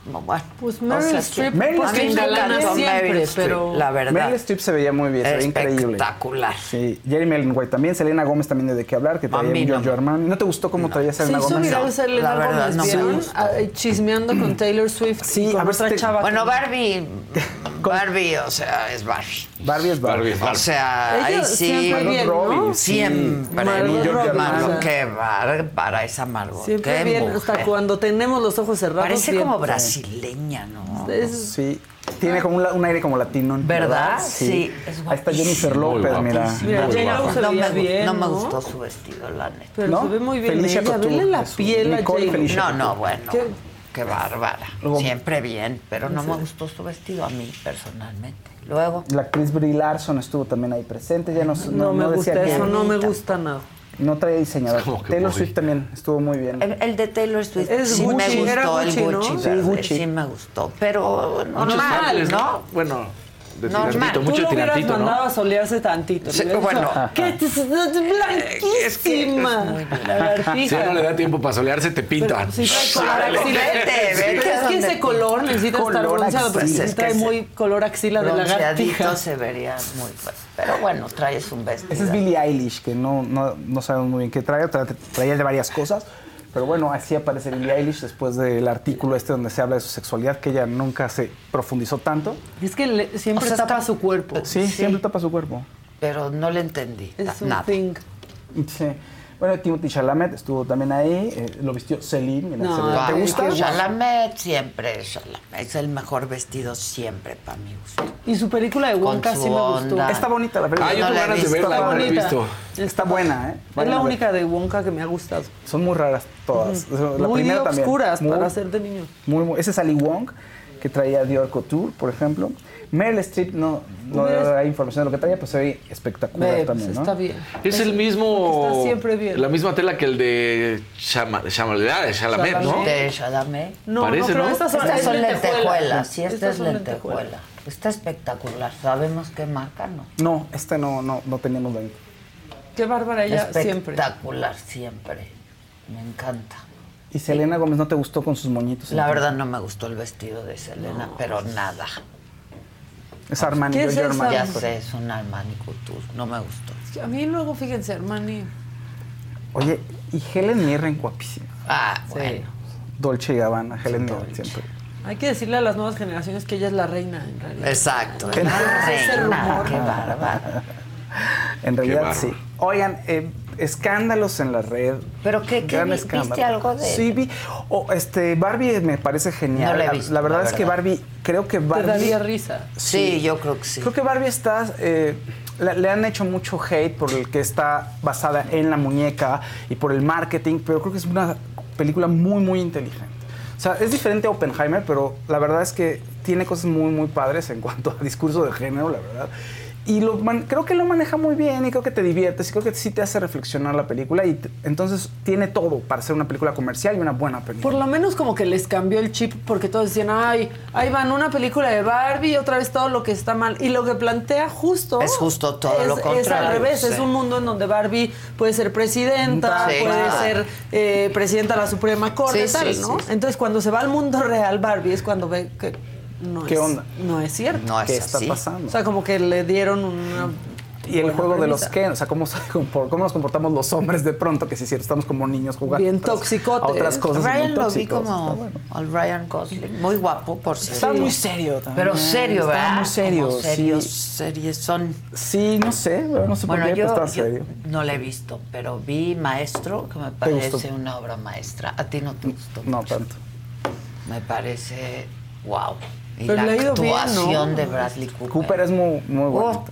S1: No, bueno,
S7: Pues
S1: o
S7: Meryl
S1: sea,
S7: Streep,
S8: Meryl Streep
S1: encantó
S7: siempre,
S1: Meryl Streep,
S7: pero-
S1: la verdad.
S8: Meryl Streep se veía muy bien, se veía increíble.
S1: Espectacular.
S8: Sí, Jeremy Allen White también, Selena Gómez también de, qué hablar, que traía
S1: mí
S8: un
S1: no
S8: Giorgio Armani. ¿No te gustó cómo traía
S7: Se
S8: Selena
S7: hizo
S8: Gómez?
S7: viral Selena
S1: la verdad,
S7: Gómez,
S1: no.
S7: Ah, Chismeando con Taylor Swift
S8: Sí,
S7: y con
S8: a ver
S7: otra
S8: te-
S7: chava.
S1: Bueno, Barbie Barbie, o sea, es Barbie.
S8: Barbie es Barbie.
S6: Barbie es Barbie.
S1: O sea,
S7: Ella
S1: ahí sí.
S7: siempre bien, ¿no?
S1: Siempre.
S7: Margot Robbie,
S1: Margot,
S7: o
S1: qué bárbara esa Margot.
S7: Siempre bien, hasta cuando tenemos los ojos cerrados.
S1: Parece como brasileña, ¿no?
S7: Es-
S8: Sí. Tiene como un, aire como latino.
S1: ¿Verdad? Sí, es
S8: Ahí está Jennifer López, mira.
S7: Mira,
S8: Muy
S7: J-Lo
S8: guapa.
S7: se
S1: no, me, gu-
S7: bien,
S1: no me
S7: ¿no?
S1: gustó su vestido, la neta.
S7: Pero
S8: ¿No?
S7: se ve muy bien
S8: Felicia
S7: ella.
S8: Couture,
S7: Vele la piel a.
S1: No, no, bueno.
S7: ¿Qué?
S1: Qué, bárbara.
S8: Luego-
S1: Siempre bien, pero no me gustó su vestido a mí personalmente. Luego,
S8: La actriz Brie Larson estuvo también ahí presente. Ya no,
S7: No, me
S8: decía
S7: gusta eso, no me gusta nada.
S8: No traía diseñador.
S6: ¿Cómo que
S8: Taylor? Swift también estuvo muy bien.
S1: el, el de Taylor Swift
S7: Es
S1: sí me
S7: Gucci,
S1: gustó,
S7: era
S1: el
S7: Gucci, ¿no?
S1: Gucci,
S7: Sí,
S1: verde,
S8: Gucci.
S1: sí me gustó, pero
S6: Muchos
S1: normal, ¿no?
S6: Bueno, de
S1: Normal.
S6: tirantito,
S1: Tú
S7: Tú
S6: mucho
S7: lo hubieras
S6: tirantito,
S7: mandado
S6: ¿no?
S7: a solearse tantito. le hubieras
S1: bueno.
S7: dicho, ¿Qué? Es blanquísima. La lagartija.
S6: Si no le da tiempo para solearse, te pintan.
S7: Sí trae color axila.
S1: vete,
S7: Pero
S1: vete
S7: es que
S1: donde
S7: ese color necesita estar
S8: Color
S7: bronceado, pero
S8: axila.
S7: sí
S1: Es que
S7: trae
S1: ese
S7: muy color axila de lagartija.
S1: Bronceadito se vería muy bueno. Pero bueno, traes un vestido.
S8: Ese es Billie Eilish, que no, no, no sabemos muy bien qué trae. tra- Traía de varias cosas. Pero bueno, así aparece Billie Eilish después del artículo este donde se habla de su sexualidad, que ella nunca se profundizó tanto.
S7: Es que le- siempre
S1: O sea,
S7: tapa
S1: está-
S7: su cuerpo.
S8: Sí, siempre tapa su cuerpo.
S1: Pero no le entendí.
S7: Es un
S1: nada.
S7: thing.
S8: Sí. Bueno, Timothy Chalamet estuvo también ahí. eh, lo vistió Celine. mira,
S7: No,
S8: Celine. ¿Te gusta?
S1: Chalamet siempre es Chalamet. Es el mejor vestido siempre para mi gusto.
S7: Y su película de Wonka sí me gustó.
S8: Está bonita la película.
S6: Ah, yo
S1: No
S6: tengo
S1: la he
S6: de verla, no la he visto.
S8: Está buena, ¿eh?
S7: Es la única de Wonka que me ha gustado.
S8: Son muy raras todas. La
S7: Muy
S8: primera también.
S7: oscuras
S8: Muy-
S7: para ser de niños.
S8: Muy, muy- ese es Ali Wong, que traía Dior Couture, por ejemplo. Meryl Streep no, no da información de lo que traía, pues se ve espectacular
S7: Ve, pues,
S8: también, ¿no?
S7: está bien.
S6: Es el mismo.
S7: Está siempre bien.
S6: La misma tela que el de Chama- Chama- de Chalamet, ¿no?
S1: De Chalamet.
S7: No,
S6: Parece,
S7: no, pero
S6: ¿no?
S7: estas son,
S1: Estas
S7: es
S1: son
S7: lentejuela.
S1: lentejuelas. Sí, esta
S7: Estas
S1: es
S7: son
S1: lentejuela. Está espectacular. ¿Sabemos qué marca, no?
S8: No, este no, no, no teníamos la
S7: Qué bárbara ella siempre.
S1: Espectacular siempre. Me encanta.
S8: ¿Y Selena Gómez no te gustó con sus moñitos?
S1: La
S8: entonces?
S1: verdad no me gustó el vestido de Selena, pero nada.
S8: Es Armani,
S7: ¿Qué es
S8: Giorgio
S7: esa?
S8: Armani.
S1: Ya sé, es un Armani Couture. No me gustó.
S7: Es que A mí luego, fíjense, Armani.
S8: Oye, y Helen Mirren, guapísima.
S1: Ah,
S7: Sí.
S1: bueno.
S8: Dolce y Gabbana, Helen Mirren siempre.
S7: Hay que decirle a las nuevas generaciones que ella es la reina, en realidad.
S1: Exacto.
S7: Ese
S1: Reina,
S7: rumor.
S1: qué bárbaro.
S8: En realidad, sí. Oigan, eh, escándalos en la red.
S1: ¿Pero qué, qué
S8: Gran
S1: vi-
S8: escándalo.
S1: viste algo de
S8: Sí, vi. Oh, este, Barbie me parece genial.
S1: No la he visto,
S8: la verdad
S1: la
S8: es que
S1: verdad.
S8: Barbie, creo que
S7: Te
S8: Barbie.
S7: daría risa.
S1: Sí, yo creo que sí.
S8: Creo que Barbie está. eh, le, le han hecho mucho hate por el que está basada en la muñeca y por el marketing, pero creo que es una película muy, muy inteligente. O sea, es diferente a Oppenheimer, pero la verdad es que tiene cosas muy, muy padres en cuanto a discurso de género, la verdad. Y lo man- creo que lo maneja muy bien y creo que te diviertes y creo que sí te hace reflexionar la película y entonces tiene todo para ser una película comercial y una buena película.
S7: Por lo menos como que les cambió el chip porque todos decían, ay, ahí van una película de Barbie y otra vez todo lo que está mal. Y lo que plantea justo...
S1: Es justo todo
S7: es,
S1: lo
S7: Es
S1: contrario,
S7: al revés,
S1: sí.
S7: es un mundo en donde Barbie puede ser presidenta,
S1: Sí,
S7: puede
S1: claro.
S7: ser eh, presidenta de la Suprema Corte,
S1: Sí,
S7: tal,
S1: sí,
S7: ¿no?
S1: sí.
S7: Entonces cuando se va al mundo real Barbie es cuando ve que no,
S8: ¿Qué
S7: es,
S8: onda?
S7: no es cierto.
S1: No es
S8: ¿Qué está pasando?
S7: O sea, como que le dieron una...
S8: Y el juego de los. Ken, o sea, cómo, cómo nos comportamos los hombres de pronto, que si es cierto, estamos como niños jugando.
S7: Bien.
S8: A otras cosas muy
S1: Ryan lo vi como
S8: Está bueno.
S1: al Ryan Gosling. Muy guapo, por cierto.
S8: Está muy serio también.
S1: Pero serio,
S8: Está
S1: ¿verdad?
S8: muy serio,
S1: Como
S8: sí.
S1: series son.
S8: Sí, no sé, no sé
S1: Bueno,
S8: por qué,
S1: yo,
S8: pero está
S1: yo
S8: serio.
S1: no la he visto, pero vi Maestro, que me
S8: ¿Te
S1: parece una obra maestra. A ti no te gustó.
S8: No
S1: mucho.
S8: tanto.
S1: Me parece wow. Y
S7: Pero
S1: la
S7: le ha ido bien,
S1: actuación
S7: ¿no?
S1: de Bradley Cooper.
S8: Cooper es muy, muy bueno.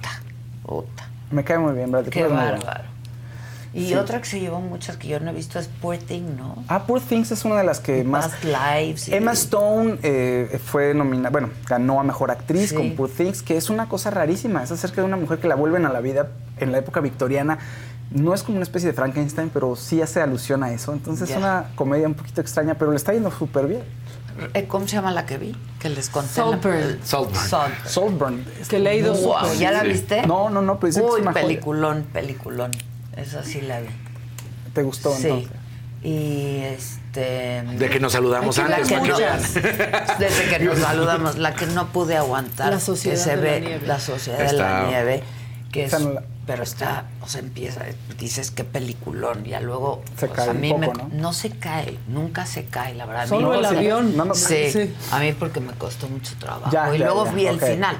S8: Me cae muy bien, Bradley
S1: Qué
S8: Cooper bueno.
S1: bárbaro. Y
S8: Sí.
S1: otra que se llevó muchas que yo no he visto es Poor Thing, ¿no?
S8: Ah, Poor Things es una de las que más...
S1: Past Lives. y-
S8: Emma Stone eh, fue nominada, bueno, ganó a Mejor Actriz
S1: Sí.
S8: con Poor Things, que es una cosa rarísima. Es acerca de una mujer que la vuelven a la vida en la época victoriana. No es como una especie de Frankenstein, pero sí hace alusión a eso. Entonces es una comedia un poquito extraña, pero le está yendo súper bien.
S1: Eh, ¿Cómo se llama la que vi? Que les conté. la-
S7: Saltburn.
S6: Saltburn.
S1: Saltburn.
S7: Que le ha ido
S1: Wow, ¿ya la viste?
S8: No, no, no, pero que es
S1: Uy,
S8: joya.
S1: peliculón, peliculón. Esa sí la vi.
S8: ¿Te gustó
S1: Sí.
S8: entonces?
S1: Y este.
S6: De que nos saludamos antes,
S1: que
S6: vean.
S1: Desde que nos saludamos, la que no pude aguantar.
S7: La Sociedad
S1: que se
S7: de la
S1: ve
S7: Nieve.
S1: la sociedad de la nieve, que es Pero está, o sea, empieza, dices qué peliculón, ya luego
S8: Se
S1: pues,
S8: cae
S1: a
S8: un
S1: mí me- ¿no? se cae, nunca se cae, la verdad.
S7: Solo el avión. No, no,
S1: sí,
S7: sí.
S1: a mí porque me costó mucho trabajo.
S8: Ya,
S1: y
S8: ya,
S1: luego
S8: ya,
S1: vi el final.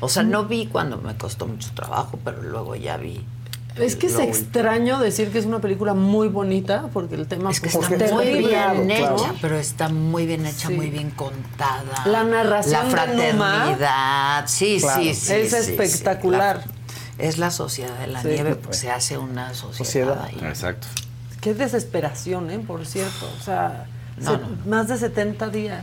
S1: O sea, no vi cuando me costó mucho trabajo, pero luego ya vi.
S7: Es que es extraño decir que es una película muy bonita porque el tema
S1: Es que
S7: pues,
S1: está muy bien hecha, pero está muy bien hecha,
S7: Sí.
S1: muy bien contada.
S7: La narración
S1: La
S7: de
S1: fraternidad. Sí,
S7: Claro.
S1: sí, sí.
S7: Es
S1: sí, sí.
S7: espectacular.
S1: Es la sociedad de la
S7: Sí.
S1: nieve, pues, se hace una sociedad, ahí.
S6: Exacto.
S7: Qué desesperación, ¿eh? Por cierto. O sea,
S1: No,
S7: se-
S1: no.
S7: más de 70 días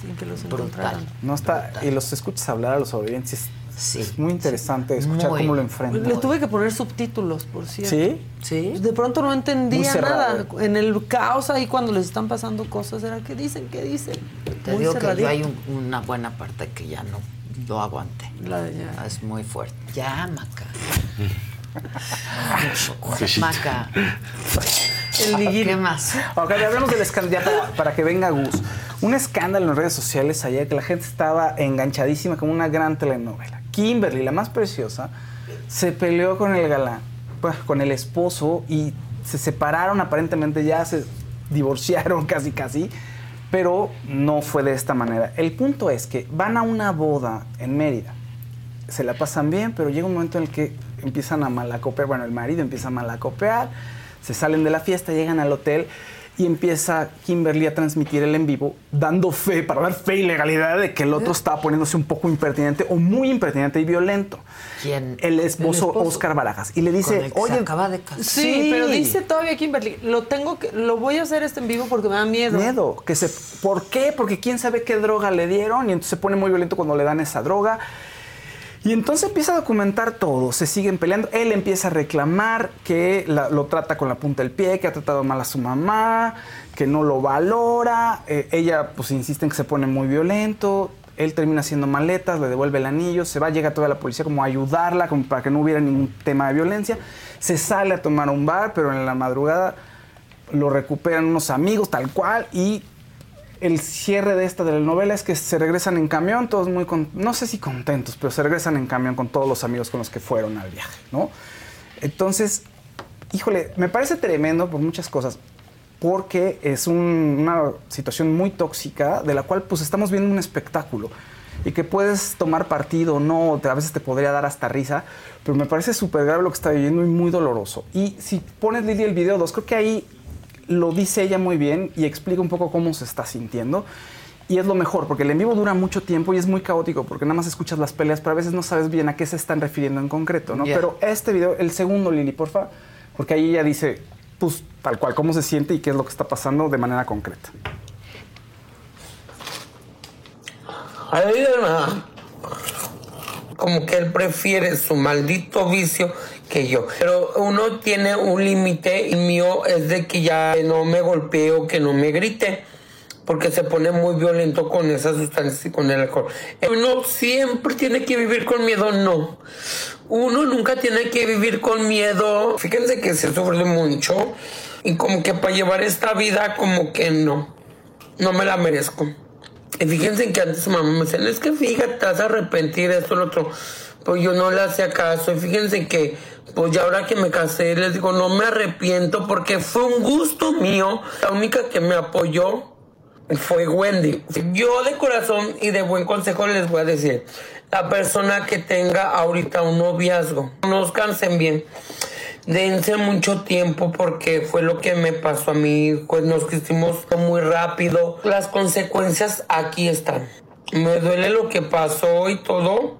S7: sin que los encontraran.
S8: No está, y los escuchas hablar a los sobrevivientes. Es muy interesante escuchar
S1: Muy.
S8: cómo lo enfrentan.
S7: Le tuve que poner subtítulos, por cierto.
S8: ¿Sí?
S1: Sí.
S7: De pronto no entendía nada. En el caos ahí cuando les están pasando cosas, era ¿qué dicen? ¿Qué dicen?
S1: Te
S7: Muy
S1: digo que hay un- una buena parte que ya no lo aguanté.
S7: La de ya.
S1: Es muy fuerte. Ya, Maca. Maca.
S7: El
S1: ¿Qué más?
S8: Ok, hablemos del escándalo, ya para, para que venga Gus. Un escándalo en las redes sociales ayer que la gente estaba enganchadísima como una gran telenovela. Kimberly, la más preciosa, se peleó con el galán, pues, con el esposo y se separaron aparentemente, ya se divorciaron casi casi, pero no fue de esta manera. El punto es que van a una boda en Mérida se la pasan bien, pero llega un momento en el que empiezan a malacopear, bueno, el marido empieza a malacopear, se salen de la fiesta, llegan al hotel y empieza Kimberly a transmitir el en vivo, dando fe, para dar fe y legalidad de que el otro estaba poniéndose un poco impertinente o muy impertinente y violento.
S1: ¿Quién?
S8: El esposo,
S7: El esposo.
S8: Oscar Barajas. Y le dice, oye,
S1: acaba de casar.
S7: Sí, pero dice todavía Kimberly, lo tengo que, lo voy a hacer este en vivo porque me da miedo.
S8: Miedo. Que se, ¿Por qué? Porque quién sabe qué droga le dieron y entonces se pone muy violento cuando le dan esa droga. Y entonces empieza a documentar todo, se siguen peleando. Él empieza a reclamar que lo trata con la punta del pie, que ha tratado mal a su mamá, que no lo valora. Eh, ella pues insiste en que se pone muy violento. Él termina haciendo maletas, le devuelve el anillo, se va, llega toda la policía como a ayudarla, como para que no hubiera ningún tema de violencia. Se sale a tomar un bar, pero en la madrugada lo recuperan unos amigos tal cual y el cierre de esta de la novela es que se regresan en camión, todos muy, con- no sé si contentos, pero se regresan en camión con todos los amigos con los que fueron al viaje, ¿no? Entonces, híjole, me parece tremendo por muchas cosas, porque es un- una situación muy tóxica de la cual pues estamos viendo un espectáculo y que puedes tomar partido o no, a veces te podría dar hasta risa, pero me parece súper grave lo que está viviendo y muy doloroso. Y si pones Lili el video 2, creo que ahí lo dice ella muy bien y explica un poco cómo se está sintiendo. Y es lo mejor, porque el en vivo dura mucho tiempo y es muy caótico, porque nada más escuchas las peleas, pero a veces no sabes bien a qué se están refiriendo en concreto, ¿no? Pero este video, el segundo, Lili, porfa, porque ahí ella dice, pues, tal cual, cómo se siente y qué es lo que está pasando de manera concreta.
S17: Ay, hermano. Como que él prefiere su maldito vicio que yo. Pero uno tiene un límite y mío es de que ya no me golpee o que no me grite. Porque se pone muy violento con esas sustancias y con el alcohol. Uno siempre tiene que vivir con miedo, no. Uno nunca tiene que vivir con miedo. Fíjense que se sufre mucho. Y como que para llevar esta vida, como que no. No me la merezco. Y fíjense que antes su mamá me decía, es que fíjate, te vas a arrepentir esto, lo otro. Pues yo no le hacía caso. Y fíjense que, pues ya ahora que me casé, les digo, no me arrepiento porque fue un gusto mío. La única que me apoyó fue Wendy. Yo de corazón y de buen consejo les voy a decir, la persona que tenga ahorita un noviazgo, conozcanse bien. Dense mucho tiempo porque fue lo que me pasó a mí, pues nos quisimos muy rápido. Las consecuencias aquí están. Me duele lo que pasó y todo,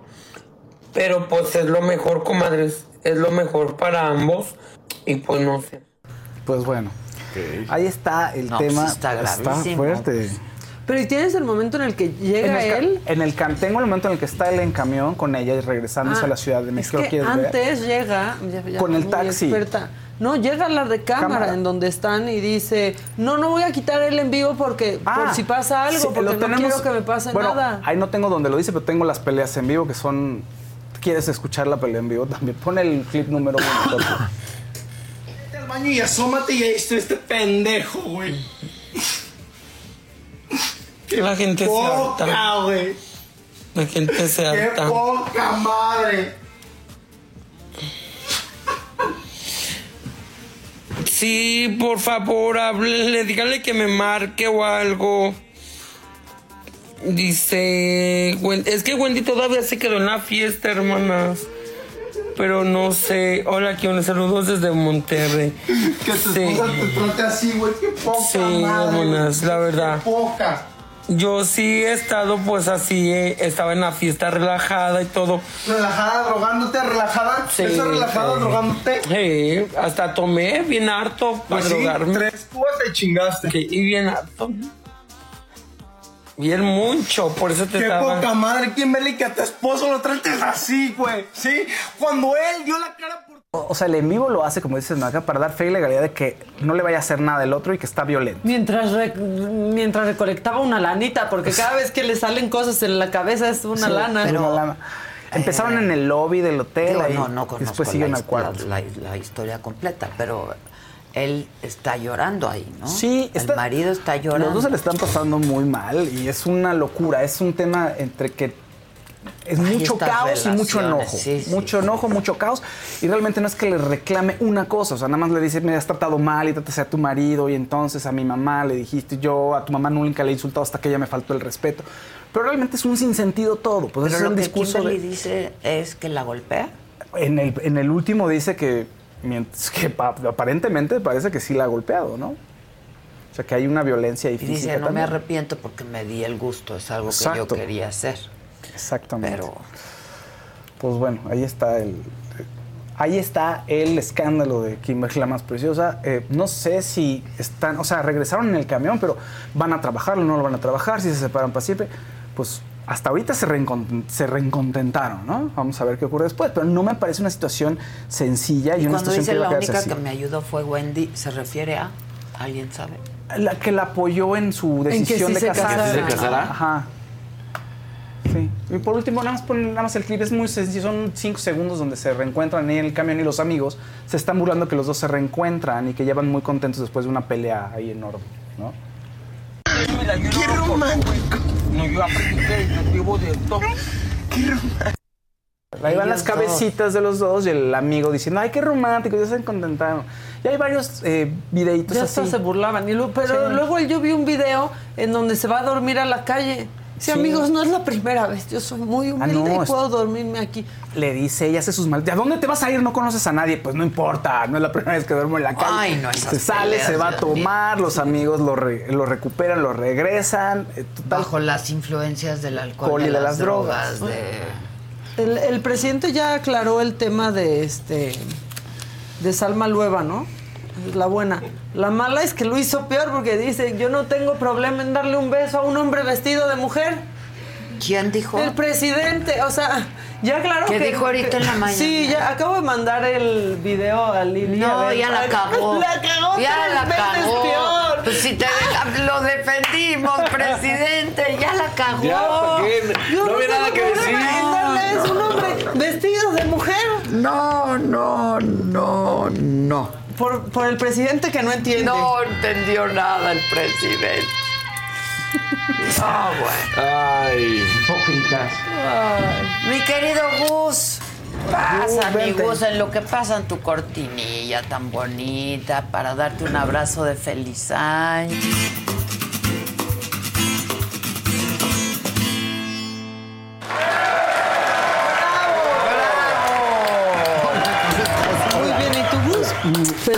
S17: pero pues es lo mejor, comadres. Es lo mejor para ambos y pues no sé.
S8: Pues bueno, ahí está el
S1: No, pues
S8: tema.
S1: está gravísimo.
S8: fuerte.
S7: Pero ¿y tienes el momento en el que llega
S8: en el,
S7: él?
S8: En el cam- tengo el momento en el que está él en camión con ella y regresándose
S7: Ah,
S8: a la Ciudad de México.
S7: Antes llega ya- ya
S8: Con el taxi.
S7: experta. No, llega a la de cámara, en donde están y dice, no, no voy a quitar el en vivo porque por si pasa algo,
S8: Ah, sí,
S7: porque
S8: lo
S7: no
S8: tenemos-
S7: quiero que me pase
S8: bueno,
S7: nada.
S8: Ahí no tengo donde lo dice, pero tengo las peleas en vivo que son. ¿Quieres escuchar la pelea en vivo también? Pon el clip número uno.
S18: Vete al baño y asómate y ahí está este pendejo, güey.
S17: Que la gente se harta.
S18: güey.
S17: La gente se
S18: ¡Qué
S17: harta.
S18: poca madre!
S17: Sí, por favor, háblele, dígale que me marque o algo. Dice, es que Wendy todavía se quedó en la fiesta, hermanas. Pero no sé. Hola, aquí unos saludos desde Monterrey.
S18: Que tu
S17: Sí.
S18: esposa te trate así, güey. Qué poca
S17: Sí,
S18: madre.
S17: hermanas, la verdad.
S18: Qué poca.
S17: Yo sí he estado pues así, eh, estaba en la fiesta relajada y todo.
S18: Relajada, drogándote, relajada.
S17: Sí,
S18: Eso relajada,
S17: sí.
S18: drogándote.
S17: Sí, hasta tomé bien harto para
S18: Pues sí,
S17: drogarme.
S18: tres cubas te chingaste.
S17: Sí, y bien harto. Bien mucho, por eso te
S18: Qué
S17: estaba...
S18: poca madre, Kimberly, que a tu esposo lo trates así, güey. Sí, cuando él dio la cara.
S8: O sea, el en vivo lo hace, como dices, Maca, para dar fe y legalidad de que no le vaya a hacer nada del otro y que está violento.
S7: Mientras, re- mientras recolectaba una lanita, porque cada vez que le salen cosas en la cabeza es una
S8: Sí,
S7: lana.
S8: una lana. Empezaron en el lobby del hotel.
S1: Digo,
S8: ahí,
S1: no, no
S8: y
S1: conozco
S8: después siguen al cuarto.
S1: la- la- historia completa, pero él está llorando ahí, ¿no?
S8: Sí,
S1: el marido está llorando.
S8: Los dos se le están pasando muy mal y es una locura. Es un tema entre que es mucho caos y mucho enojo.
S1: sí, sí.
S8: mucho enojo, mucho caos. Y realmente no es que le reclame una cosa. O sea, nada más le dice, me has tratado mal y tratas a tu marido. Y entonces a mi mamá le dijiste, yo a tu mamá nunca le he insultado hasta que ella me faltó el respeto. Pero realmente es un sinsentido todo. Pues
S1: Pero
S8: es
S1: lo
S8: un
S1: que
S8: discurso
S1: Kimberly
S8: de-
S1: dice es que la golpea.
S8: en el, en el último dice que, aparentemente parece que sí la ha golpeado, ¿no? O sea, que hay una violencia Y física
S1: dice, no me arrepiento porque me di el gusto, es algo que yo quería hacer.
S8: Exactamente.
S1: Pero
S8: Pues bueno, ahí está el... Ahí está el escándalo de Kimberly la más preciosa. Eh, no sé si están, o sea, regresaron en el camión, pero van a trabajarlo, no lo van a trabajar, si se separan para siempre. Pues hasta ahorita se, se reencontentaron, ¿no? Vamos a ver qué ocurre después. Pero no me parece una situación sencilla y,
S1: y
S8: una
S1: cuando
S8: situación
S1: dice
S8: que
S1: la
S8: a quedarse
S1: única
S8: así.
S1: que me ayudó fue Wendy, ¿se refiere a? ¿Alguien sabe?
S8: La que la apoyó en su
S1: En que
S8: decisión
S1: sí
S8: de
S1: se
S8: casarse.
S1: casara. ¿Que sí se casara?
S8: Ajá. Sí. Y por último, nada más, ponen, nada más el clip, es muy sencillo, son cinco segundos donde se reencuentran ahí en el camión y los amigos se están burlando que los dos se reencuentran y que llevan muy contentos después de una pelea ahí enorme, ¿no?
S18: ¡Qué romántico!
S17: No, yo aprendí que yo vivo de esto.
S18: ¡Qué romántico!
S8: Ahí van las cabecitas de los dos y el amigo diciendo, ay, qué romántico, ya se contentaron. Y hay varios eh, videitos
S7: Ya
S8: así.
S7: hasta se burlaban. Y luego- pero
S8: Sí.
S7: luego yo vi un video en donde se va a dormir a la calle. Sí,
S8: Sí.
S7: amigos, no es la primera vez. Yo soy muy humilde
S8: no,
S7: y puedo dormirme aquí.
S8: Le dice, ella hace sus mal. ¿A dónde te vas a ir? No conoces a nadie. Pues no importa, no es la primera vez que duermo en la calle.
S1: Ay, no, esas
S8: Se sale, se va a tomar, los amigos lo, re- lo recuperan, lo regresan. eh, total.
S1: Bajo las influencias del alcohol y de,
S8: de
S1: las
S8: las drogas.
S1: drogas. de...
S7: El, el presidente ya aclaró el tema de este de Salma Lueva, ¿no? La buena. La mala es que lo hizo peor porque dice, yo no tengo problema en darle un beso a un hombre vestido de mujer.
S1: ¿Quién dijo?
S7: El presidente, o sea, ya claro
S1: ¿Qué
S7: que...
S1: dijo ahorita en la mañana?
S7: Sí, ya acabo de mandar el video a Lili. a
S1: No,
S7: ver,
S1: ya la cagó.
S7: La cagó
S1: Ya
S7: tres
S1: la
S7: veces
S1: cagó.
S7: peor.
S1: Pues si te deja- lo defendimos, presidente, ya la cagó.
S6: Ya, ¿para qué?
S7: Yo
S6: No había
S7: tengo
S6: nada que decir.
S7: en darles un hombre vestido de mujer.
S1: No, no, no, no.
S7: Por, por el presidente que no entiende.
S1: No entendió nada el presidente. Ah, bueno.
S6: Ay.
S18: Hipócritas.
S1: Mi querido Gus, pasa,
S8: Gus,
S1: mi. Gus, en lo que pasa en tu cortinilla tan bonita para darte un abrazo de feliz año.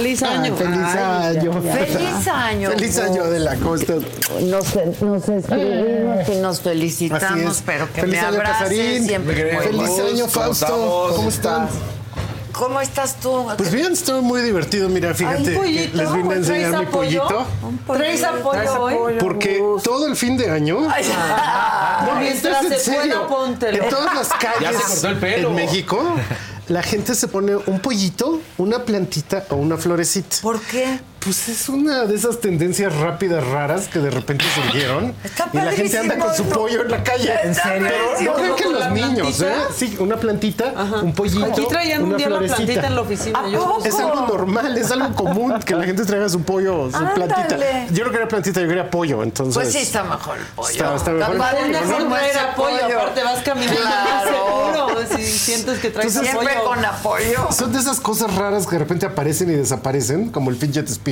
S7: Feliz año.
S19: Feliz
S7: Ay,
S19: año.
S7: ya, ya.
S1: Feliz año.
S19: Feliz año de la costa.
S1: Nos, nos escribimos y nos felicitamos,
S19: es.
S1: pero que
S19: Feliz
S1: me
S19: año,
S1: abraces siempre.
S19: Feliz año,
S6: ¿cómo
S19: Fausto. ¿Cómo están?
S1: ¿Cómo estás tú?
S19: Pues bien, estuvo muy divertido. Mira, fíjate,
S7: Ay,
S19: les vine a enseñar
S7: ¿traes
S19: mi
S7: apoyo?
S19: pollito.
S7: ¿Traes apoyo hoy?
S19: Porque todo el fin de año.
S1: Ay,
S19: No,
S7: Mientras
S19: en
S7: se
S19: serio. En todas las calles
S6: Ya se cortó el pelo.
S19: en México, la gente se pone un pollito, una plantita o una florecita.
S1: ¿Por qué?
S19: Pues es una de esas tendencias rápidas, raras que de repente surgieron. y la gente anda con su pollo en la calle.
S1: ¿En serio?
S19: Pero no crean que
S7: ¿Con
S19: los niños,
S7: plantita?
S19: ¿eh? Sí, una plantita, un pollito.
S7: Aquí traían un
S19: una
S7: día la
S19: florecita.
S7: plantita en la oficina. Yo
S19: Es algo normal, es algo común que la gente traiga su pollo, su
S1: Ándale.
S19: plantita. Yo no quería plantita, yo quería pollo, entonces.
S1: Pues sí, está mejor el pollo.
S19: Está- está mejor el
S1: padre
S19: pollo, ¿no?
S7: era pollo,
S1: pollo.
S7: aparte vas caminando
S1: Claro.
S7: más seguro si sientes que traes
S19: Entonces,
S7: pollo.
S1: Siempre con apoyo.
S19: Son de esas cosas raras que de repente aparecen y desaparecen, como el fidget spinner.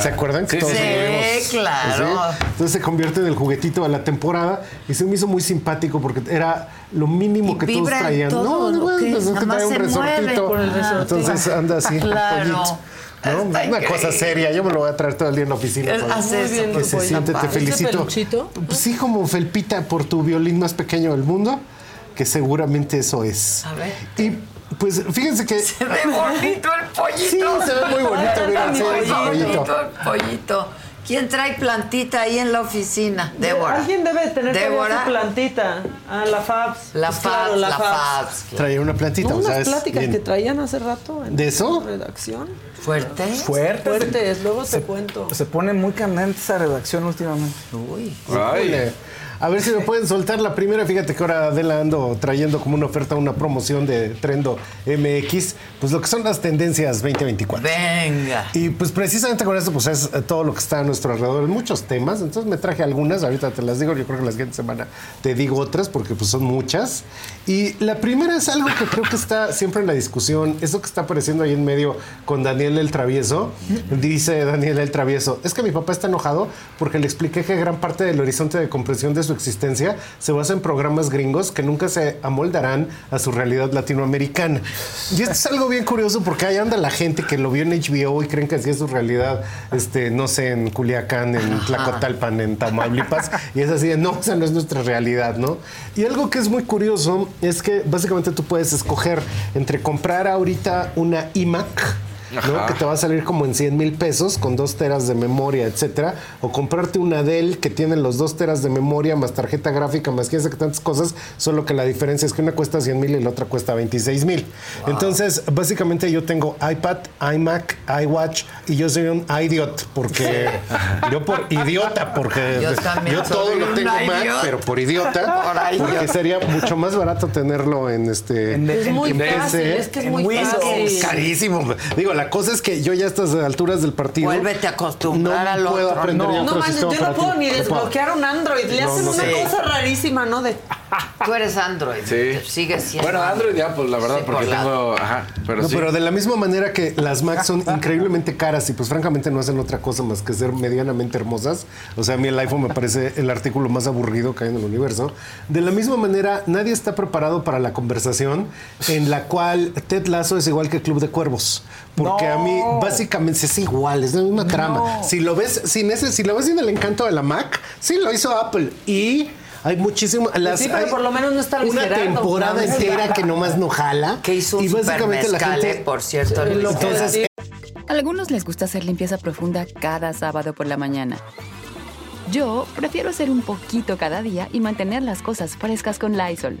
S19: ¿Se acuerdan? Que
S6: Sí,
S19: todos
S6: sí.
S19: vimos.
S1: Claro.
S19: Sí. Entonces se convierte en el juguetito de la temporada y se me hizo muy simpático porque era lo mínimo
S1: Y
S19: que todos traían.
S1: todo,
S19: no,
S1: ¿o
S19: bueno, pues es
S1: Nada
S19: que
S1: más
S19: trae un resortito. Entonces anda así,
S1: Claro.
S19: ¿no? Una
S1: increíble.
S19: cosa seria, yo me lo voy a traer todo el día en la oficina.
S1: Es-
S19: para que se siente, te
S1: ¿Este
S19: felicito. Pues sí, como felpita por tu violín más pequeño del mundo, que seguramente eso es.
S1: A ver.
S19: Y pues fíjense que
S1: Se ve bonito el pollito.
S19: Sí, se ve muy bonito, mira, sí, pollito.
S1: el pollito. ¿Quién trae plantita ahí en la oficina? Débora.
S7: Alguien debe tener
S1: Débora.
S7: su plantita. Ah, la Fabs.
S1: La
S7: Pues claro,
S1: Fabs, la Fabs.
S19: traía una plantita,
S7: No,
S19: o sea,
S7: unas pláticas
S19: bien.
S7: que traían hace rato en
S19: ¿De eso?
S7: la redacción.
S1: ¿Fuerte?
S8: Fuerte.
S7: Fuertes, luego te cuento.
S8: Se pone muy candente esa redacción últimamente.
S1: Uy.
S19: Híjole. A ver si me pueden soltar la primera. Fíjate que ahora Adela ando trayendo como una oferta, una promoción de Trendo MX, pues lo que son las tendencias 2024.
S1: Venga.
S19: Y pues precisamente con esto pues es todo lo que está a nuestro alrededor muchos temas. Entonces me traje algunas, ahorita te las digo, yo creo que la siguiente semana te digo otras porque pues son muchas. Y la primera es algo que creo que está siempre en la discusión, eso que está apareciendo ahí en medio con Daniel el Travieso. Dice Daniel el Travieso, es que mi papá está enojado porque le expliqué que gran parte del horizonte de comprensión de su existencia se basa en programas gringos que nunca se amoldarán a su realidad latinoamericana. Y esto es algo bien curioso porque ahí anda la gente que lo vio en HBO y creen que así es su realidad, este, no sé, en Culiacán, en Tlacotalpan, en Tamaulipas, y es así de, no, esa no es nuestra realidad, ¿no? Y algo que es muy curioso es que básicamente tú puedes escoger entre comprar ahorita una iMac, ¿no? Que te va a salir como en 100 mil pesos con dos teras de memoria, etcétera. O comprarte una Dell que tiene los dos teras de memoria más tarjeta gráfica, más quién sabe qué tantas cosas. Solo que la diferencia es que una cuesta 100 mil y la otra cuesta 26 mil. Entonces, básicamente yo tengo iPad, iMac, iWatch y yo soy un idiot porque yo por idiota, porque
S1: Yo
S19: todo lo tengo Mac,
S1: idiot.
S19: pero por idiota,
S1: Por
S19: porque
S1: idiot.
S19: sería mucho más barato tenerlo en este
S8: En-
S7: Es muy
S19: en
S7: fácil,
S19: PC.
S7: es que es muy fácil.
S19: Carísimo. Digo, la cosa es que yo ya a estas alturas del partido.
S1: Vuélvete a acostumbrar
S19: no
S1: al
S19: puedo
S1: otro.
S19: aprender
S1: No,
S7: No
S19: otro
S7: manches, yo no puedo ni
S19: puedo.
S7: desbloquear un Android. Le
S19: No,
S7: hacen
S19: no
S7: una
S19: sé.
S7: cosa rarísima, ¿no? De
S1: Tú eres Android.
S6: Sí.
S1: Sigue siendo.
S6: Bueno, Android ya, pues la verdad,
S1: Sí,
S6: porque
S1: por la-
S6: tengo. Ajá, pero
S19: No,
S6: sí.
S19: pero de la misma manera que las Mac son increíblemente caras y pues francamente no hacen otra cosa más que ser medianamente hermosas. O sea, a mí el iPhone me parece el artículo más aburrido que hay en el universo. De la misma manera, nadie está preparado para la conversación en la cual Ted Lasso es igual que Club de Cuervos. Porque a mí básicamente es igual, es la misma trama. Si lo ves sin ese, si lo ves sin el encanto de la Mac, sí lo hizo Apple y hay muchísimo las
S7: sí, pero
S19: hay
S7: por lo menos no está Luis
S19: una
S7: Gerardo.
S19: temporada
S7: No,
S19: entera que nomás no jala
S1: Que hizo un
S19: y básicamente la gente
S1: por cierto.
S7: Sí,
S1: Luis.
S7: lo
S19: entonces
S12: algunos les gusta hacer limpieza profunda cada sábado por la mañana. Yo prefiero hacer un poquito cada día y mantener las cosas frescas con Lysol.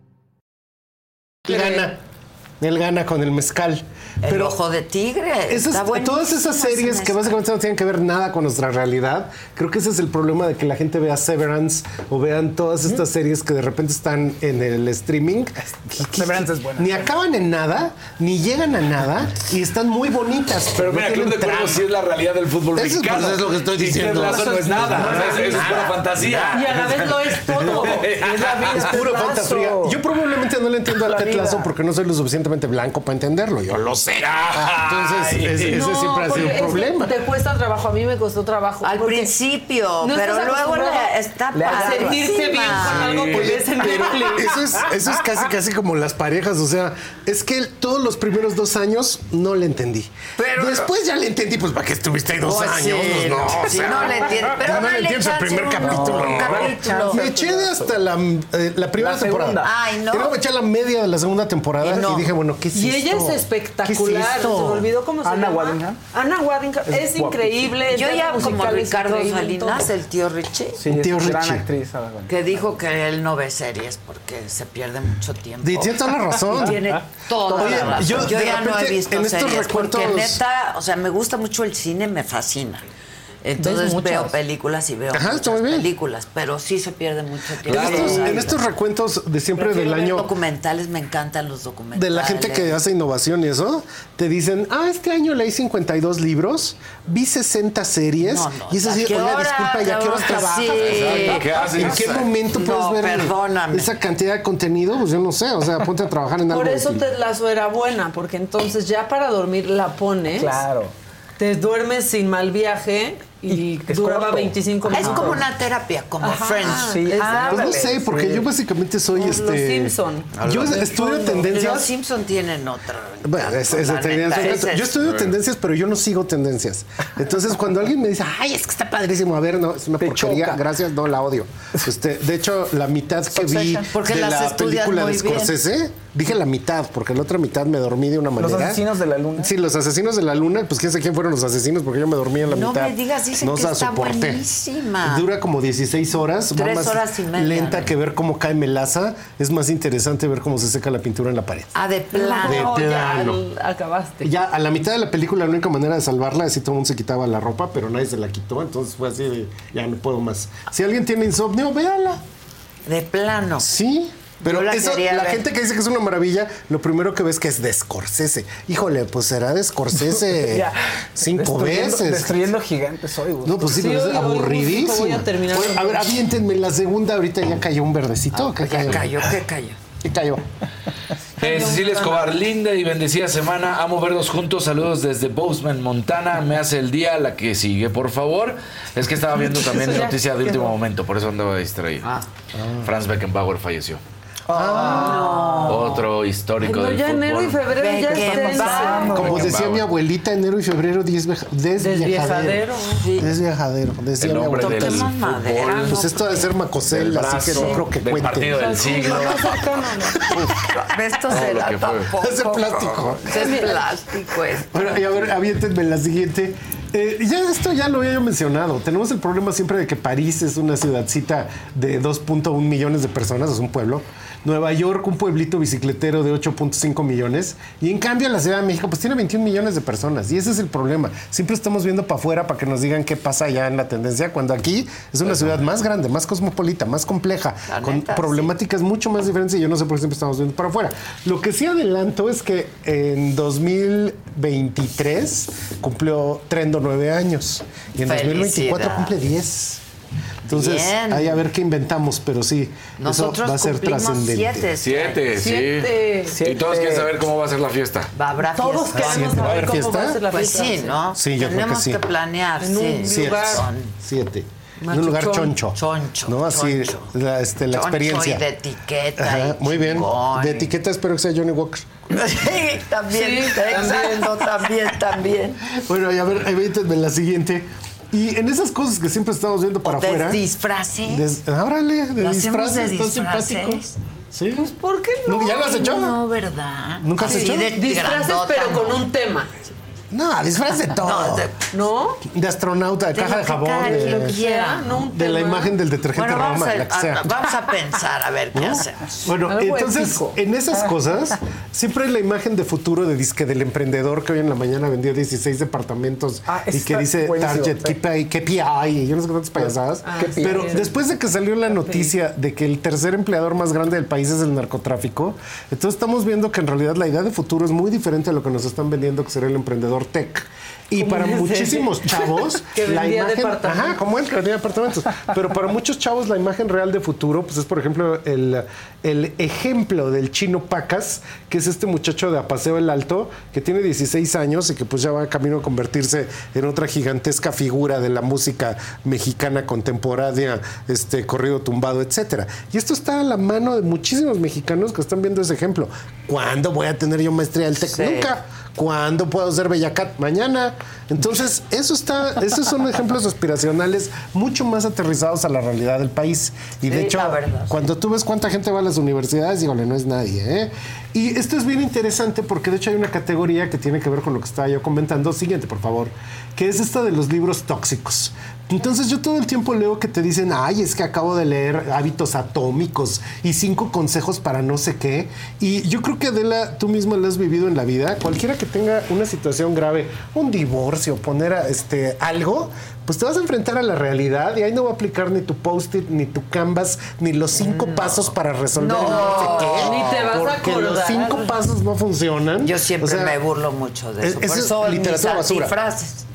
S19: Gana. Él gana con el mezcal.
S1: El ojo de tigre.
S19: Esas-
S1: Está
S19: todas esas series que básicamente no tienen que ver nada con nuestra realidad, creo que ese es el problema de que la gente vea Severance o vean todas estas series que de repente están en el streaming.
S8: Severance es buena.
S19: Ni acaban en nada, ni llegan a nada y están muy bonitas.
S6: Pero
S19: no
S6: mira, Club de Cuervos sí es la realidad del fútbol
S19: Eso es-
S6: mexicano.
S19: pues, es lo que estoy diciendo.
S6: Lasso no es nada. es, eso es pura fantasía.
S7: Y a la vez lo es todo. Es la vida,
S19: Es puro
S7: Ted
S19: fanta
S7: Lasso.
S19: fría. Yo probablemente no le entiendo a
S7: La
S19: Ted
S7: vida.
S19: Lasso porque no soy lo suficientemente suficientemente blanco para entenderlo. Yo lo sé. Entonces, es- ese
S7: No,
S19: siempre ha sido
S7: es
S19: un
S7: que
S19: problema.
S7: Te cuesta trabajo, a mí me costó trabajo.
S1: Al principio,
S7: no
S1: pero luego le- está
S7: le- a sentirte bien con algo que Netflix.
S19: eso es, eso es casi, casi como las parejas. O sea, es que todos los primeros dos años no le entendí.
S1: Pero-
S19: Después ya le entendí, pues para qué estuviste ahí dos
S1: Pues
S19: años.
S1: sí,
S19: Pues, no,
S1: no,
S19: o
S1: sí,
S19: sea,
S1: no le entiendes, pero
S19: ya no le entiendes el primer capítulo. ¿no?
S1: capítulo.
S19: Me eché de hasta la, eh, la primera
S8: La
S19: temporada.
S1: Ay, no.
S19: Y luego me eché a la media de la segunda temporada
S1: Y
S19: y,
S1: no.
S19: dije, bueno, ¿qué es
S7: Y
S19: esto?
S7: ella es
S19: ¿Qué
S7: espectacular.
S19: es?
S7: Se me olvidó cómo se
S8: Anna
S7: llama.
S8: Waddingham.
S7: Anna Waddingham. Es,
S8: guapísima.
S7: increíble.
S1: Yo ya como
S7: es
S1: Ricardo Salinas, el tío Richie,
S8: Sí, es
S19: Tío
S8: gran
S19: Richie.
S8: actriz. Ana Waddingham.
S1: que dijo que él no ve series porque se pierde mucho tiempo.
S19: Y tiene toda la razón.
S1: Y tiene toda
S19: Oye,
S1: la razón.
S19: yo
S1: Yo, ya no he
S19: repente,
S1: visto
S19: en estos
S1: series porque
S19: recuentos-
S1: neta, o sea, me gusta mucho el cine, me fascina. Entonces veo películas y veo
S19: Ajá,
S1: muchas películas, pero sí se pierde mucho tiempo.
S19: En, estos, en estos recuentos de siempre
S1: prefiero
S19: del año
S1: documentales, me encantan los documentales.
S19: de la gente que hace innovación y eso, te dicen, ah, este año leí 52 libros, vi 60 series,
S1: No, no,
S19: y es así,
S1: ¿a qué
S19: oye,
S1: hora,
S19: disculpa, ¿ya qué horas trabajas?
S1: Sí.
S6: Exacto, ¿qué haces?
S19: ¿En qué momento
S1: No,
S19: puedes ver
S1: perdóname.
S19: esa cantidad de contenido? Pues yo no sé, o sea, ponte a trabajar en algo.
S7: Por eso. Ted Lasso era buena, porque entonces ya para dormir la pones.
S8: Claro.
S7: Te duermes sin mal viaje y,
S8: es
S7: duraba
S8: corto.
S7: 25
S1: Es
S7: minutos.
S1: como una terapia, como
S7: Ajá.
S1: Friends.
S8: Sí,
S7: Es-
S8: ah,
S19: Pues no sé, porque
S8: sí.
S19: yo básicamente soy este.
S7: los Simpson.
S19: Yo estudio
S1: Los
S19: tendencias.
S1: Simpson tienen otra.
S19: Bueno, es, es
S1: ese
S19: Yo
S1: es-
S19: estudio tendencias, pero yo no sigo tendencias. Entonces, cuando alguien me dice, ay, es que está padrísimo, a ver, no, es una
S8: Te
S19: porquería,
S8: choca.
S19: gracias, no, la odio. Este, de hecho, la mitad que vi.
S1: Porque
S19: de
S1: las
S19: la película de
S1: bien.
S19: Scorsese, dije la mitad, porque la otra mitad me dormí de una
S8: Los
S19: manera.
S8: asesinos de la luna.
S19: Sí, los asesinos de la luna, pues quién sabe quién fueron los asesinos, porque yo me dormí en la
S1: No
S19: mitad.
S1: me digas, dicen
S19: no
S1: que
S19: la
S1: está
S19: soporté.
S1: buenísima.
S19: Dura como 16 horas.
S1: Tres
S19: más
S1: horas y media,
S19: Lenta
S1: ¿no?
S19: que ver cómo cae melaza. Es más interesante ver cómo se seca la pintura en la pared.
S1: Ah, de plano.
S19: De
S7: ya
S19: plano.
S7: acabaste.
S19: Ya a la mitad de la película la única manera de salvarla es si todo el mundo se quitaba la ropa, pero nadie se la quitó, entonces fue así de ya no puedo más. Si alguien tiene insomnio, véala.
S1: De plano.
S19: Sí. Pero
S1: la
S19: eso,
S1: quería
S19: la
S1: ver.
S19: gente que dice que es una maravilla, lo primero que ves que es de Scorsese. Híjole, pues será de Scorsese
S8: Ya.
S19: cinco
S8: Destruyendo-
S19: veces.
S8: Destruyendo gigantes hoy, Gusto.
S19: No, pues sí,
S7: Sí,
S19: es aburridísimo.
S7: voy a terminar
S19: a ver, aviéntenme la segunda, ahorita ya cayó un verdecito. ¿Qué
S1: Ah, Ya cayó, ¿qué cayó?
S19: ¿Qué cayó?
S6: Eh, Cecilia Escobar, linda y bendecida semana. Amo verlos juntos. Saludos desde Bozeman, Montana. Me hace el día la que sigue, por favor. Es que estaba viendo también noticia de último momento, por eso andaba distraído.
S1: Ah.
S6: Franz Beckenbauer falleció.
S19: Ah.
S6: Otro histórico
S7: No,
S6: del
S7: ya
S6: fútbol.
S7: enero y febrero ya
S19: Como decía mi abuelita, enero y febrero, desviajadero.
S7: Desviajadero.
S19: Desviajadero, decía
S6: El
S19: mi abuelita.
S6: del
S1: madera.
S19: Pues esto debe ser Macosel, así que no creo que
S6: del
S19: cuente.
S6: partido del siglo.
S1: Esto
S6: que fue.
S1: tampoco.
S19: Es de plástico.
S1: Es plástico esto.
S19: Bueno, y a ver, aviéntenme la siguiente. Eh, ya esto ya lo había yo mencionado. Tenemos el problema siempre de que París es una ciudadcita de 2.1 millones de personas, es un pueblo. Nueva York, un pueblito bicicletero de 8.5 millones. Y en cambio la Ciudad de México, pues tiene 21 millones de personas. Y ese es el problema. Siempre estamos viendo para afuera para que nos digan qué pasa allá en la tendencia, cuando aquí es una ciudad más grande, más cosmopolita, más compleja,
S1: La
S19: con
S1: neta,
S19: problemáticas mucho más diferentes. Y yo no sé por qué siempre estamos viendo para afuera. Lo que sí adelanto es que en 2023 cumplió Trendo nueve años. Y en 2024
S1: Felicidades.
S19: cumple 10. Entonces,
S1: Bien.
S19: ahí a ver qué inventamos, pero sí,
S1: Nosotros
S19: eso va a ser trascendente.
S1: siete.
S6: Siete, sí.
S7: Siete.
S6: Y todos quieren saber cómo va a ser la fiesta.
S1: Habrá
S7: Todos
S1: fiesta.
S7: queremos
S19: ¿Va a haber
S7: saber cómo va a
S19: fiesta?
S7: ser la
S1: Pues
S7: fiesta.
S1: sí, ¿no?
S19: Sí, yo creo que
S1: Tenemos
S19: sí.
S1: planear,
S7: En un
S1: sí.
S19: Siete.
S7: lugar.
S19: Siete. En un lugar choncho.
S1: Choncho,
S19: ¿No? Así,
S1: choncho.
S19: la, este, la
S1: Choncho
S19: experiencia.
S1: y de etiqueta.
S19: Ajá,
S1: y
S19: muy bien.
S1: chingón.
S19: De etiqueta espero que sea Johnny Walker.
S1: Sí, también.
S7: Sí,
S1: exacto, también, también.
S19: Bueno, y a ver, avítenme la siguiente. Y en esas cosas que siempre estamos viendo para
S1: De
S19: afuera.
S1: disfraces.
S19: des- árale, de
S1: ¿Lo hacemos
S19: disfraces.
S1: de
S19: está
S1: disfraces?
S19: simpático. Sí.
S7: Pues, ¿por qué no?
S19: ¿Ya lo has hecho?
S1: No, ¿verdad?
S19: ¿Nunca has
S1: Sí,
S19: hecho?
S1: de
S7: Disfraces, pero con un tema.
S19: No, disfraz de todo.
S1: No,
S19: de, astronauta, de,
S1: de
S19: caja
S1: lo
S19: de jabón,
S1: quien
S19: de,
S1: quiera,
S7: No, un
S19: de la imagen del detergente
S1: Bueno, vamos
S19: Roma,
S1: a,
S19: la que sea.
S1: a- vamos a pensar a ver qué
S19: ¿No?
S1: hacemos.
S19: Bueno,
S7: Algo
S19: entonces,
S7: épico.
S19: en esas cosas, siempre hay la imagen de futuro de disque del emprendedor que hoy en la mañana vendió 16 departamentos
S8: Ah,
S19: y que dice
S8: buenísimo,
S19: Target. KPI, KPI, y yo no sé cuántas payasadas.
S7: Ah,
S19: pero
S7: sí.
S19: después de que salió la noticia de que el tercer empleador más grande del país es el narcotráfico, entonces estamos viendo que en realidad la idea de futuro es muy diferente a lo que nos están vendiendo que será el emprendedor tech. Y para muchísimos chavos,
S7: Que
S19: la imagen, ajá, como él que vendía departamentos. Pero para muchos chavos la imagen real de futuro, pues es por ejemplo el, el ejemplo del chino Pacas, que es este muchacho de Apaseo el Alto, que tiene 16 años y que pues ya va camino a convertirse en otra gigantesca figura de la música mexicana contemporánea, este corrido tumbado, etcétera. Y esto está a la mano de muchísimos mexicanos que están viendo ese ejemplo. ¿Cuándo voy a tener yo maestría del TEC?
S1: Sí.
S19: Nunca. ¿Cuándo puedo ser Bellacat? Mañana. Entonces, eso está, esos son ejemplos aspiracionales mucho más aterrizados a la realidad del país. Y de
S1: Sí,
S19: hecho,
S1: verdad.
S19: cuando tú ves cuánta gente va a las universidades, híjole, no es nadie. ¿eh? Y esto es bien interesante porque de hecho hay una categoría que tiene que ver con lo que estaba yo comentando. Siguiente, por favor. Que es esta de los libros tóxicos. Entonces yo todo el tiempo leo que te dicen, ay, es que acabo de leer hábitos atómicos y cinco consejos para no sé qué. Y yo creo que Adela, tú misma lo has vivido en la vida. Cualquiera que tenga una situación grave, un divorcio, poner a, este, algo, pues te vas a enfrentar a la realidad y ahí no va a aplicar ni tu post-it, ni tu canvas, ni los cinco pasos para resolver
S1: No,
S19: no sé qué.
S7: ni te vas a
S19: porque los
S7: acordar.
S19: cinco pasos no funcionan.
S1: Yo siempre
S19: O sea,
S1: me burlo mucho de eso.
S19: es-
S1: Por
S19: eso es
S1: eso
S19: literatura basura.
S1: antifrases.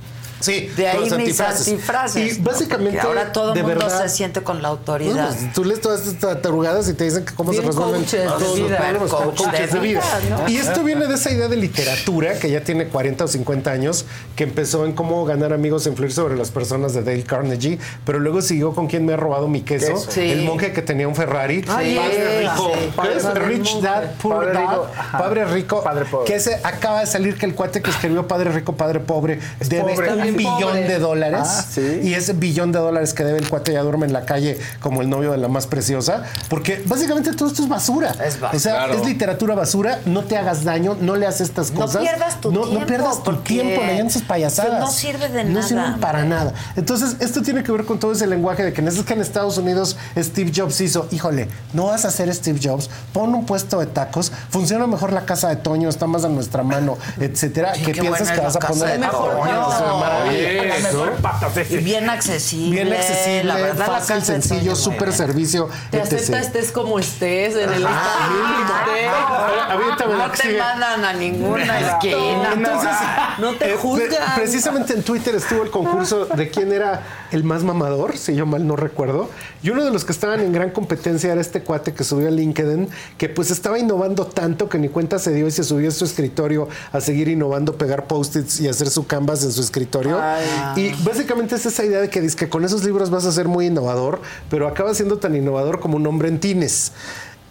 S19: Sí,
S1: De ahí
S19: con
S1: mis
S19: antifrases.
S1: antifrases.
S19: Y básicamente,
S1: porque ahora todo el mundo
S19: verdad,
S1: se siente con la autoridad.
S19: pues, tú lees todas estas tarugadas y te dicen que cómo
S7: Bien
S19: se resuelven todos los problemas como
S1: Coach
S19: coaches
S1: de
S19: vida.
S1: vida, ¿no?
S19: Y esto viene de esa idea de literatura que ya tiene 40 o 50 años, que empezó en cómo ganar amigos e influir sobre las personas de Dale Carnegie, pero luego siguió con quién me ha robado mi queso,
S1: Queso. Sí.
S19: el monje que tenía un Ferrari,
S1: Ay,
S19: padre rico,
S1: sí.
S19: ¿qué es?
S7: Padre
S19: Rich. Dad, Poor
S8: Padre
S19: Dad,
S8: rico,
S19: padre rico,
S8: Padre pobre.
S19: que ese acaba de salir que el cuate que escribió Padre rico, padre pobre debe
S8: pobre.
S19: un
S7: También
S19: billón
S7: pobre.
S19: de dólares.
S8: Ah, sí.
S19: Y ese billón de dólares que debe el cuate ya duerme en la calle como el novio de la más preciosa. Porque básicamente todo esto es basura.
S1: Es basura.
S19: O sea,
S6: Claro.
S19: es literatura basura. No te hagas daño, no leas estas
S1: No
S19: cosas.
S1: pierdas tu
S19: no,
S1: tiempo,
S19: No pierdas tu tiempo leyendo esas payasadas.
S1: no sirve de
S19: No
S1: nada.
S19: sirven para nada. Entonces, esto tiene que ver con todo ese lenguaje de que necesitas que en Estados Unidos Steve Jobs hizo, híjole, no vas a ser Steve Jobs, pon un puesto de tacos, funciona mejor la casa de Toño, está más a nuestra mano, etcétera. ¿Qué
S1: qué
S19: piensas que vas
S1: la
S19: a
S1: casa
S19: poner
S1: de
S19: Toño?
S1: Toño.
S19: Es
S1: bien accesible.
S19: Bien accesible,
S1: la verdad, la
S19: fácil,
S1: de
S19: sencillo, súper servicio,
S7: Te
S19: etc.
S7: acepta estés como estés en el estado que estés.
S19: Ah, la
S1: No te mandan a ninguna esquina.
S19: Entonces,
S7: No te
S19: eh,
S7: juzgan.
S19: pre- precisamente en Twitter estuvo el concurso de quién era el más mamador, si yo mal no recuerdo. Y uno de los que estaban en gran competencia era este cuate que subió a LinkedIn, que pues estaba innovando tanto que ni cuenta se dio y se subió a su escritorio a seguir innovando, pegar post-its y hacer su canvas en su escritorio. Y básicamente es esa idea de que que con esos libros vas a ser muy innovador, pero acaba siendo tan innovador como un hombre en tines.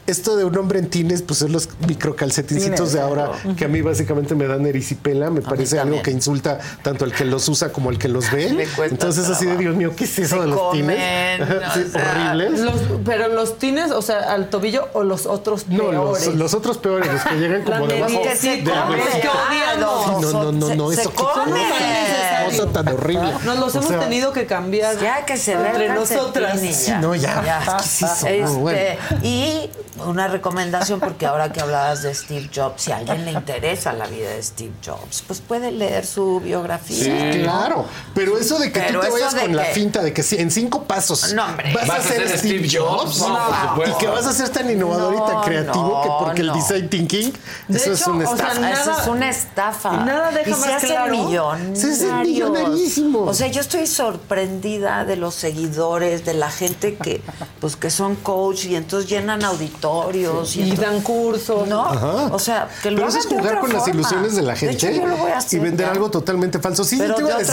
S19: Esto de un hombre en tines, pues son los microcalcetincitos
S8: Tines,
S19: de ahora que a mí básicamente me dan erisipela, me parece algo que insulta tanto al que los usa como al que los ve. Entonces así de. Dios mío, ¿qué es eso
S1: Se
S19: de los
S1: comen,
S19: tines?
S1: o
S19: Sí,
S1: sea,
S19: horribles.
S7: Los- pero los tines, o sea, al tobillo o los otros
S19: No,
S7: peores.
S19: los, los otros peores, los que llegan
S7: La
S19: como debajo
S1: Que se
S19: del
S1: come.
S19: no, no, no, no,
S1: Se-
S19: eso
S1: se come.
S19: cosa, cosa tan horrible.
S7: Nos los
S19: O
S7: hemos
S19: sea,
S7: tenido que cambiar
S1: Ya que se ve
S7: entre nosotras.
S19: Sí, no, ya. ¿Qué es eso?
S1: Este,
S19: No, bueno.
S1: Y una recomendación, porque ahora que hablabas de Steve Jobs, si a alguien le interesa la vida de Steve Jobs, pues puede leer su biografía.
S19: Sí, claro. Pero eso de que
S1: Pero
S19: tú te vayas con la finta de que sí, en cinco pasos
S1: No, hombre.
S19: vas, a ser Steve Jobs
S6: No, por supuesto.
S19: y que vas a ser tan innovador y tan
S1: No,
S19: creativo que porque
S1: no.
S19: el design thinking,
S7: De
S19: eso es
S7: hecho,
S19: un
S7: o sea,
S19: estafa.
S7: nada-
S1: Eso es una estafa.
S7: nada deja
S1: y se
S7: más
S1: hacen
S7: claro.
S1: millonarios.
S19: Se hacen millonarísimos.
S1: O sea, yo estoy sorprendida de los seguidores, de la gente que, pues, que son coach y entonces llenan auditorios y,
S7: dan cursos.
S1: No,
S19: Ajá.
S1: o sea, que lo
S19: Pero eso es
S1: de
S19: jugar con las ilusiones de la gente
S1: hecho, yo lo voy a hacer
S19: y vender
S1: ya.
S19: algo totalmente falso. Sí,
S1: Pero
S19: yo te iba a
S1: de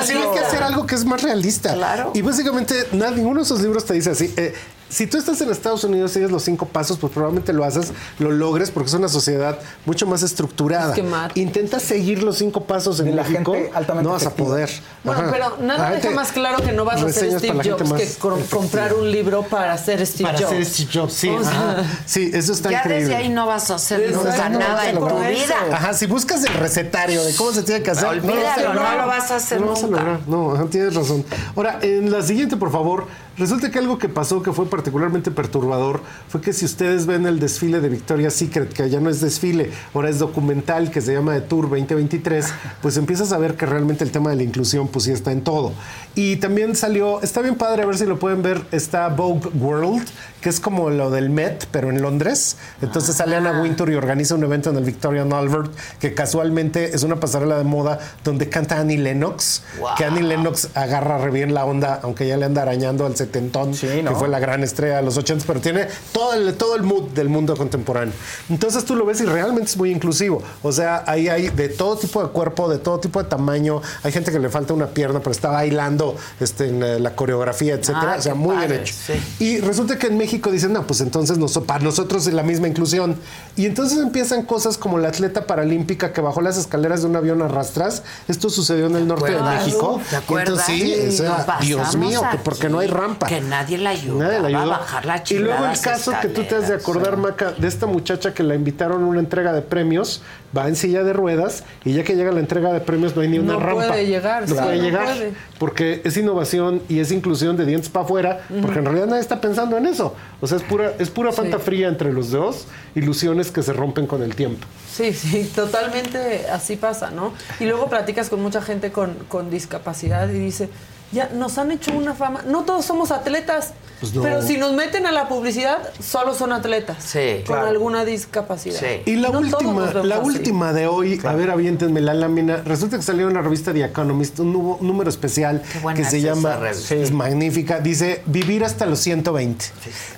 S19: decir, hay que hacer algo que es más realista.
S1: Claro.
S19: Y básicamente, nada, ninguno de esos libros te dice así. eh, si tú estás en Estados Unidos, sigues los cinco pasos, pues probablemente lo haces, lo logres, porque es una sociedad mucho más estructurada.
S7: Es que Matt-
S19: Intenta seguir los cinco pasos en
S8: De
S19: México,
S8: gente altamente
S19: no vas a poder.
S7: Bueno,
S19: Ajá.
S7: pero nada
S19: La
S7: deja
S19: gente-
S7: más claro que no vas a ser
S19: reseñas para
S7: Steve
S19: la gente
S7: Jobs que comprar un libro para ser Steve
S19: Para
S7: Jobs.
S19: ser Steve Jobs, sí.
S7: O sea,
S19: ajá. Sí, eso está
S1: Ya
S19: increíble.
S1: desde ahí no vas a hacer nunca
S7: no
S1: nada
S7: vas
S1: en tu vida.
S19: Ajá, si buscas el recetario de cómo se tiene que hacer, no lo vas a
S1: Olvídalo, no lo vas a hacer
S19: No vas a
S1: nunca.
S19: lograr. No, tienes razón. Ahora, en la siguiente, por favor, resulta que algo que pasó que fue particularmente perturbador fue que si ustedes ven el desfile de Victoria's Secret, que ya no es desfile, ahora es documental que se llama The Tour 2023, pues empiezas a ver que realmente el tema de la inclusión pues sí está en todo. Y también salió, está bien padre, a ver si lo pueden ver, está Vogue World, que es como lo del Met, pero en Londres. Entonces sale Anna Wintour y organiza un evento en el Victorian Albert, que casualmente es una pasarela de moda donde canta Annie Lennox, que Annie Lennox agarra re bien la onda, aunque ya le anda arañando al setentón, que fue la gran estrella de los 80, pero tiene todo el, todo el mood del mundo contemporáneo. Entonces tú lo ves y realmente es muy inclusivo. O sea, ahí hay de todo tipo de cuerpo, de todo tipo de tamaño. Hay gente que le falta una pierna, pero está bailando este, en eh, la coreografía, etcétera.
S1: Ah,
S19: o sea, muy
S1: padre,
S19: bien hecho.
S1: sí.
S19: Y resulta que en México dicen, no, pues entonces nos- para nosotros es la misma inclusión. Y entonces empiezan cosas como la atleta paralímpica que bajó las escaleras de un avión a rastras. Esto sucedió en el norte de? México.
S1: ¿Te
S19: Y
S1: acuerdas?
S19: entonces sí, Dios mío, que porque no hay rampa.
S1: Que nadie la
S19: Nadie la
S1: a bajar la
S19: y luego el caso que tú te has de acordar, Maca, de esta muchacha que la invitaron a una entrega de premios, va en silla de ruedas y ya que llega la entrega de premios no hay ni una
S7: No
S19: rampa.
S7: puede llegar,
S19: No puede
S7: no
S19: llegar.
S7: puede.
S19: Porque es innovación y es inclusión de dientes para afuera, porque en realidad nadie está pensando en eso. O sea, es pura, es pura fría entre los dos, ilusiones que se rompen con el tiempo.
S7: Sí, sí, totalmente así pasa, ¿no? Y luego platicas con mucha gente con, con discapacidad y dice, ya nos han hecho una fama, no todos somos atletas,
S19: Pues no.
S7: pero si nos meten a la publicidad, solo son atletas
S1: Sí.
S7: con
S19: Claro.
S7: alguna discapacidad.
S19: Y la
S7: No
S19: última, la
S7: así.
S19: última de hoy, a ver, aviéntenme la lámina. Resulta que salió en la revista The Economist un nuevo- número especial que se llama, es magnífica, dice vivir hasta los 120.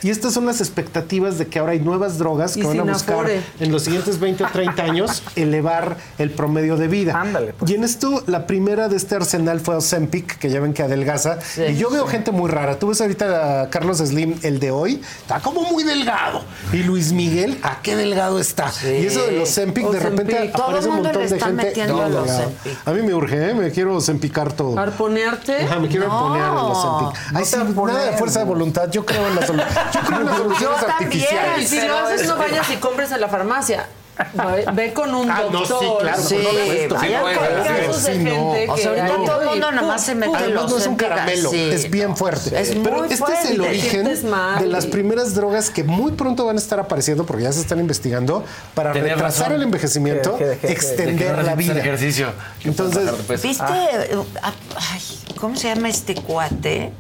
S19: Y estas son las expectativas de que ahora hay nuevas drogas que
S7: Y
S19: van a buscar
S7: Afore.
S19: en los siguientes 20 o 30 años elevar el promedio de vida.
S8: pues.
S19: Y en esto, la primera de este arsenal fue Ozempic, que ya ven que adelgaza.
S1: Sí.
S19: y yo veo
S1: Sí.
S19: gente muy rara. Tú ves ahorita a Carlos Slim, el de hoy, está como muy delgado. Y Luis Miguel, ¿a qué delgado está? Y eso de los Ozempic, de repente aparece un montón
S1: le
S19: de
S1: está
S19: gente.
S1: Ozempic.
S19: A mí me urge, ¿eh? me quiero Ozempicar todo.
S7: ¿Arponearte?
S19: Ajá, me quiero
S1: No.
S19: poner el Ozempic. Ay, sí, nada de fuerza de voluntad. Yo creo en las, solu- yo creo en las soluciones
S1: Yo también.
S19: Artificiales.
S7: si lo haces,
S1: es-
S7: no vayas y compres en la farmacia. Ve, ve con un
S19: Ah, no,
S7: doctor.
S19: sí, claro,
S1: Sí,
S19: por supuesto.
S1: vaya
S19: sí,
S7: casos de
S19: sí, no.
S7: gente
S1: O sea,
S7: que
S1: ahorita
S7: hay-
S1: todo el mundo
S7: Uy,
S1: nomás se mete
S19: Además
S1: los
S19: no es un caramelo, es bien fuerte.
S1: Es
S19: Pero
S1: muy
S19: este
S1: fuerte.
S19: es el origen de las primeras drogas que muy pronto van a estar apareciendo porque ya se están investigando para
S6: Tienes
S19: retrasar
S6: razón.
S19: el envejecimiento,
S8: Que- que- que- que-
S19: extender
S6: no
S19: la vida.
S6: ejercicio.
S19: Entonces.
S1: ¿Viste? Ah, ay, ¿Cómo se llama este cuate?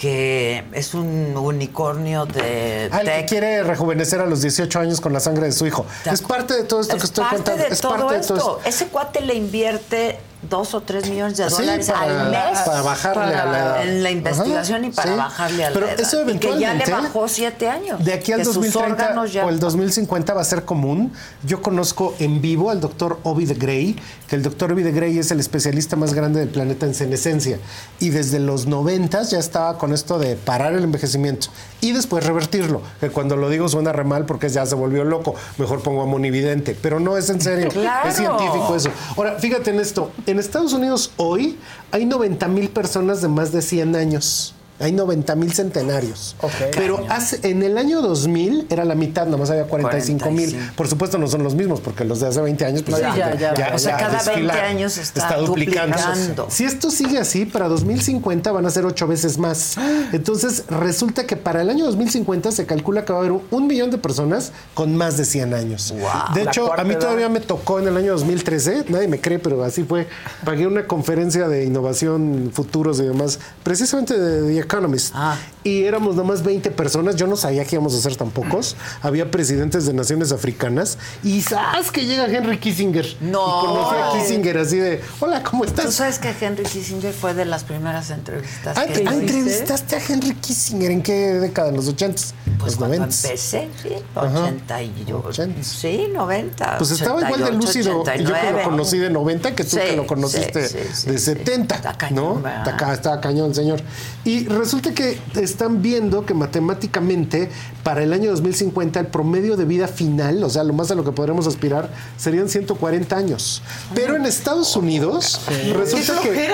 S1: Que es un unicornio de
S19: Ah, el que quiere rejuvenecer a los 18 años con la sangre de su hijo.
S1: ¿Te
S19: Es parte de todo esto
S1: es
S19: que estoy contando. Es parte de todo esto.
S1: Ese cuate le invierte dos o tres millones de
S19: Sí,
S1: dólares
S19: para-
S1: al mes
S19: para bajarle a la edad.
S1: en la investigación
S19: Ajá,
S1: y para
S19: sí.
S1: bajarle a la
S19: Pero
S1: edad.
S19: eso
S1: Y que ya le
S19: eventualmente,
S1: bajó siete años.
S19: De aquí al
S1: que sus
S19: 2030
S1: órganos ya-
S19: o el 2050 va a ser común. Yo conozco en vivo al doctor Ovid Gray, que el doctor Ovid Gray es el especialista más grande del planeta en senescencia. Y desde los 90 ya estaba con esto de parar el envejecimiento y después revertirlo. Que cuando lo digo suena re mal porque ya se volvió loco. Mejor pongo a monividente. Pero no es en serio.
S1: Claro.
S19: Es científico eso. Ahora, fíjate en esto. En Estados Unidos hoy hay 90 mil personas de más de 100 años. Hay 90 mil centenarios. Pero hace, en el año 2000 era la mitad, nomás había 45 mil.
S1: 45.
S19: Por supuesto, no son los mismos, porque los de hace 20 años, pues
S1: Sí, ya, ya. O sea, cada 20
S19: desfilaron.
S1: años está duplicando.
S19: Si esto sigue así, para 2050 van a ser ocho veces más. Entonces, resulta que para el año 2050 se calcula que va a haber un, millón de personas con más de 100 años. De hecho, a mí
S8: edad.
S19: todavía me tocó en el año 2013, nadie me cree, pero así fue. Pagué una conferencia de innovación, futuros y demás, precisamente de Economist. Y éramos nomás 20 personas, yo no sabía que íbamos a ser tan pocos. Había presidentes de naciones africanas y ¿sabes que llega Henry Kissinger?
S1: No.
S19: Y conocí a Kissinger así de, hola, ¿cómo
S1: Tú
S19: estás?
S1: sabes que Henry Kissinger fue de las primeras entrevistas
S19: Ah,
S1: que
S19: ah, entrevistaste a Henry Kissinger en qué década? ¿En los 80s?
S1: Pues
S19: los
S1: cuando
S19: 90s.
S1: empecé, sí,
S19: Ajá.
S1: 88. Sí, 90.
S19: Pues estaba igual de
S1: 88,
S19: lúcido. Yo que
S1: 89.
S19: lo conocí de 90, que tú
S1: Sí,
S19: que lo conociste
S1: sí, sí,
S19: de
S1: sí.
S19: 70.
S1: Está cañón,
S19: ¿no? Está, está cañón, señor. Y resulta que están viendo que matemáticamente para el año 2050 el promedio de vida final, o sea, lo más a lo que podremos aspirar, serían 140 años. Pero en Estados Unidos resulta
S7: Qué
S19: que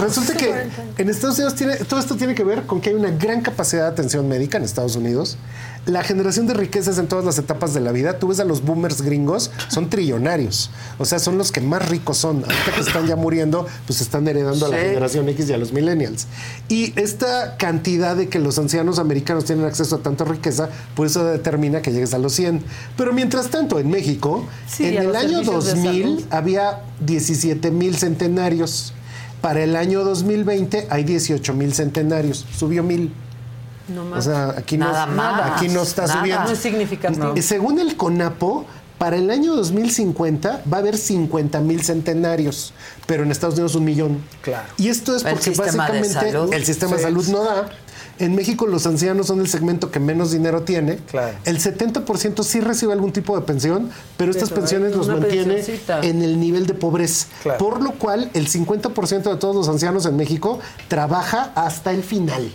S19: resulta que
S7: 140.
S19: en Estados Unidos tiene, todo esto tiene que ver con que hay una gran capacidad de atención médica en Estados Unidos. La generación de riquezas en todas las etapas de la vida, tú ves a los boomers gringos, son trillonarios. O sea, son los que más ricos son. Ahorita que están ya muriendo, pues están heredando a la generación X y a los millennials. Y esta cantidad de que los ancianos americanos tienen acceso a tanta riqueza, pues eso determina que llegues a los 100. Pero mientras tanto, en México,
S7: Sí,
S19: en el año
S7: servicios de
S19: 2000
S7: salud.
S19: había 17 mil centenarios. Para el año 2020 hay 18 mil centenarios. Subió mil.
S7: No
S19: o
S7: más.
S19: sea, aquí no,
S1: Nada más.
S19: aquí no está
S1: Nada.
S19: subiendo.
S7: No es significativo.
S19: Y según el CONAPO, para el año 2050 va a haber 50 mil centenarios, pero en Estados Unidos un millón.
S8: Claro.
S19: Y esto es porque básicamente el sistema de salud no da. En México los ancianos son el segmento que menos dinero tiene.
S8: Claro.
S19: El 70% sí recibe algún tipo de pensión, pero estas pensiones los mantiene
S7: pensioncita.
S19: en el nivel de pobreza.
S8: Claro.
S19: Por lo cual el 50% de todos los ancianos en México trabaja hasta el final.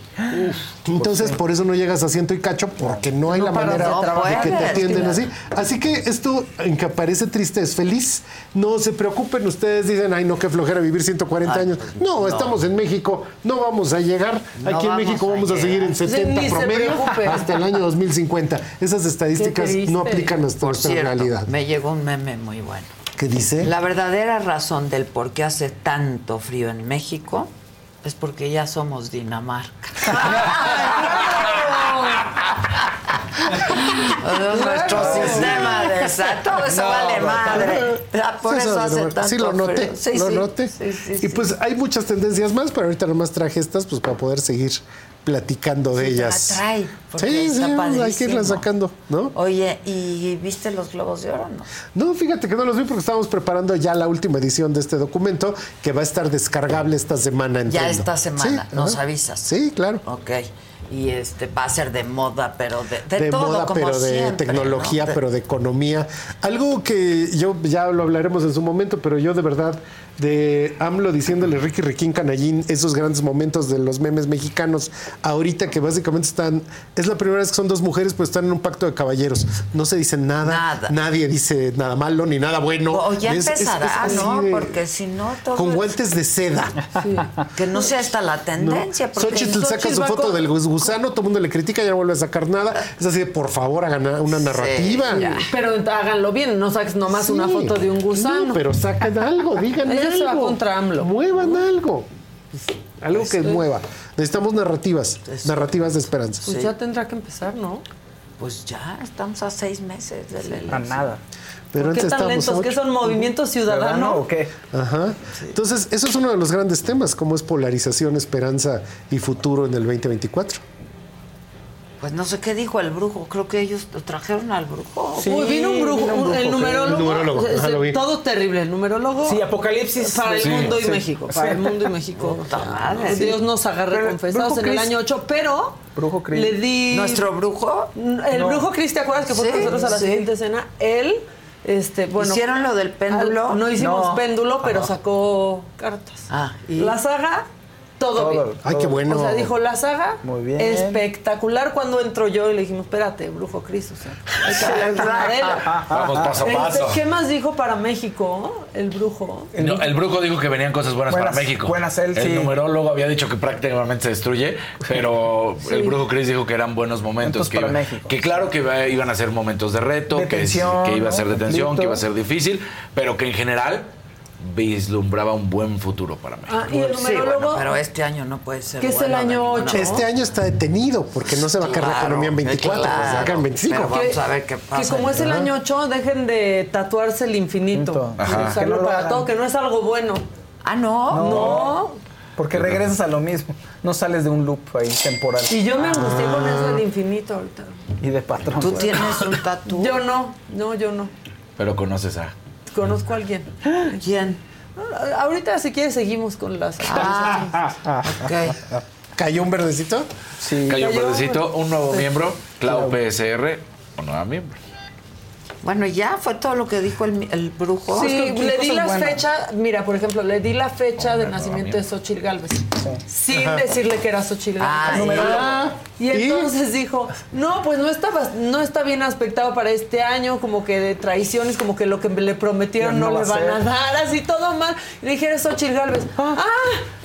S19: Entonces por eso no llegas a ciento y cacho porque no hay la manera
S7: de
S19: que te atienden así. Así que esto, en que parece triste, es feliz. No se preocupen, ustedes dicen, ay, no, qué flojera vivir 140
S1: Ay,
S19: años.
S1: pues,
S19: No,
S1: no.
S19: estamos en México, no vamos a llegar.
S1: No
S19: Aquí en México vamos a, seguir en
S1: llegar.
S19: 70
S7: Ni se
S19: promedio hasta el año 2050. Esas estadísticas no aplican a nuestra
S1: Por cierto,
S19: realidad.
S1: me llegó un meme muy bueno.
S19: ¿Qué dice?
S1: La verdadera razón del por qué hace tanto frío en México es porque ya somos Dinamarca. Nuestro sistema todo eso
S19: No,
S1: vale
S19: no,
S1: madre. Ah, Por
S19: Sí,
S1: eso hace tanto
S19: Sí, lo noté.
S1: Sí,
S19: lo
S1: sí.
S19: noté.
S1: Sí, sí,
S19: y pues hay muchas tendencias más, pero ahorita nomás traje estas pues para poder seguir platicando de ellas. sí, sí, hay que irla
S1: padrísimo.
S19: sacando, ¿no?
S1: Oye, ¿y viste los globos de oro no?
S19: No, fíjate que no los vi porque estábamos preparando ya la última edición de este documento que va a estar descargable esta semana.
S1: Ya esta semana, nos
S19: ajá.
S1: avisas.
S19: Sí, claro.
S1: Ok. Y este va a ser de moda, pero de, de,
S19: de
S1: todo
S19: moda,
S1: como
S19: pero de
S1: siempre,
S19: tecnología,
S1: ¿no? De-
S19: pero de economía. Algo que yo ya lo hablaremos en su momento, pero yo de verdad, de AMLO diciéndole Ricky Riquín Canallín, esos grandes momentos de los memes mexicanos, ahorita que básicamente están, es la primera vez que son dos mujeres, pues están en un pacto de caballeros. No se dice nada,
S1: Nada.
S19: nadie dice nada malo ni nada bueno.
S1: O ya
S19: Es-
S1: empezará,
S19: es
S1: ¿no?
S19: de-
S1: Porque si no, todo.
S19: con
S1: es-
S19: guantes de seda.
S1: Que no sea esta la tendencia.
S19: ¿no?
S1: porque
S19: Xochitl saca
S1: Xochitl
S19: su foto
S1: con-
S19: del gusano, todo el mundo le critica, ya no vuelve a sacar nada. Es así de, por favor, hagan una narrativa.
S7: Pero háganlo bien, no saques nomás una
S19: Sí.
S7: foto de un gusano.
S19: No, pero sacan algo,
S7: Ella
S19: algo.
S7: se va contra AMLO.
S19: Muevan algo. Algo que mueva. Necesitamos narrativas, narrativas de esperanza.
S7: Pues ya tendrá que empezar, ¿no?
S1: Pues ya, estamos a seis meses de la
S8: A
S1: elección.
S8: nada.
S19: Pero
S7: ¿Por qué
S19: antes
S7: tan lentos?
S19: a
S7: ¿Qué son movimiento ciudadano?
S8: ¿O qué?
S19: Ajá. Entonces, eso es uno de los grandes temas, cómo es polarización, esperanza y futuro en el 2024.
S1: Pues no sé qué dijo el brujo. Creo que ellos trajeron al brujo.
S7: Uy, vino un brujo,
S8: vino un
S7: un-
S8: brujo,
S7: el
S8: sí.
S7: numerólogo.
S19: El numerólogo, lo
S7: todo terrible, el numerólogo.
S8: Sí, Apocalipsis.
S7: Para el
S8: Sí,
S7: mundo y
S8: sí.
S7: México.
S8: Sí.
S7: Para el mundo y México.
S1: madre.
S7: Dios nos agarre
S8: Pero,
S7: confesados en el año 8, pero
S8: Brujo Cris.
S7: le di.
S1: ¿Nuestro brujo?
S7: El
S8: No.
S7: brujo Cris, ¿te acuerdas que fue
S1: Sí,
S7: con nosotros a la
S1: sí.
S7: siguiente escena? Él, este, bueno.
S1: ¿Hicieron lo del péndulo?
S7: al- no hicimos
S8: No.
S7: péndulo, pero
S8: Ajá.
S7: sacó cartas.
S1: Ah, y-
S7: La saga, todo,
S8: Todo.
S7: bien.
S19: Ay, qué bueno.
S7: O sea, dijo la saga,
S8: Muy bien.
S7: espectacular. Cuando entró yo y le dijimos, espérate, brujo Cris, o sea, hay que hablar.
S6: Vamos paso a
S7: Este,
S6: paso.
S7: ¿Qué más dijo para México el brujo?
S6: No, el brujo dijo que venían cosas buenas,
S8: Buenas-
S6: para México.
S8: buenas él,
S6: el
S8: sí.
S6: numerólogo había dicho que prácticamente se destruye, pero el brujo Chris dijo que eran buenos momentos.
S8: Momentos
S6: Que,
S8: para
S6: iba-
S8: México.
S6: que claro que iba- iban a ser momentos de reto,
S8: De
S6: que,
S8: tensión,
S6: que iba a ser de
S8: ¿no?
S6: tensión,
S8: Conflicto.
S6: que iba a ser difícil, pero que en general vislumbraba un buen futuro para México.
S7: Ah, y el
S1: Sí, bueno, pero este año no puede ser.
S7: ¿Qué es el año
S1: ninguna
S7: ocho?
S19: Este año está detenido porque no se va a caer la economía en 24,
S1: claro,
S19: se va a caer en 25.
S1: pero vamos a ver qué pasa.
S7: que como es el año 8, dejen de tatuarse el infinito.
S8: Ajá.
S7: Y usarlo
S8: Que no lo
S7: para
S8: hagan.
S7: todo, que no es algo bueno.
S1: Ah, no.
S7: No.
S8: Porque regresas a lo mismo. No sales de un loop ahí temporal.
S7: Y yo me angustié con eso del infinito ahorita.
S8: Y de patrón.
S1: Tú
S8: pues.
S1: tienes un tatu.
S7: Yo no, no, yo no.
S6: Pero conoces a...
S7: Conozco a alguien.
S1: ¿Quién?
S7: Ah, Ahorita, si quieres, seguimos con las.
S1: Ah, ok.
S19: ¿Cayó un verdecito?
S8: Sí.
S6: Cayó un verdecito, un nuevo miembro, Clau PSR, o nueva miembro.
S1: Bueno, ya fue todo lo que dijo el, el brujo.
S7: Sí, le di la
S8: buenas.
S7: fecha, mira, por ejemplo, le di la fecha de nacimiento de Xochitl Galvez, sin decirle que era Xochitl
S1: Ah,
S7: Galvez.
S1: ya.
S7: Y entonces dijo, no, pues no estaba, no está bien aspectado para este año, como que de traiciones, como que lo que le prometieron no,
S8: no
S7: le
S8: a
S7: van a dar, así todo mal. Y le dije, eres Xochitl Galvez. Ah,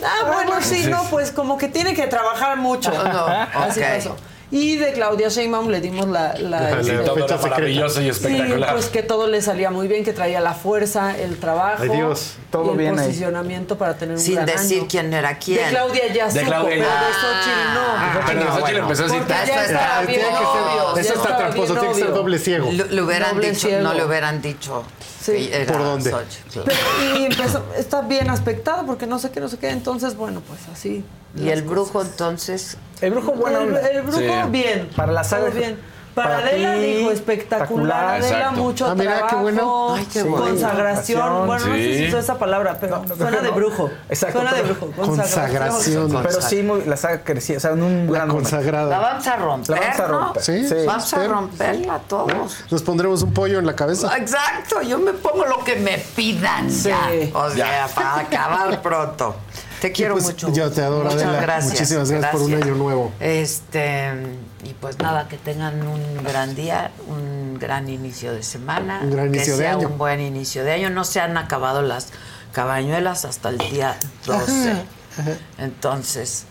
S7: ah, bueno, sí, no, pues como que tiene que trabajar mucho.
S1: No,
S7: Así
S1: ok.
S7: pasó. Y de Claudia Sheinbaum le dimos la... la-
S19: La
S6: Sí,
S19: fecha
S6: maravilloso y
S7: Sí,
S6: espectacular.
S7: pues que todo le salía muy bien, que traía la fuerza, el trabajo,
S19: Ay, Dios,
S8: todo
S7: y el
S8: bien ahí.
S7: posicionamiento para tener un
S1: Sin
S7: gran
S1: decir
S7: año.
S1: quién era quién.
S7: De Claudia ya
S6: De
S7: supo,
S6: Claudia
S7: pero de Xochitl no.
S6: Pero
S19: no,
S6: Xochitl
S19: bueno.
S6: empezó a citar.
S7: ya
S19: Ah,
S7: bien
S19: tiene que ser-
S7: obvio,
S19: eso está tramposo,
S7: bien
S19: tiene que ser doble ciego.
S1: Le, le hubieran
S7: Doble
S1: dicho,
S7: ciego.
S1: no le hubieran dicho.
S7: Sí.
S1: Era
S19: ¿Por dónde?
S1: Xochitl.
S7: Pero- y empezó, está bien aspectado porque no sé qué, no sé qué. Entonces, bueno, pues así.
S1: Y el brujo entonces.
S8: El brujo, buena
S7: El, el brujo,
S6: Sí.
S7: bien.
S8: Para la saga-
S7: Todo bien. Para,
S8: para
S7: Adela
S8: ti,
S7: dijo espectacular.
S8: espectacular.
S7: Adela,
S6: Exacto.
S7: mucho
S19: Ah, mira, qué
S7: trabajo.
S19: bueno.
S1: Ay, qué bueno.
S7: Consagración. Bueno, no sé si usó esa palabra, pero suena de brujo.
S8: Exacto,
S7: Suena de brujo.
S19: Consagración.
S8: Pero sí, muy- la saga crecía, o sea, en un
S19: La
S8: gran.
S1: La vamos a romper.
S8: La vamos a
S1: ¿no?
S8: romper.
S19: Sí,
S8: Sí.
S1: Vamos a romperla todos.
S19: Nos pondremos un pollo en la cabeza.
S1: Exacto, yo me pongo lo que me pidan
S7: Sí.
S1: ya. O sea, para acabar pronto. Te quiero
S19: pues,
S1: mucho.
S19: yo te adoro,
S1: Muchas
S19: Adela.
S1: gracias.
S19: Muchísimas gracias por un año nuevo.
S1: Este, y pues nada, que tengan un gran día, un gran inicio de semana.
S19: Un gran inicio
S1: que
S19: de
S1: sea
S19: año.
S1: un buen inicio de año. No se han acabado las cabañuelas hasta el día 12. Entonces,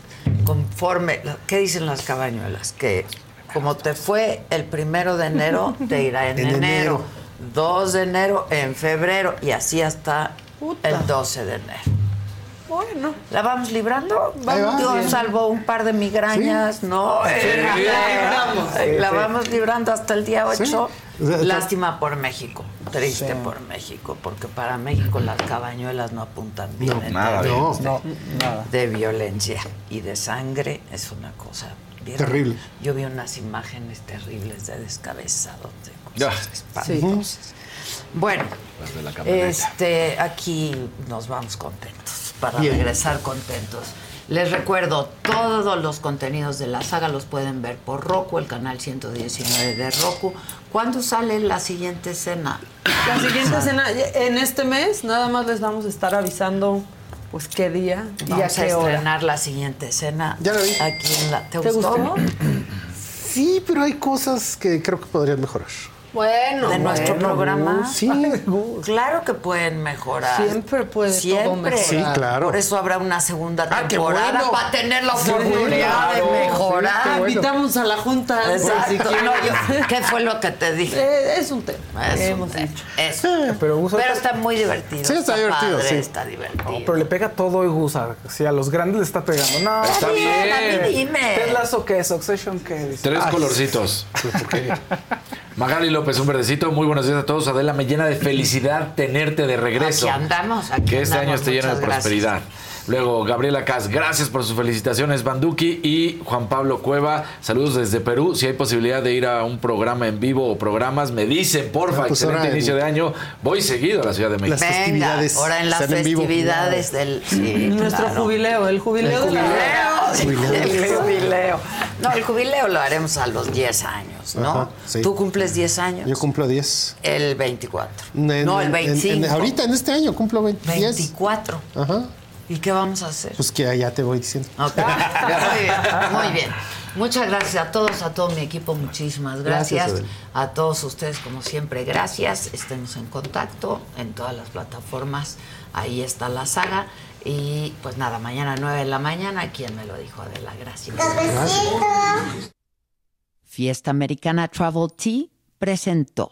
S1: conforme, ¿qué dicen las cabañuelas? Que como te fue el primero de enero, te irá en,
S19: En
S1: enero.
S19: enero.
S1: 2 de enero, en febrero y así hasta
S7: Puta.
S1: el 12 de enero.
S7: Bueno.
S1: ¿La vamos librando?
S19: Ahí va.
S1: Dios
S19: Bien.
S1: salvó un par de migrañas, ¿no?
S7: La libramos.
S1: La
S8: Sí, sí.
S1: vamos librando hasta el día 8.
S19: Sí. O sea,
S1: Lástima por México. Triste por México, porque para México las cabañuelas no apuntan bien.
S19: No,
S6: nada
S1: de-
S8: No, nada.
S1: de violencia y de sangre es una cosa ¿vieron?
S19: Terrible.
S1: Yo vi unas imágenes terribles de descabezados, de cosas espantosas. Bueno,
S6: Las de la camioneta.
S1: este, aquí nos vamos contentos para
S19: Bien.
S1: regresar contentos. Les recuerdo, todos los contenidos de la saga los pueden ver por Roku, el canal 119 de Roku. ¿Cuándo sale la siguiente escena?
S7: La siguiente cena, en este mes, nada más les vamos a estar avisando, pues, qué día y a
S1: Vamos a
S7: qué hora.
S1: estrenar la siguiente escena.
S19: Ya la vi.
S1: Aquí en la, ¿Te,
S7: ¿Te
S1: gustó?
S7: gustó?
S19: Sí, pero hay cosas que creo que podrían mejorar.
S7: Bueno,
S1: de nuestro
S7: bueno,
S1: programa.
S19: Sí.
S1: Claro que pueden mejorar.
S7: Siempre puede todo
S1: Siempre.
S7: mejorar.
S19: Sí, claro.
S1: Por eso habrá una segunda
S19: Ah, qué
S1: temporada
S19: bueno.
S1: para tener la
S19: Sí,
S1: oportunidad
S19: claro,
S1: de
S19: sí,
S1: mejorar.
S19: qué bueno.
S7: Invitamos a la junta. por si
S1: Exacto.
S7: quieren.
S1: No, yo- ¿Qué fue lo que te dije?
S7: Eh, es un tema.
S1: Es un
S7: hemos
S1: tema.
S7: dicho.
S1: Eso.
S8: Pero Gus,
S1: Pero está muy divertido.
S19: Sí, está divertido,
S1: padre,
S19: sí.
S1: Está divertido.
S8: No, pero le pega todo hoy Gusar. Sí, a los grandes le está pegando. No,
S6: Está bien.
S1: a mí dime.
S8: ¿Ted Lasso qué? ¿Succession qué? Dice.
S6: Tres colorcitos. Magali López, un verdecito. Muy buenos días a todos. Adela, me llena de felicidad tenerte de regreso.
S1: Aquí andamos. Aquí
S6: que este
S1: andamos.
S6: año esté lleno de
S1: gracias.
S6: Luego, Gabriela Cas, gracias por sus felicitaciones, Banduki. Y Juan Pablo Cueva, saludos desde Perú. Si hay posibilidad de ir a un programa en vivo o programas, me dicen, porfa,
S19: Ah, pues
S6: excelente
S19: en-
S6: inicio de año. Voy seguido a la Ciudad de México.
S19: Las
S1: Venga,
S19: festividades
S1: ahora en las
S19: en
S1: festividades del. Sí,
S7: Nuestro
S1: claro.
S7: jubileo, el jubileo de la
S1: Jubileo.
S19: Jubileo.
S1: El jubileo. No, el jubileo lo haremos a los 10 años, ¿no?
S19: Ajá, sí.
S1: ¿Tú cumples 10 años?
S19: Yo cumplo 10.
S1: El 24.
S19: En-
S1: no, el
S19: en-
S1: 25.
S19: en- ahorita, en este año, cumplo 20, 10.
S1: 24.
S19: Ajá.
S1: ¿Y qué vamos a hacer?
S19: Pues que ya te voy diciendo.
S1: Ok. Muy bien, muy bien. Muchas gracias a todos, a todo mi equipo, muchísimas gracias.
S19: Gracias,
S1: a todos ustedes, como siempre, gracias. Estemos en contacto en todas las plataformas. Ahí está la saga. Y pues nada, mañana 9 de la mañana, ¿quién me lo dijo? Adela, gracias. Fiesta Americana Travel Tea presentó.